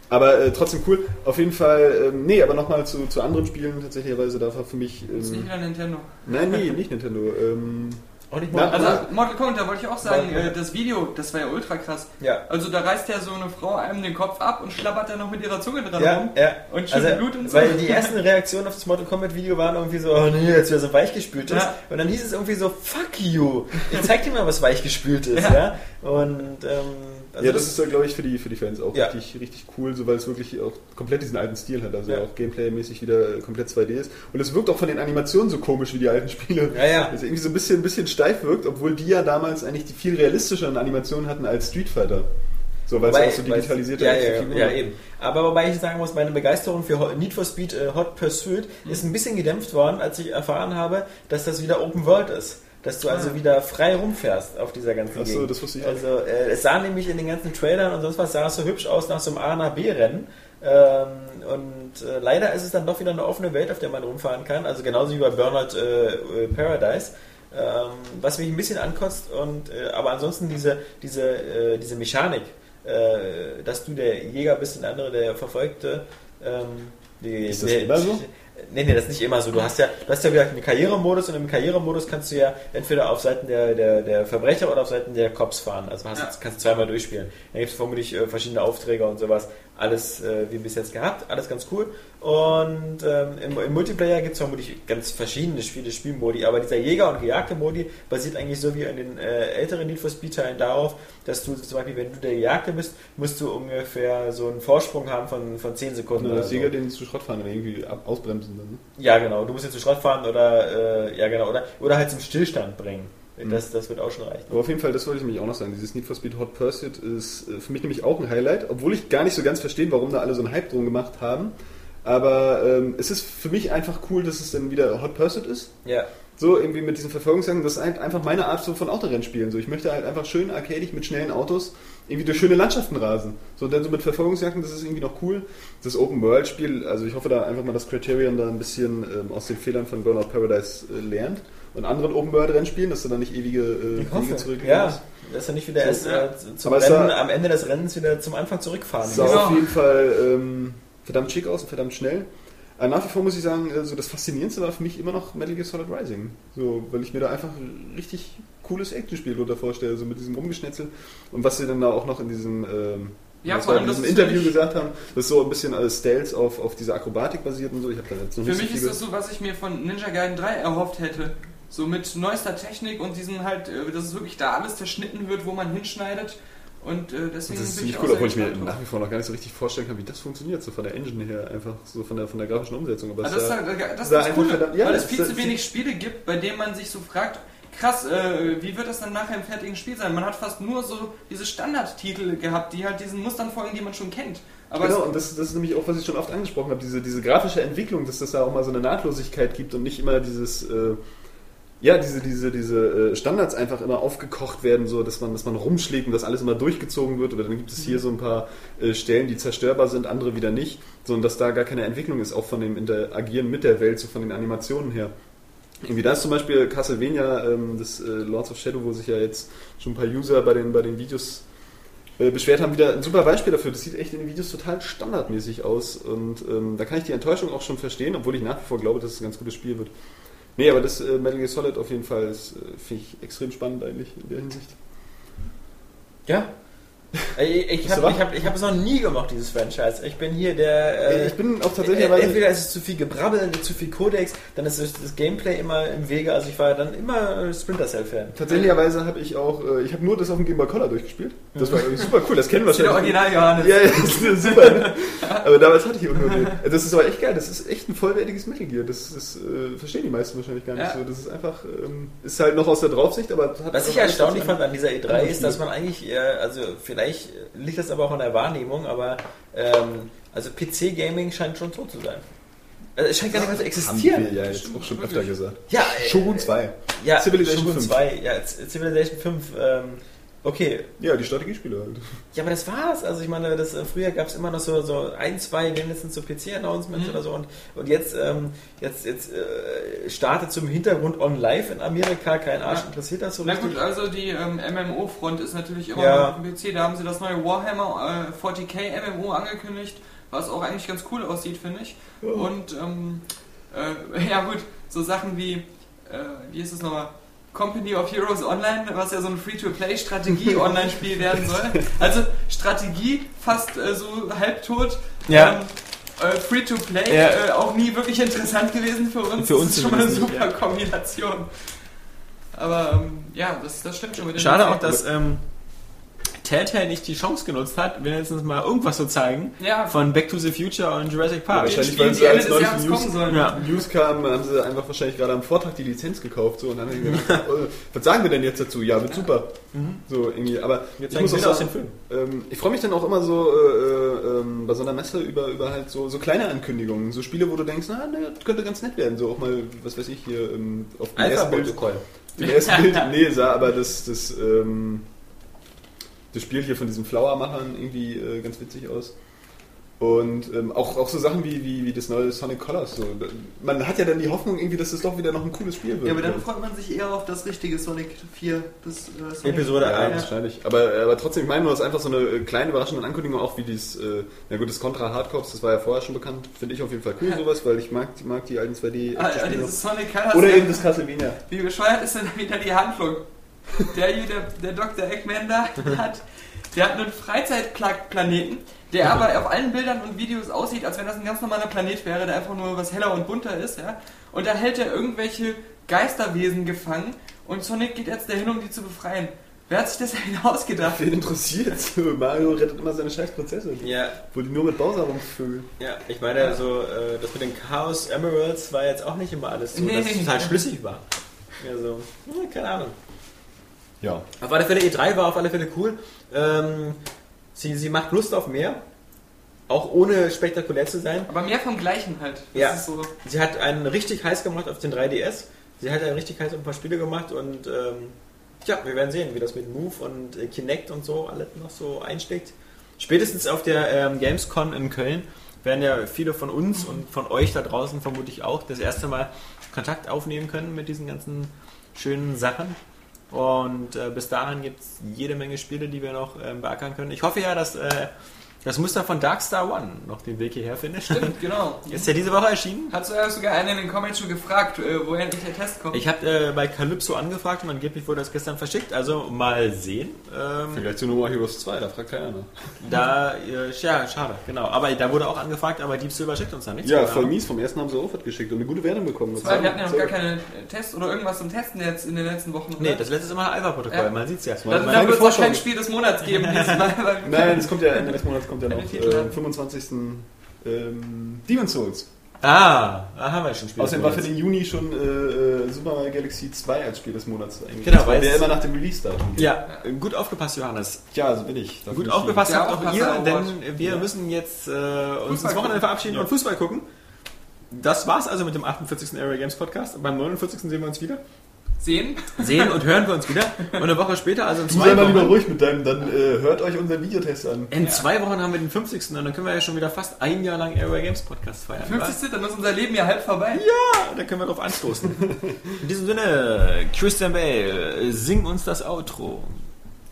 [SPEAKER 4] Aber äh, trotzdem cool. Auf jeden Fall, ähm, nee, aber nochmal zu, zu anderen Spielen tatsächlicherweise. Da war für mich.
[SPEAKER 1] Das ist nicht
[SPEAKER 4] Ähm,
[SPEAKER 1] wieder Nintendo.
[SPEAKER 4] nein, nee, nicht Nintendo. Ähm,
[SPEAKER 1] Also Mortal Kombat, da wollte ich auch sagen,
[SPEAKER 2] Mortal
[SPEAKER 1] äh, das Video, das war ja ultra krass.
[SPEAKER 2] ja.
[SPEAKER 1] Also da reißt ja so eine Frau einem den Kopf ab und schlabbert dann noch mit ihrer Zunge dran
[SPEAKER 2] Ja,
[SPEAKER 1] rum.
[SPEAKER 2] ja.
[SPEAKER 1] Und schüttet
[SPEAKER 2] Also,
[SPEAKER 1] Blut und so.
[SPEAKER 2] Weil die ersten Reaktionen auf das Mortal Kombat Video waren irgendwie so, oh nee, jetzt wieder so weichgespült ist.
[SPEAKER 1] Ja.
[SPEAKER 2] Und dann hieß es irgendwie so, fuck you. Ich zeig dir mal, was weichgespült ist, ja.
[SPEAKER 1] Ja.
[SPEAKER 2] Und ähm, also
[SPEAKER 4] ja, das ist ja, glaube ich, für die, für die Fans auch
[SPEAKER 2] Ja.
[SPEAKER 4] richtig, richtig cool, so weil es wirklich auch komplett diesen alten Stil hat. Also
[SPEAKER 2] Ja.
[SPEAKER 4] auch Gameplay-mäßig wieder äh, komplett 2D ist. Und es wirkt auch von den Animationen so komisch wie die alten Spiele.
[SPEAKER 2] Ja, ja.
[SPEAKER 4] Also irgendwie so ein bisschen, ein bisschen steif wirkt, obwohl die ja damals eigentlich die viel realistischeren Animationen hatten als Street Fighter. So, weil es
[SPEAKER 2] Wobei-
[SPEAKER 4] auch so digitalisierte
[SPEAKER 2] ja, ja, ja, ja, eben. Aber wobei ich sagen muss, meine Begeisterung für Need for Speed äh, Hot Pursuit
[SPEAKER 4] Mhm.
[SPEAKER 2] ist ein bisschen gedämpft worden, als ich erfahren habe, dass das wieder Open World ist. Dass du also
[SPEAKER 1] Ah.
[SPEAKER 2] wieder frei rumfährst auf dieser ganzen
[SPEAKER 4] Ach so,
[SPEAKER 2] Gegend.
[SPEAKER 4] das wusste ich auch.
[SPEAKER 2] Also äh, es sah nämlich in den ganzen Trailern und sonst was sah es so hübsch aus nach so einem A nach B Rennen. Ähm, und äh, leider ist es dann doch wieder eine offene Welt, auf der man rumfahren kann. Also genauso wie bei Burnout äh, äh, Paradise. Ähm, was mich ein bisschen ankotzt und äh, aber ansonsten diese diese äh, diese Mechanik, dass du der Jäger bist und der andere der Verfolgte. Ähm, die,
[SPEAKER 4] Ist das
[SPEAKER 2] der-
[SPEAKER 4] immer so?
[SPEAKER 2] Nee, nee, das ist nicht immer so. Du hast ja, du hast ja wieder einen Karrieremodus und im Karrieremodus kannst du ja entweder auf Seiten der, der, der Verbrecher oder auf Seiten der Cops fahren. Also hast,
[SPEAKER 1] Ja.
[SPEAKER 2] kannst du zweimal durchspielen. Da gibt es vermutlich äh, verschiedene Aufträge und sowas. Alles äh, wie bis jetzt gehabt, alles ganz cool. Und ähm, im, im Multiplayer gibt es vermutlich ganz verschiedene viele Spielmodi, aber dieser Jäger- und Gejagte-Modi basiert eigentlich so wie in den äh, älteren Need for Speed-Teilen darauf, dass du zum Beispiel, wenn du der Gejagte bist, musst du ungefähr so einen Vorsprung haben von, von 10 Sekunden. Oder
[SPEAKER 4] das
[SPEAKER 2] so.
[SPEAKER 4] Jäger den zu Schrott fahren und irgendwie ausbremsen dann. Ne?
[SPEAKER 2] Ja, genau. Du musst jetzt zu Schrott fahren oder äh, ja genau oder oder halt zum Stillstand bringen.
[SPEAKER 4] Mhm.
[SPEAKER 2] Das, das wird auch schon reichen.
[SPEAKER 4] Aber auf jeden Fall, das wollte ich nämlich auch noch sagen. Dieses Need for Speed Hot Pursuit ist äh, für mich nämlich auch ein Highlight, obwohl ich gar nicht so ganz verstehe, warum da alle so einen Hype drum gemacht haben. Aber ähm, es ist für mich einfach cool, dass es dann wieder Hot Pursuit ist.
[SPEAKER 2] Ja.
[SPEAKER 4] So irgendwie mit diesen Verfolgungsjagden, das ist halt einfach meine Art so von Autorennspielen. So, ich möchte halt einfach schön arcadig mit schnellen Autos irgendwie durch schöne Landschaften rasen. So, und dann so mit Verfolgungsjagden, das ist irgendwie noch cool. Das Open World Spiel, also ich hoffe da einfach mal, dass Criterion da ein bisschen ähm, aus den Fehlern von Burnout Paradise äh, lernt und anderen Open World Rennspielen, dass du da nicht ewige äh,
[SPEAKER 2] Ich hoffe.
[SPEAKER 4] Zurücklegen
[SPEAKER 2] Ja.
[SPEAKER 4] musst.
[SPEAKER 2] Dass er nicht wieder
[SPEAKER 4] So,
[SPEAKER 2] erst äh, zum Rennen,
[SPEAKER 4] sah-
[SPEAKER 2] am Ende des Rennens wieder zum Anfang zurückfahren
[SPEAKER 4] Sah
[SPEAKER 2] muss.
[SPEAKER 1] Genau.
[SPEAKER 4] auf jeden Fall ähm, verdammt schick aus und verdammt schnell. Aber nach wie vor muss ich sagen, äh, so das Faszinierendste war für mich immer noch Metal Gear Solid Rising. So, weil ich mir da einfach ein richtig cooles Actionspiel drunter vorstelle, so mit diesem Rumgeschnetzel. Und was sie dann da auch noch in diesem, ähm,
[SPEAKER 1] Ja, vor allem,
[SPEAKER 4] in diesem
[SPEAKER 1] ist
[SPEAKER 4] Interview gesagt haben, das so ein bisschen als Stealth auf, auf dieser Akrobatik basiert und so. Ich habe da jetzt noch
[SPEAKER 1] Für mich
[SPEAKER 4] so
[SPEAKER 1] ist das so, was ich mir von Ninja Gaiden 3 erhofft hätte. So mit neuester Technik und diesen halt, äh, dass es wirklich da alles zerschnitten wird, wo man hinschneidet. Und äh, deswegen
[SPEAKER 4] Das ist ziemlich
[SPEAKER 1] ich
[SPEAKER 4] cool, obwohl ich mir nach wie vor noch gar nicht so richtig vorstellen kann, wie das funktioniert, so von der Engine her, einfach so von der, von der grafischen Umsetzung. Aber
[SPEAKER 1] Also
[SPEAKER 4] es
[SPEAKER 1] das, halt- das ist
[SPEAKER 4] sah
[SPEAKER 1] das Coole,
[SPEAKER 4] verdammt- ja,
[SPEAKER 1] weil es viel zu wenig Spiele gibt, bei denen man sich so fragt, krass, äh, wie wird das dann nachher im fertigen Spiel sein? Man hat fast nur so diese Standardtitel gehabt, die halt diesen Mustern folgen, die man schon kennt. Aber
[SPEAKER 4] genau, und das, das ist nämlich auch, was ich schon oft angesprochen habe, diese, diese grafische Entwicklung, dass das da auch mal so eine Nahtlosigkeit gibt und nicht immer dieses, äh, ja, diese, diese, diese äh, Standards einfach immer aufgekocht werden, so dass man, dass man rumschlägt und das alles immer durchgezogen wird. Oder dann gibt es hier so ein paar äh, Stellen, die zerstörbar sind, andere wieder nicht, sondern dass da gar keine Entwicklung ist, auch von dem Interagieren mit der Welt, so von den Animationen her. Irgendwie da ist zum Beispiel Castlevania, ähm, das äh, Lords of Shadow, wo sich ja jetzt schon ein paar User bei den, bei den Videos beschwert haben, wieder ein super Beispiel dafür. Das sieht echt in den Videos total standardmäßig aus und ähm, da kann ich die Enttäuschung auch schon verstehen, obwohl ich nach wie vor glaube, dass es ein ganz gutes Spiel wird. Nee, aber das äh, Metal Gear Solid auf jeden Fall äh, finde ich extrem spannend eigentlich in der Hinsicht.
[SPEAKER 2] Ja. Ich, ich habe ich hab, ich hab es noch nie gemocht, dieses Franchise. Ich bin hier der. Äh,
[SPEAKER 4] ich bin auch tatsächlich
[SPEAKER 2] äh, entweder ist es zu viel Gebrabbel, zu viel Codex, dann ist das Gameplay immer im Wege. Also ich war dann immer äh, Splinter Cell Fan.
[SPEAKER 4] Tatsächlicherweise habe ich auch, äh, ich habe nur das auf dem Game Boy Color durchgespielt. Das war irgendwie super cool, das kennen wir
[SPEAKER 1] Das ist der Original Johannes.
[SPEAKER 4] Ja, ja, das ist super. Ne? Aber damals hatte ich auch nur den. Das ist aber echt geil, das ist echt ein vollwertiges Metal Gear. Das, das äh, verstehen die meisten wahrscheinlich gar nicht
[SPEAKER 1] Ja.
[SPEAKER 4] so. Das ist einfach, ähm, ist halt noch aus der Draufsicht, aber hat
[SPEAKER 2] Was ich erstaunlich fand an dieser E3
[SPEAKER 4] anderes
[SPEAKER 2] ist, dass man eigentlich, äh, also vielleicht liegt das aber auch an der Wahrnehmung, aber ähm, also PC-Gaming scheint schon tot zu sein. Also es scheint gar nicht mehr zu
[SPEAKER 4] Haben
[SPEAKER 2] existieren.
[SPEAKER 4] wir ja jetzt auch schon öfter gesagt.
[SPEAKER 2] Ja, äh,
[SPEAKER 4] Shogun 2.
[SPEAKER 2] ja,
[SPEAKER 4] Civilization
[SPEAKER 2] Shogun
[SPEAKER 4] 5.
[SPEAKER 2] 2, ja, Civilization 5, ähm, okay.
[SPEAKER 4] Ja, die Strategiespiele halt.
[SPEAKER 2] Ja, aber das war's. Also ich meine, das, äh, früher gab es immer noch so, so ein, zwei mindestens so PC-Announcements
[SPEAKER 1] Mhm.
[SPEAKER 2] oder so und, und jetzt, ähm, jetzt, jetzt äh, startet zum Hintergrund on live in Amerika, kein Arsch
[SPEAKER 1] Ja.
[SPEAKER 2] interessiert das so
[SPEAKER 1] Na
[SPEAKER 2] richtig.
[SPEAKER 1] gut, also die ähm, MMO-Front ist natürlich immer
[SPEAKER 2] Ja.
[SPEAKER 1] noch auf dem PC. Da haben sie das neue Warhammer äh, 40k MMO angekündigt, was auch eigentlich ganz cool aussieht, finde ich. Und ähm, äh, ja gut, so Sachen wie, äh, wie ist es nochmal? Company of Heroes Online, was ja so ein Free-to-Play-Strategie-Online-Spiel werden soll. Also Strategie fast äh, so halbtot.
[SPEAKER 2] Ja.
[SPEAKER 1] Ähm, äh, Free-to-Play
[SPEAKER 2] Ja.
[SPEAKER 1] äh, auch nie wirklich interessant gewesen für uns.
[SPEAKER 2] Für uns
[SPEAKER 1] das ist schon mal eine super
[SPEAKER 2] nicht,
[SPEAKER 1] Kombination. Aber ähm, ja, das, das stimmt schon mit dem
[SPEAKER 2] Schade auch, dass ähm, Telltale nicht die Chance genutzt hat, wenigstens mal irgendwas zu zeigen
[SPEAKER 1] Ja.
[SPEAKER 2] von Back to the Future und Jurassic Park.
[SPEAKER 4] Ja, wahrscheinlich, weil
[SPEAKER 1] die
[SPEAKER 4] sie als neues News-.
[SPEAKER 2] Ja.
[SPEAKER 4] News kam, haben sie einfach wahrscheinlich gerade am Vortag die Lizenz gekauft. So, und dann haben sie gedacht, oh, was sagen wir denn jetzt dazu? Ja, wird super. So, irgendwie. Aber
[SPEAKER 2] Jetzt
[SPEAKER 4] ich muss auch sagen,
[SPEAKER 2] dem
[SPEAKER 4] ähm, ich freue mich dann auch immer so äh, ähm, bei so einer Messe über, über halt so, so kleine Ankündigungen. So Spiele, wo du denkst, na, ne, das könnte ganz nett werden. So auch mal, was weiß ich, hier ähm, auf dem ersten Bild. Im ersten Bild, nee, sah aber das, das, ähm, das Spiel hier von diesen Flower-Machern irgendwie äh, ganz witzig aus. Und ähm, auch, auch so Sachen wie, wie, wie das neue Sonic Colors. So. Man hat ja dann die Hoffnung irgendwie, dass das doch wieder noch ein cooles Spiel wird.
[SPEAKER 5] Ja, aber dann freut man sich eher auf das richtige Sonic 4. Das, äh, Sonic
[SPEAKER 2] Episode
[SPEAKER 4] ja,
[SPEAKER 2] 1.
[SPEAKER 4] wahrscheinlich. Aber, aber trotzdem, ich meine, nur, es ist einfach so eine äh, kleine überraschende Ankündigung, auch wie dieses, äh, na gut, das Contra Hardcorps, das war ja vorher schon bekannt, finde ich auf jeden Fall cool, sowas, weil ich mag, mag die alten 2D.
[SPEAKER 1] Ah,
[SPEAKER 4] Action-Spiele noch.
[SPEAKER 1] dieses Sonic Colors.
[SPEAKER 4] Oder eben das Castlevania.
[SPEAKER 1] Wie bescheuert ist denn wieder die Handlung? Der hier, der, der Dr. Eggman da hat, der hat einen Freizeitplaneten, der aber auf allen Bildern und Videos aussieht, als wenn das ein ganz normaler Planet wäre, der einfach nur was heller und bunter ist, ja. Und da hält er irgendwelche Geisterwesen gefangen und Sonic geht jetzt dahin, um die zu befreien. Wer hat sich das denn ausgedacht?
[SPEAKER 4] Wen interessiert? Mario rettet immer seine scheiß Prinzessin.
[SPEAKER 2] Ja,
[SPEAKER 4] Wo die nur mit Bowser rumvögeln.
[SPEAKER 2] ja, ich meine, so, äh, das mit den Chaos Emeralds war jetzt auch nicht immer alles so,
[SPEAKER 1] Nee.
[SPEAKER 2] dass es total schlüssig war. Also, keine Ahnung.
[SPEAKER 4] Ja.
[SPEAKER 2] Auf alle Fälle, E3 war auf alle Fälle cool. Ähm, sie, sie macht Lust auf mehr. Auch ohne spektakulär zu sein.
[SPEAKER 1] Aber mehr vom Gleichen halt. Das
[SPEAKER 2] Ja.
[SPEAKER 1] ist so.
[SPEAKER 2] Sie hat einen richtig heiß gemacht auf den 3DS. Sie hat einen richtig heiß auf ein paar Spiele gemacht und ähm, ja, wir werden sehen, wie das mit Move und äh, Kinect und so alles noch so einschlägt. Spätestens auf der ähm, Gamescom in Köln werden ja viele von uns und von euch da draußen vermutlich auch das erste Mal Kontakt aufnehmen können mit diesen ganzen schönen Sachen. Und äh, bis dahin gibt es jede Menge Spiele, die wir noch ähm, beackern können. Ich hoffe ja, dass äh, das Muster von Darkstar One noch den Weg hierher findet.
[SPEAKER 1] Stimmt, genau.
[SPEAKER 2] Ist ja diese Woche erschienen.
[SPEAKER 1] Hat sogar sogar einer in den Comments schon gefragt, äh, woher endlich der Test kommt.
[SPEAKER 2] Ich habe äh, bei Calypso angefragt und angeblich wurde das gestern verschickt. Also mal sehen. Ähm,
[SPEAKER 4] Vielleicht zu More Heroes 2, da fragt keiner
[SPEAKER 2] da, äh, ja, schade, genau. Aber da wurde auch angefragt, aber Deep Silver schickt uns da nichts.
[SPEAKER 4] Ja, voll mies. Vom ersten haben sie auch was geschickt und eine gute Wertung bekommen.
[SPEAKER 1] Weil wir hatten ja noch gar keine Tests oder irgendwas zum Testen jetzt in den letzten Wochen.
[SPEAKER 2] Nee,
[SPEAKER 1] oder?
[SPEAKER 2] das letzte ist immer Alpha-Protokoll,
[SPEAKER 1] Ja.
[SPEAKER 2] man sieht's ja.
[SPEAKER 1] Dann, dann wird es auch kein Spiel des Monats geben Mal.
[SPEAKER 4] Nein, es kommt ja Ende des Monats kommt ja noch
[SPEAKER 1] Titel
[SPEAKER 4] äh,
[SPEAKER 1] haben.
[SPEAKER 4] am 25. Ähm, Demon's Souls.
[SPEAKER 2] Ah, da haben wir schon Spiel.
[SPEAKER 4] Außerdem war für den Juni schon äh, äh, Super Mario Galaxy 2 als Spiel des Monats eigentlich.
[SPEAKER 2] Genau, weil
[SPEAKER 4] der immer nach dem Release-Datum. geht.
[SPEAKER 2] Ja, gut aufgepasst, Johannes.
[SPEAKER 4] ja, so bin ich.
[SPEAKER 2] Gut aufgepasst habt auch ihr, denn wir müssen jetzt äh, uns ins Wochenende verabschieden
[SPEAKER 4] Ja.
[SPEAKER 2] und Fußball gucken. Das war's also mit dem 48. Area Games Podcast. Beim 49. sehen wir uns wieder.
[SPEAKER 1] Sehen.
[SPEAKER 2] Sehen und hören wir uns wieder. Und eine Woche später, also in
[SPEAKER 4] Du
[SPEAKER 2] zwei
[SPEAKER 4] sei mal lieber
[SPEAKER 2] Wochen.
[SPEAKER 4] ruhig mit deinem, dann äh, hört euch unseren Videotest an.
[SPEAKER 2] In zwei Wochen haben wir den 50. und dann können wir ja schon wieder fast ein Jahr lang Area Games Podcast feiern. wa?
[SPEAKER 1] 50. Dann ist unser Leben ja halb vorbei.
[SPEAKER 2] Ja, da können wir drauf anstoßen. In diesem Sinne, Christian Bale, sing uns das Outro.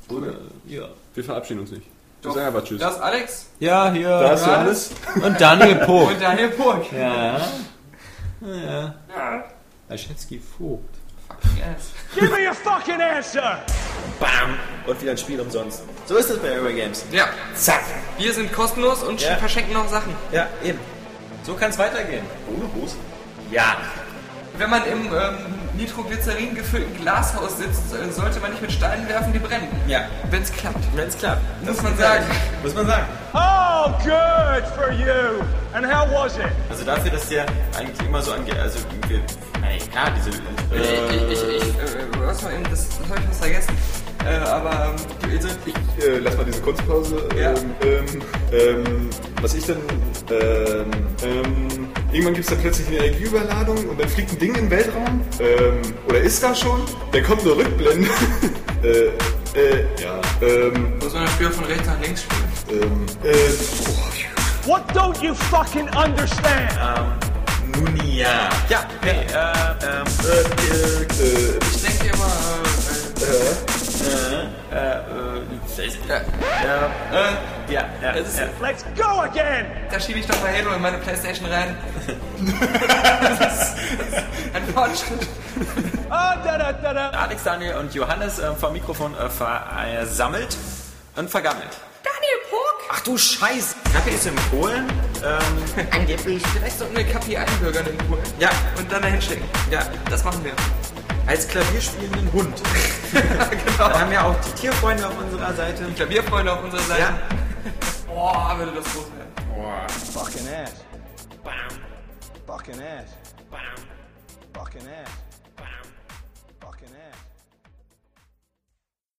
[SPEAKER 2] Oder, ja.
[SPEAKER 4] Wir verabschieden uns nicht.
[SPEAKER 1] Doch.
[SPEAKER 4] sagen einfach Tschüss.
[SPEAKER 1] Das ist Alex
[SPEAKER 2] Ja, hier.
[SPEAKER 4] Da ist Johannes.
[SPEAKER 2] Und Daniel Pog.
[SPEAKER 1] und Daniel Burg.
[SPEAKER 2] Ja. Ja. Laschetsky Vogt.
[SPEAKER 1] Fucking ass.
[SPEAKER 6] Give me a fucking answer!
[SPEAKER 2] Bam. und wieder ein Spiel umsonst. So ist es bei Eurogames.
[SPEAKER 1] Ja,
[SPEAKER 2] Zack.
[SPEAKER 1] wir sind kostenlos und
[SPEAKER 2] Ja.
[SPEAKER 1] verschenken noch Sachen.
[SPEAKER 2] Ja, eben. So kann es weitergehen.
[SPEAKER 4] Ohne Hose?
[SPEAKER 2] Ja.
[SPEAKER 1] Wenn man im ähm, Nitroglycerin gefüllten Glashaus sitzt, äh, sollte man nicht mit Steinen werfen, die brennen.
[SPEAKER 2] Ja.
[SPEAKER 1] Wenn es klappt.
[SPEAKER 2] Wenn es klappt.
[SPEAKER 1] Muss man sagen.
[SPEAKER 2] Muss man sagen.
[SPEAKER 6] Oh, good for you. And how was it?
[SPEAKER 2] Also dafür, dass der eigentlich immer so angeht, also irgendwie, ey, klar, diese,
[SPEAKER 1] Ich,
[SPEAKER 2] äh,
[SPEAKER 1] ich, ich, ich, äh, was mal eben, das, das habe ich fast vergessen. Äh, aber ähm, also, ich,
[SPEAKER 4] Äh, lass mal diese Kunstpause.
[SPEAKER 1] Ja.
[SPEAKER 4] Ähm, ähm, ähm, was ich dann. Ähm, ähm, irgendwann gibt es dann plötzlich eine Energieüberladung und dann fliegt ein Ding im Weltraum. Ähm, oder ist da schon? Dann kommt eine Rückblende. äh, äh, ja. Ähm,
[SPEAKER 1] muss man das Spiel von rechts nach links spielen.
[SPEAKER 4] ähm, äh, oh,
[SPEAKER 6] What don't you fucking understand?
[SPEAKER 2] Nunia. Ja, nee, äh, ähm,
[SPEAKER 4] äh, äh,
[SPEAKER 1] Ich denke immer, äh,
[SPEAKER 2] äh, äh, äh, äh, ja, ja,
[SPEAKER 1] Es ist-
[SPEAKER 2] ja.
[SPEAKER 6] Let's go again.
[SPEAKER 1] äh, da schiebe ich doch mal Halo in meine Playstation rein. das ist ein Fortschritt.
[SPEAKER 6] Ah, da, da, da, da.
[SPEAKER 2] Alex, Daniel und Johannes äh, vom Mikrofon äh, versammelt und vergammelt.
[SPEAKER 1] Daniel Puck!
[SPEAKER 2] Ach du Scheiße! Kaffee ist in Polen. Ähm,
[SPEAKER 1] Angeblich. Vielleicht sollten wir Kapi einbürgern in Polen.
[SPEAKER 2] ja,
[SPEAKER 1] Und dann dahin stecken.
[SPEAKER 2] ja,
[SPEAKER 1] Das machen wir.
[SPEAKER 2] Als klavierspielenden Hund.
[SPEAKER 1] genau.
[SPEAKER 2] Wir haben ja auch die Tierfreunde auf unserer Seite.
[SPEAKER 1] Klavierfreunde auf unserer Seite.
[SPEAKER 2] Ja.
[SPEAKER 1] Boah, würde das groß werden.
[SPEAKER 6] Fucking ass. Fucking ass. Fucking ass.